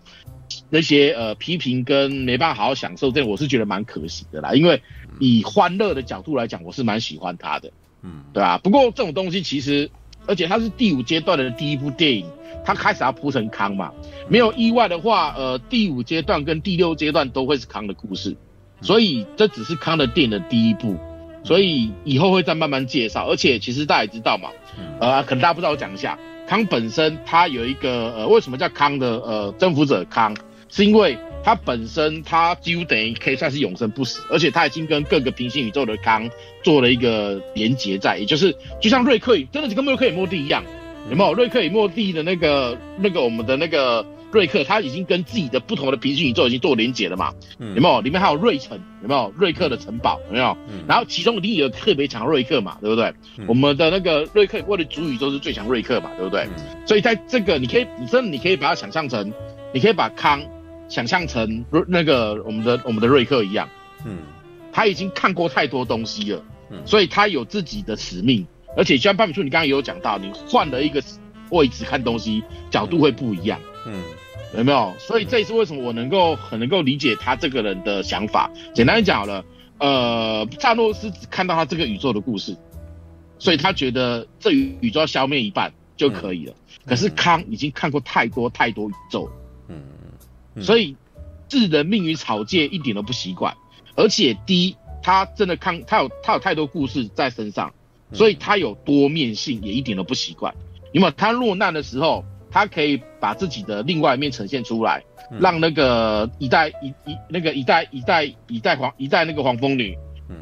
那些呃批评跟没办法好好享受，这我是觉得蛮可惜的啦。因为以欢乐的角度来讲，我是蛮喜欢他的，嗯，对啊。不过这种东西其实，而且它是第五阶段的第一部电影，它开始要铺成康嘛，没有意外的话，呃，第五阶段跟第六阶段都会是康的故事。所以这只是康的电影的第一部，所以以后会再慢慢介绍。而且其实大家也知道嘛，呃，可能大家不知道，我讲一下，康本身他有一个呃，为什么叫康的呃征服者康，是因为他本身他几乎等于可以算是永生不死，而且他已经跟各个平行宇宙的康做了一个连结在，也就是就像瑞克真的就跟瑞克与莫蒂一样，有没有？瑞克与莫蒂的那个那个我们的那个。瑞克他已经跟自己的不同的平行宇宙已经做连结了嘛？嗯、有没有？里面还有瑞城，有没有？瑞克的城堡有没有？嗯、然后其中一定有特别强瑞克嘛？对不对？嗯、我们的那个瑞克或者主宇宙是最强瑞克嘛？对不对？嗯、所以在这个你可以，你真的你可以把它想象成，你可以把康想象成那个我们的我们的瑞克一样。嗯，他已经看过太多东西了，嗯，所以他有自己的使命，而且像潘米叔，你刚刚也有讲到，你换了一个位置看东西，角度会不一样。嗯，有没有？所以这也是为什么我能够很能够理解他这个人的想法。简单讲好了，呃，萨诺斯只看到他这个宇宙的故事，所以他觉得这宇宇宙要消灭一半就可以了。可是康已经看过太多太多宇宙，嗯，所以置人命于草芥一点都不习惯。而且第一，他真的看他有他有太多故事在身上，所以他有多面性也一点都不习惯。因为？他落难的时候。他可以把自己的另外一面呈现出来，让那个一代一一那个一代一代一代黄一代那个黄蜂女，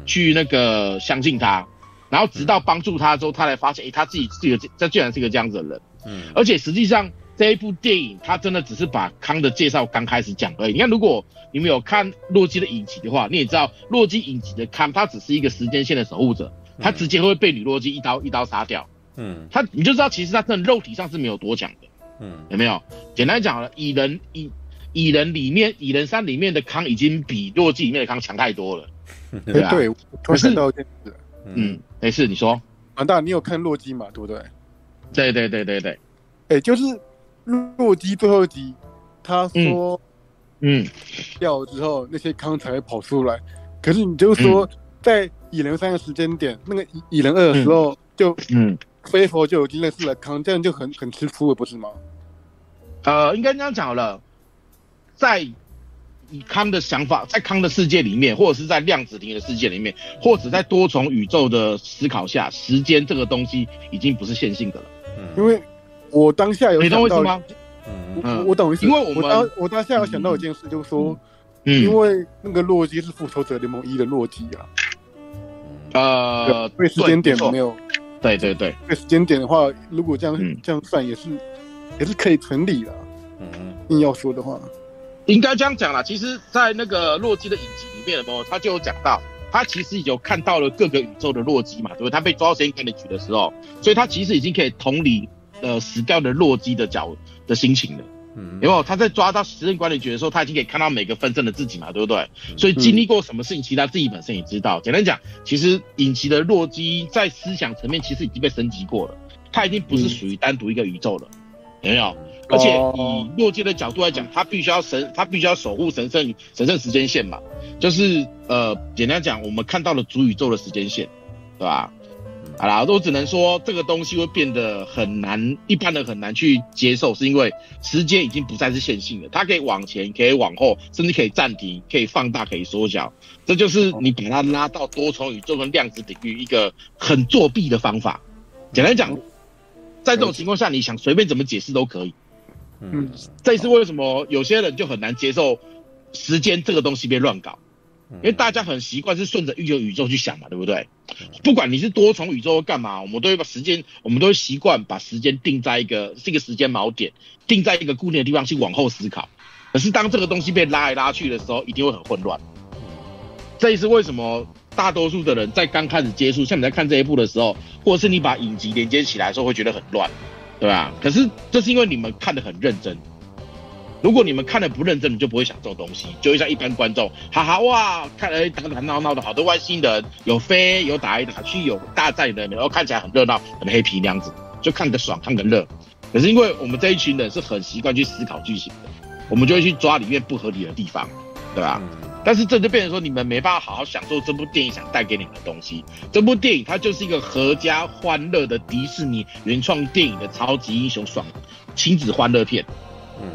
去那个相信他，然后直到帮助他之后，他才发现，诶、欸，他自己是一个这居然是一个这样子的人。嗯，而且实际上这一部电影，它真的只是把康的介绍刚开始讲而已。你看，如果你们有看洛基的影集的话，你也知道洛基影集的康，他只是一个时间线的守护者，他直接会被女洛基一刀一刀杀掉。嗯，他你就知道，其实他真的肉体上是没有多强的。嗯，有没有？简单讲了，蚁人蚁蚁人里面，蚁人三里面的康已经比洛基里面的康强太多了，对吧？对，可是嗯，没事，你说。王大，你有看洛基嘛？对不对？对对对对对。哎，就是洛基最后一集，他说，嗯，掉了之后那些康才会跑出来。可是你就说，在蚁人三个时间点，那个蚁蚁人二的时候，就嗯。飞佛就已经认识了康，这样就很很吃醋了，不是吗？呃，应该这样讲了，在以康的想法，在康的世界里面，或者是在量子里的世界里面，或者在多重宇宙的思考下，时间这个东西已经不是线性的了。嗯，因为我当下有，你懂我意思吗？嗯，我我懂意思，因为我们我当我当下有想到一件事，就是说，嗯，因为那个洛基是复仇者联盟一的洛基啊。呃，对时间点没有。对对对，对时间点的话，如果这样、嗯、这样算也是也是可以成立的。嗯，硬要说的话，应该这样讲啦。其实，在那个洛基的影集里面的时候，他就有讲到，他其实有看到了各个宇宙的洛基嘛，对不对？他被抓到时间管理局的时候，所以他其实已经可以同理呃死掉的洛基的角的心情了。嗯，有没有？他在抓到时任管理局的时候，他已经可以看到每个分身的自己嘛，对不对？所以经历过什么事情，其实他自己本身也知道。简单讲，其实影集的洛基在思想层面其实已经被升级过了，他已经不是属于单独一个宇宙了，有没有？而且以洛基的角度来讲，他必须要神，他必须要守护神圣神圣时间线嘛，就是呃，简单讲，我们看到了主宇宙的时间线，对吧？好啦，我只能说这个东西会变得很难，一般人很难去接受，是因为时间已经不再是线性的，它可以往前，可以往后，甚至可以暂停，可以放大，可以缩小，这就是你把它拉到多重宇宙跟量子领域一个很作弊的方法。简单讲，在这种情况下，你想随便怎么解释都可以。嗯，这也是为什么有些人就很难接受时间这个东西被乱搞。因为大家很习惯是顺着宇宙宇宙去想嘛，对不对？不管你是多重宇宙干嘛，我们都会把时间，我们都会习惯把时间定在一个这个时间锚点，定在一个固定的地方去往后思考。可是当这个东西被拉来拉去的时候，一定会很混乱。这也是为什么大多数的人在刚开始接触，像你在看这一部的时候，或者是你把影集连接起来的时候，会觉得很乱，对吧？可是这是因为你们看得很认真。如果你们看的不认真，你就不会想这种东西，就会像一般观众，哈哈哇，看了打打闹闹的好多外星人，有飞有打来打去，有大战的，然后看起来很热闹，很黑皮那样子，就看个爽，看个热。可是因为我们这一群人是很习惯去思考剧情的，我们就会去抓里面不合理的地方，对吧？嗯、但是这就变成说，你们没办法好好享受这部电影想带给你们的东西。这部电影它就是一个合家欢乐的迪士尼原创电影的超级英雄爽亲子欢乐片，嗯。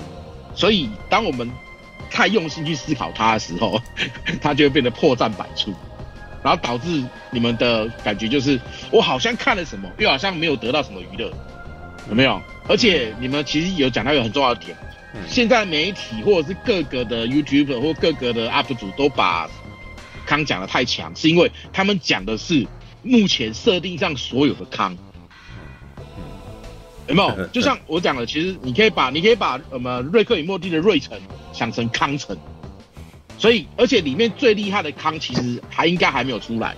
所以，当我们太用心去思考它的时候，它就会变得破绽百出，然后导致你们的感觉就是我好像看了什么，又好像没有得到什么娱乐，有没有？而且你们其实有讲到一个很重要的点，现在媒体或者是各个的 YouTuber 或各个的 UP 主都把康讲的太强，是因为他们讲的是目前设定上所有的康。有没有？就像我讲的，其实你可以把你可以把什么瑞克与莫蒂的瑞城想成康城，所以而且里面最厉害的康其实还应该还没有出来，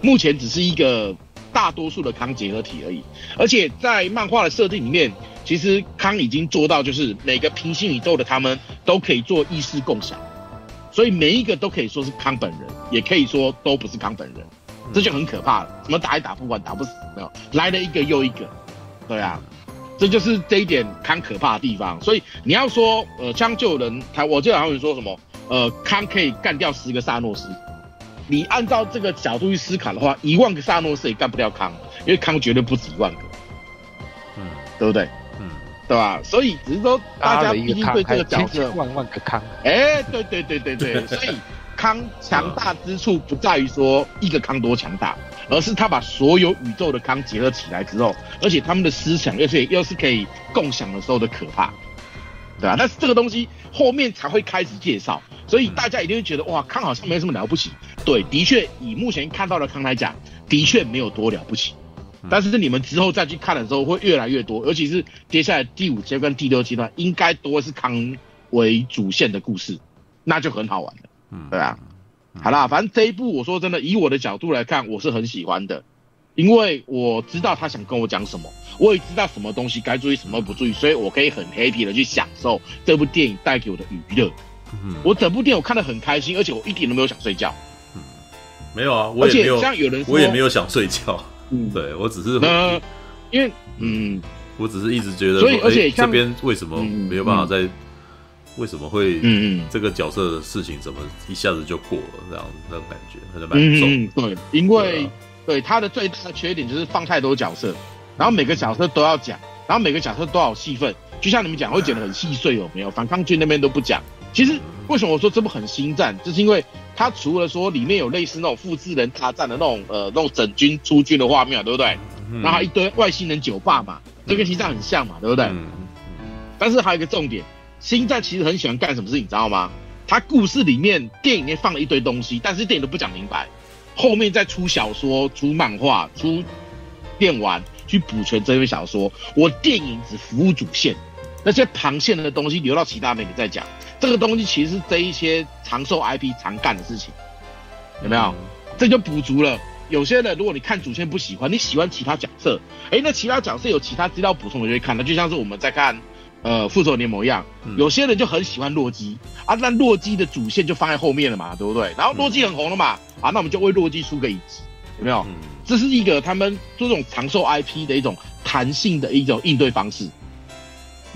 目前只是一个大多数的康结合体而已。而且在漫画的设定里面，其实康已经做到就是每个平行宇宙的他们都可以做意识共享，所以每一个都可以说是康本人，也可以说都不是康本人，这就很可怕了。怎么打也打不完，打不死，没有来了一个又一个，对啊。这就是这一点康可怕的地方，所以你要说，呃，将就人，他我记得好像有说什么，呃，康可以干掉十个萨诺斯，你按照这个角度去思考的话，一万个萨诺斯也干不掉康，因为康绝对不止一万个，嗯，对不对？嗯，对吧？所以只是说大家毕竟对这个角色，万万个康，哎，对对对对对，所以康强大之处不在于说一个康多强大。而是他把所有宇宙的康结合起来之后，而且他们的思想又是又是可以共享的时候的可怕，对吧？但是这个东西后面才会开始介绍，所以大家一定会觉得哇，康好像没什么了不起。对，的确以目前看到的康来讲，的确没有多了不起。但是你们之后再去看的时候，会越来越多，尤其是接下来第五阶段、第六阶段，应该多是康为主线的故事，那就很好玩了，嗯，对吧？好啦，反正这一部我说真的，以我的角度来看，我是很喜欢的，因为我知道他想跟我讲什么，我也知道什么东西该注意，什么不注意，所以我可以很 happy 的去享受这部电影带给我的娱乐。嗯，我整部电影我看得很开心，而且我一点都没有想睡觉。嗯，没有啊，我也没有，像有人说，我也没有想睡觉。嗯，对我只是，呃，因为，嗯，我只是一直觉得，所以而且这边为什么没有办法在。为什么会？嗯嗯，这个角色的事情怎么一下子就过了？这样那种感觉，他就蛮重。嗯，对，因为对他的最大的缺点就是放太多角色，然后每个角色都要讲，然后每个角色都要有戏份。就像你们讲，会剪得很细碎，有没有？反抗军那边都不讲。其实为什么我说这部很星战，就是因为它除了说里面有类似那种复制人大战的那种呃那种整军出军的画面，对不对？然后一堆外星人酒吧嘛，这跟星战很像嘛，对不对？但是还有一个重点。星战其实很喜欢干什么事情，你知道吗？他故事里面电影里面放了一堆东西，但是电影都不讲明白，后面再出小说、出漫画、出电玩去补全这篇小说。我电影只服务主线，那些旁线的东西留到其他媒体再讲。这个东西其实是这一些长寿 IP 常干的事情，有没有？嗯、这就补足了。有些人如果你看主线不喜欢，你喜欢其他角色，哎，那其他角色有其他资料补充，我就会看。那就像是我们在看呃复仇者联盟一样，有些人就很喜欢洛基啊，那洛基的主线就放在后面了嘛，对不对？然后洛基很红了嘛，啊，那我们就为洛基出个影集，有没有？这是一个他们做这种长寿 IP 的一种弹性的一种应对方式。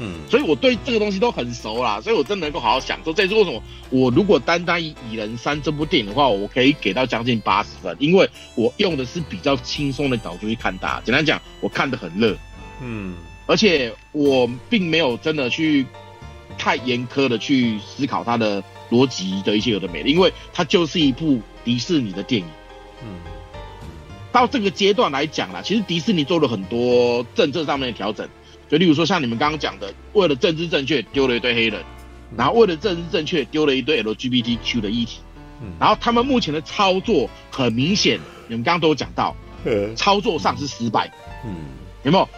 嗯，所以我对这个东西都很熟啦，所以我真的能够好好享受。这也是为什么我如果单单以《蚁人三》这部电影的话，我可以给到将近八十分，因为我用的是比较轻松的角度去看它。简单讲，我看得很乐，嗯，而且我并没有真的去太严苛的去思考它的逻辑的一些有的没的，因为它就是一部迪士尼的电影。嗯，到这个阶段来讲啦，其实迪士尼做了很多政策上面的调整。就例如说，像你们刚刚讲的，为了政治正确丢了一堆黑人，然后为了政治正确丢了一堆 LGBTQ 的议题，然后他们目前的操作很明显，你们刚刚都有讲到，操作上是失败，嗯，有没有？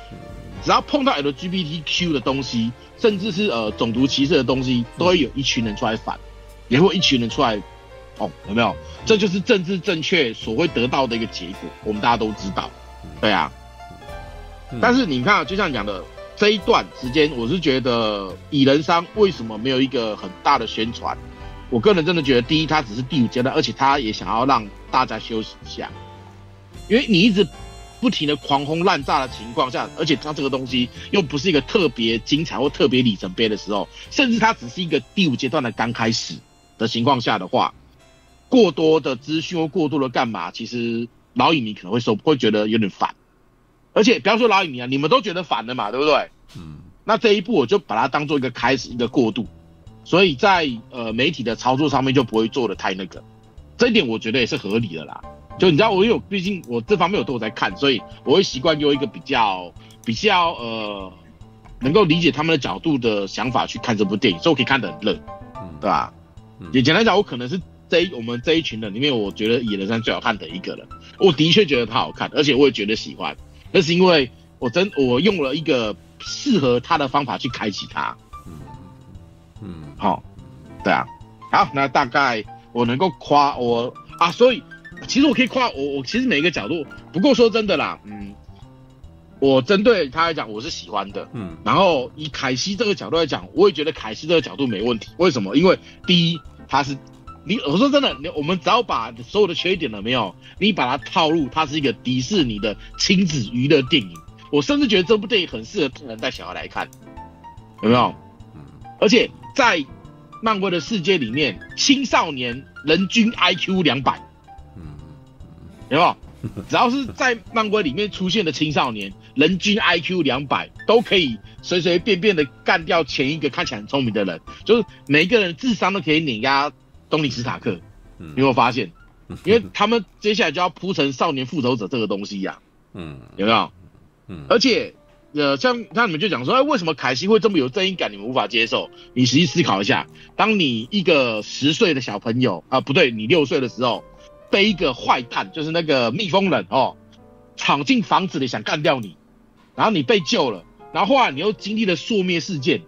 只要碰到 LGBTQ 的东西，甚至是呃种族歧视的东西，都会有一群人出来反，也会一群人出来，哦，有没有？这就是政治正确所会得到的一个结果，我们大家都知道，对啊。但是你看，就像讲的。这一段时间，我是觉得蚁人三为什么没有一个很大的宣传？我个人真的觉得，第一，它只是第五阶段，而且它也想要让大家休息一下，因为你一直不停的狂轰滥炸的情况下，而且它这个东西又不是一个特别精彩或特别里程碑的时候，甚至它只是一个第五阶段的刚开始的情况下的话，过多的资讯或过多的干嘛，其实老影迷可能会受会觉得有点烦。而且，不要说老影迷啊，你们都觉得烦了嘛，对不对？嗯。那这一步我就把它当做一个开始，一个过渡，所以在呃媒体的操作上面就不会做的太那个，这一点我觉得也是合理的啦。就你知道，我有毕竟我这方面有都有在看，所以我会习惯用一个比较比较呃能够理解他们的角度的想法去看这部电影，所以我可以看得很乐，嗯，对吧？嗯。也简单讲，我可能是这一我们这一群人里面，我觉得《野人山》最好看的一个人。我的确觉得他好看，而且我也觉得喜欢。那是因为我真我用了一个适合他的方法去开启它，嗯嗯，好、哦，对啊，好，那大概我能够夸我啊，所以其实我可以夸我，我其实每一个角度，不过说真的啦，嗯，我针对他来讲我是喜欢的，嗯，然后以凯西这个角度来讲，我也觉得凯西这个角度没问题，为什么？因为第一他是。你我说真的，你我们只要把所有的缺点了没有，你把它套入，它是一个迪士尼的亲子娱乐电影。我甚至觉得这部电影很适合大人带小孩来看，有没有？嗯而且在漫威的世界里面，青少年人均 IQ 两百，有没有？只要是在漫威里面出现的青少年，人均 IQ 两百，都可以随随便便的干掉前一个看起来很聪明的人，就是每一个人智商都可以碾压。东尼史塔克，你有没有发现？因为他们接下来就要铺成少年复仇者这个东西呀、啊，嗯，有没有？嗯，而且，呃，像那你们就讲说，哎，为什么凯西会这么有正义感？你们无法接受？你实际思考一下，当你一个十岁的小朋友啊，不对，你六岁的时候，被一个坏蛋，就是那个蜜蜂人哦，闯进房子里想干掉你，然后你被救了，然后后来你又经历了朔灭事件，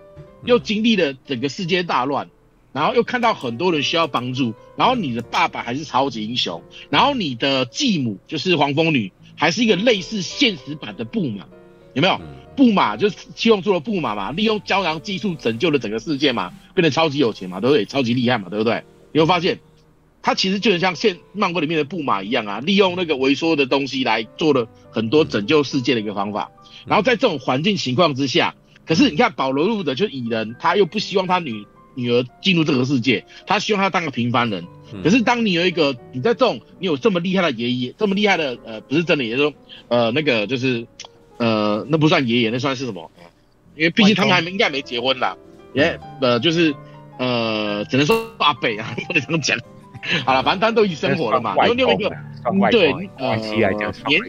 又经历了整个世界大乱。然后又看到很多人需要帮助，然后你的爸爸还是超级英雄，然后你的继母就是黄蜂女，还是一个类似现实版的布玛，有没有？布玛就是七龙珠的布玛嘛，利用胶囊技术拯救了整个世界嘛，变得超级有钱嘛，对不对？超级厉害嘛，对不对？你会发现，他其实就很像现漫威里面的布玛一样啊，利用那个萎缩的东西来做了很多拯救世界的一个方法。然后在这种环境情况之下，可是你看保罗路的就是蚁人，他又不希望他女。女儿进入这个世界，他希望他当个平凡人。可是当你有一个，你在这种，你有这么厉害的爷爷，这么厉害的，呃，不是真的爷爷，说，呃，那个就是，呃，那不算爷爷，那算是什么？因为毕竟他们还没应该没结婚啦，也，呃，就是，呃，只能说阿北啊，不能这样讲。好了，反正都已经生活了嘛。然后另外一个，对，呃，年，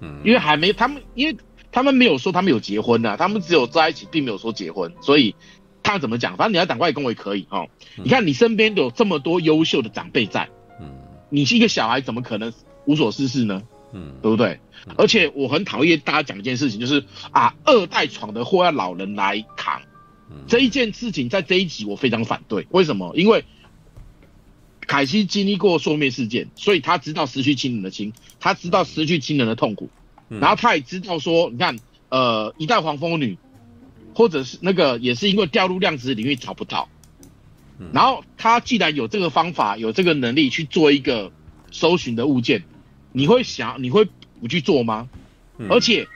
嗯，因为还没他们，因为他们没有说他们有结婚呐，他们只有在一起，并没有说结婚，所以。他怎么讲？反正你要打外公也可以哦。你看你身边有这么多优秀的长辈在，嗯，你是一个小孩，怎么可能无所事事呢？嗯，对不对？而且我很讨厌大家讲一件事情，就是啊，二代闯的祸要老人来扛。这一件事情在这一集我非常反对。为什么？因为凯西经历过双面事件，所以他知道失去亲人的亲，他知道失去亲人的痛苦，然后他也知道说，你看，呃，一代黄蜂女。或者是那个也是因为掉入量子领域找不到，然后他既然有这个方法，有这个能力去做一个搜寻的物件，你会想你会不去做吗？而且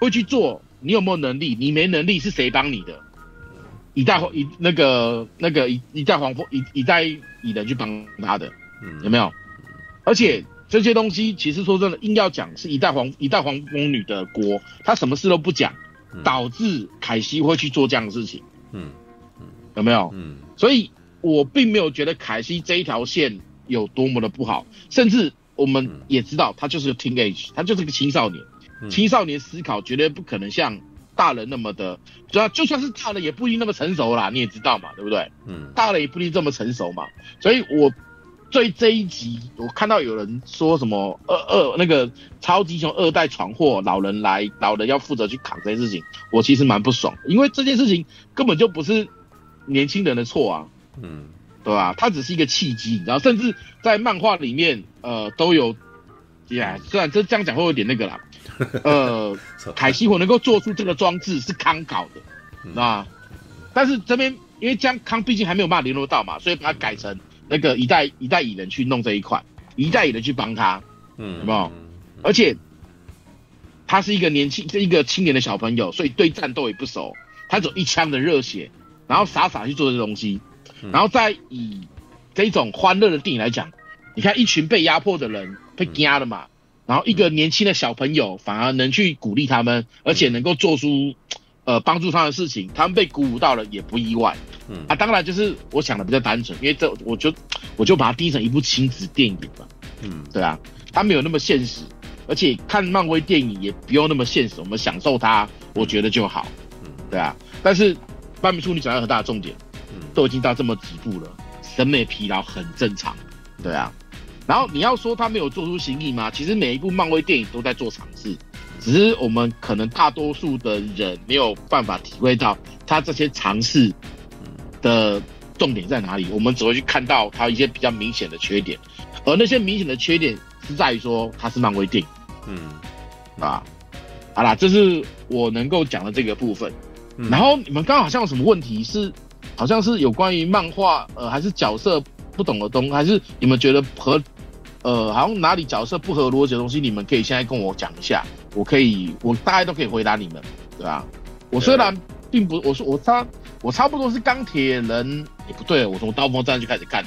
会去做，你有没有能力？你没能力是谁帮你的？一代一那个那个一一代黄蜂一一代蚁人去帮他的，有没有？而且这些东西其实说真的，硬要讲是一代黄一代黄蜂女的锅，她什么事都不讲。导致凯西会去做这样的事情，嗯，有没有？嗯，所以我并没有觉得凯西这一条线有多么的不好，甚至我们也知道他就是个 teenage，他就是个青少年，青少年思考绝对不可能像大人那么的，主要就算是大人也不一定那么成熟啦，你也知道嘛，对不对？嗯，大人也不一定这么成熟嘛，所以我。对这一集，我看到有人说什么二二那个超级英雄二代闯祸，老人来，老人要负责去扛这件事情，我其实蛮不爽，因为这件事情根本就不是年轻人的错啊，嗯，对吧？它只是一个契机，然后甚至在漫画里面，呃，都有，呀，虽然这这样讲会有点那个啦，呃，凯西我能够做出这个装置是康搞的，啊，但是这边因为江康毕竟还没有办法联络到嘛，所以把它改成。那个一代一代蚁人去弄这一块，一代蚁人去帮他，嗯，有没有？而且他是一个年轻，一个青年的小朋友，所以对战斗也不熟，他只有一腔的热血，然后傻傻去做这东西，然后再以这种欢乐的电影来讲，你看一群被压迫的人被压了嘛，然后一个年轻的小朋友反而能去鼓励他们，而且能够做出呃帮助他的事情，他们被鼓舞到了也不意外。嗯啊，当然就是我想的比较单纯，因为这我就我就把它定成一部亲子电影嘛。嗯，对啊，它没有那么现实，而且看漫威电影也不用那么现实，我们享受它，我觉得就好。嗯，对啊。但是半米处你讲到很大的重点，嗯，都已经到这么几步了，审美疲劳很正常。对啊。然后你要说他没有做出新意吗？其实每一部漫威电影都在做尝试，只是我们可能大多数的人没有办法体会到他这些尝试。的重点在哪里？我们只会去看到他一些比较明显的缺点，而那些明显的缺点是在于说他是漫威电影，嗯，啊，好啦，这是我能够讲的这个部分。嗯、然后你们刚刚好像有什么问题是，好像是有关于漫画，呃，还是角色不懂的东西，还是你们觉得和，呃，好像哪里角色不合逻辑的东西，你们可以现在跟我讲一下，我可以，我大概都可以回答你们，对吧？我虽然并不，我说我差。我差不多是钢铁人，也、欸、不对，我从刀锋战就开始看，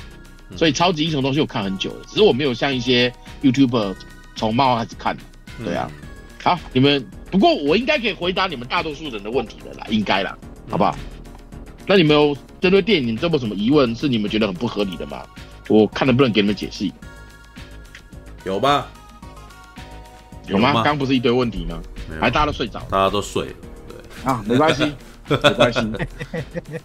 所以超级英雄东西我看很久了，只是我没有像一些 YouTuber 从漫画开始看，对啊。好，你们不过我应该可以回答你们大多数人的问题的啦，应该啦，好不好？那你们有针对电影这么什么疑问是你们觉得很不合理的吗？我看能不能给你们解释。有吧？有吗？刚不是一堆问题吗？还大家都睡着，大家都睡了，对啊，没关系。没关系，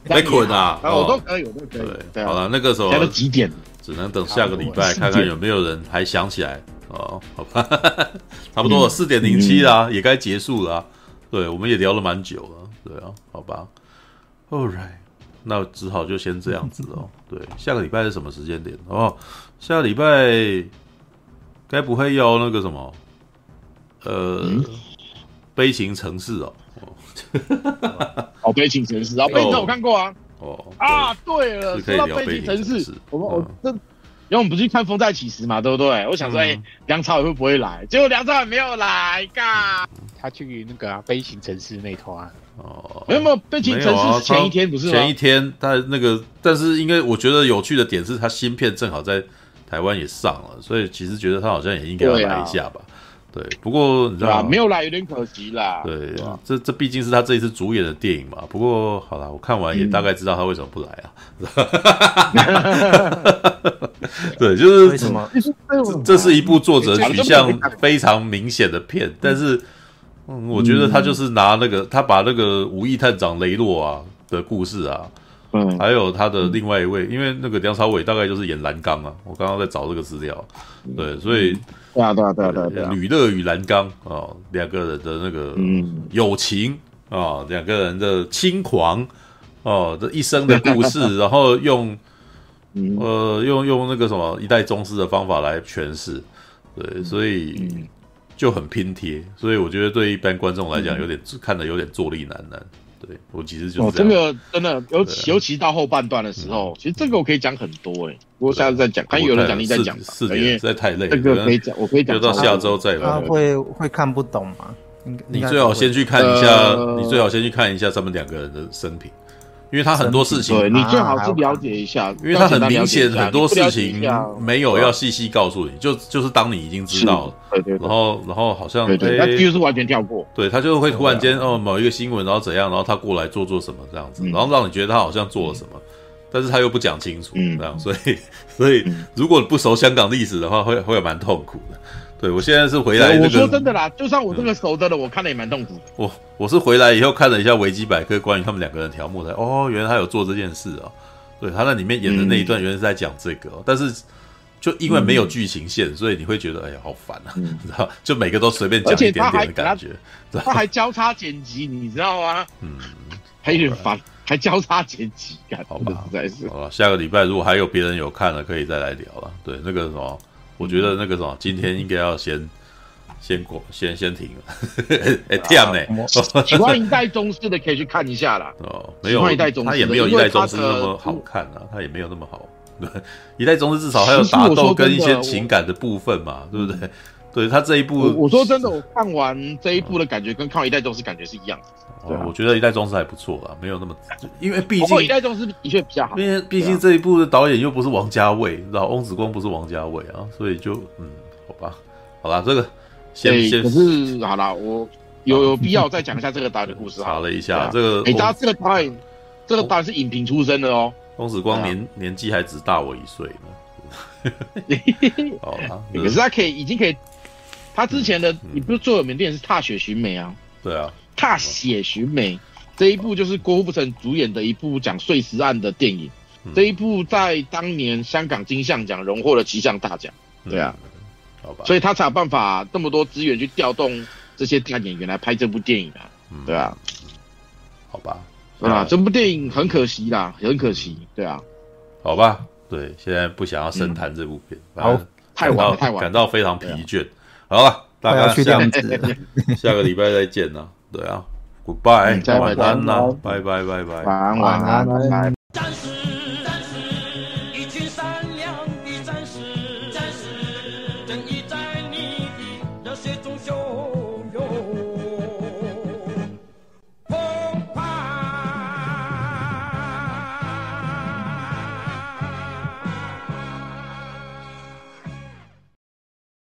没捆啊，我都可以，我都可以。对，好了，那个时候现在都几点？只能等下个礼拜看看有没有人还想起来哦。好吧，差不多四点零七啦，也该结束了。对，我们也聊了蛮久了。对啊，好吧。All right，那只好就先这样子哦。对，下个礼拜是什么时间点？哦，下个礼拜该不会要那个什么？呃，悲情城市哦。好悲情城市啊，悲情我看过啊。哦啊，对了，说到悲情城市，我们我这，因为我们不是去看《风再起时》嘛，对不对？我想说，哎，梁朝伟会不会来？结果梁朝伟没有来，嘎，他去那个悲情城市那头啊。哦，没有没有，悲情城市是前一天不是？前一天，他那个，但是因为我觉得有趣的点是他新片正好在台湾也上了，所以其实觉得他好像也应该要来一下吧。对，不过你知道吗？没有来有点可惜啦。对，这这毕竟是他这一次主演的电影嘛。不过好了，我看完也大概知道他为什么不来啊。对，就是为什么？这是一部作者取向非常明显的片，但是，嗯，我觉得他就是拿那个他把那个《五亿探长雷洛》啊的故事啊，嗯，还有他的另外一位，因为那个梁朝伟大概就是演蓝刚啊，我刚刚在找这个资料，对，所以对啊对啊对啊对啊对啊，吕乐与蓝刚啊，两个人的那个友情啊，两个人的轻狂哦，这一生的故事，然后用呃用用那个什么一代宗师的方法来诠释，对，所以就很拼贴，所以我觉得对一般观众来讲，有点看得有点坐立难难。对我其实就是哦，这个真的尤其尤其到后半段的时候，其实这个我可以讲很多哎，不过下次再讲，看有人讲你再讲，四点实在太累，这个可以讲，我可以讲，就到下周再他会会看不懂吗？你最好先去看一下，你最好先去看一下他们两个人的生平，因为他很多事情，对你最好是了解一下，因为他很明显很多事情没有要细细告诉你，就就是当你已经知道了。对对，然后然后好像对对，他就是完全跳过，对他就会突然间哦某一个新闻，然后怎样，然后他过来做做什么这样子，然后让你觉得他好像做了什么，但是他又不讲清楚，这样，所以所以如果不熟香港历史的话，会会蛮痛苦的。对我现在是回来，我说真的啦，就算我这个熟的了，我看了也蛮痛苦。我我是回来以后看了一下维基百科关于他们两个人条目才哦，原来他有做这件事啊，对他那里面演的那一段原来是在讲这个，但是。就因为没有剧情线，所以你会觉得哎呀好烦啊，你知道？就每个都随便讲一点点的感觉，他还交叉剪辑，你知道吗？嗯，还有点烦，还交叉剪辑，感好吧，实在是。好了，下个礼拜如果还有别人有看了，可以再来聊了。对，那个什么，我觉得那个什么，今天应该要先先过，先先停了。哎，这样呢？喜欢 一代宗师的可以去看一下啦。哦，没有，一代宗师他也没有一代宗师那么好看啊，他也没有那么好。对，一代宗师至少还有打斗跟一些情感的部分嘛，对不对？对他这一部，我说真的，我看完这一部的感觉跟看完一代宗师感觉是一样的。对，我觉得一代宗师还不错啊，没有那么，因为毕竟一代宗师的确比较好。因为毕竟这一部的导演又不是王家卫，知道翁子光不是王家卫啊，所以就嗯，好吧，好啦，这个先先可是好啦，我有有必要再讲一下这个导演的故事。查了一下这个，哎，大家这个导演，这个导演是影评出身的哦。翁子光年年纪还只大我一岁呢，好啦，可是他可以已经可以，他之前的你不是最有名的电影是《踏雪寻梅》啊？对啊，《踏雪寻梅》这一部就是郭富城主演的一部讲碎尸案的电影，这一部在当年香港金像奖荣获了七项大奖，对啊，好吧，所以他才有办法这么多资源去调动这些大演员来拍这部电影啊，对啊，好吧。啊，这部电影很可惜啦，很可惜，对啊，好吧，对，现在不想要深谈这部片，好，太晚太晚，感到非常疲倦，好了，大家下 下个礼拜再见了，对啊，Goodbye，晚安啦，拜拜拜拜，晚安晚安。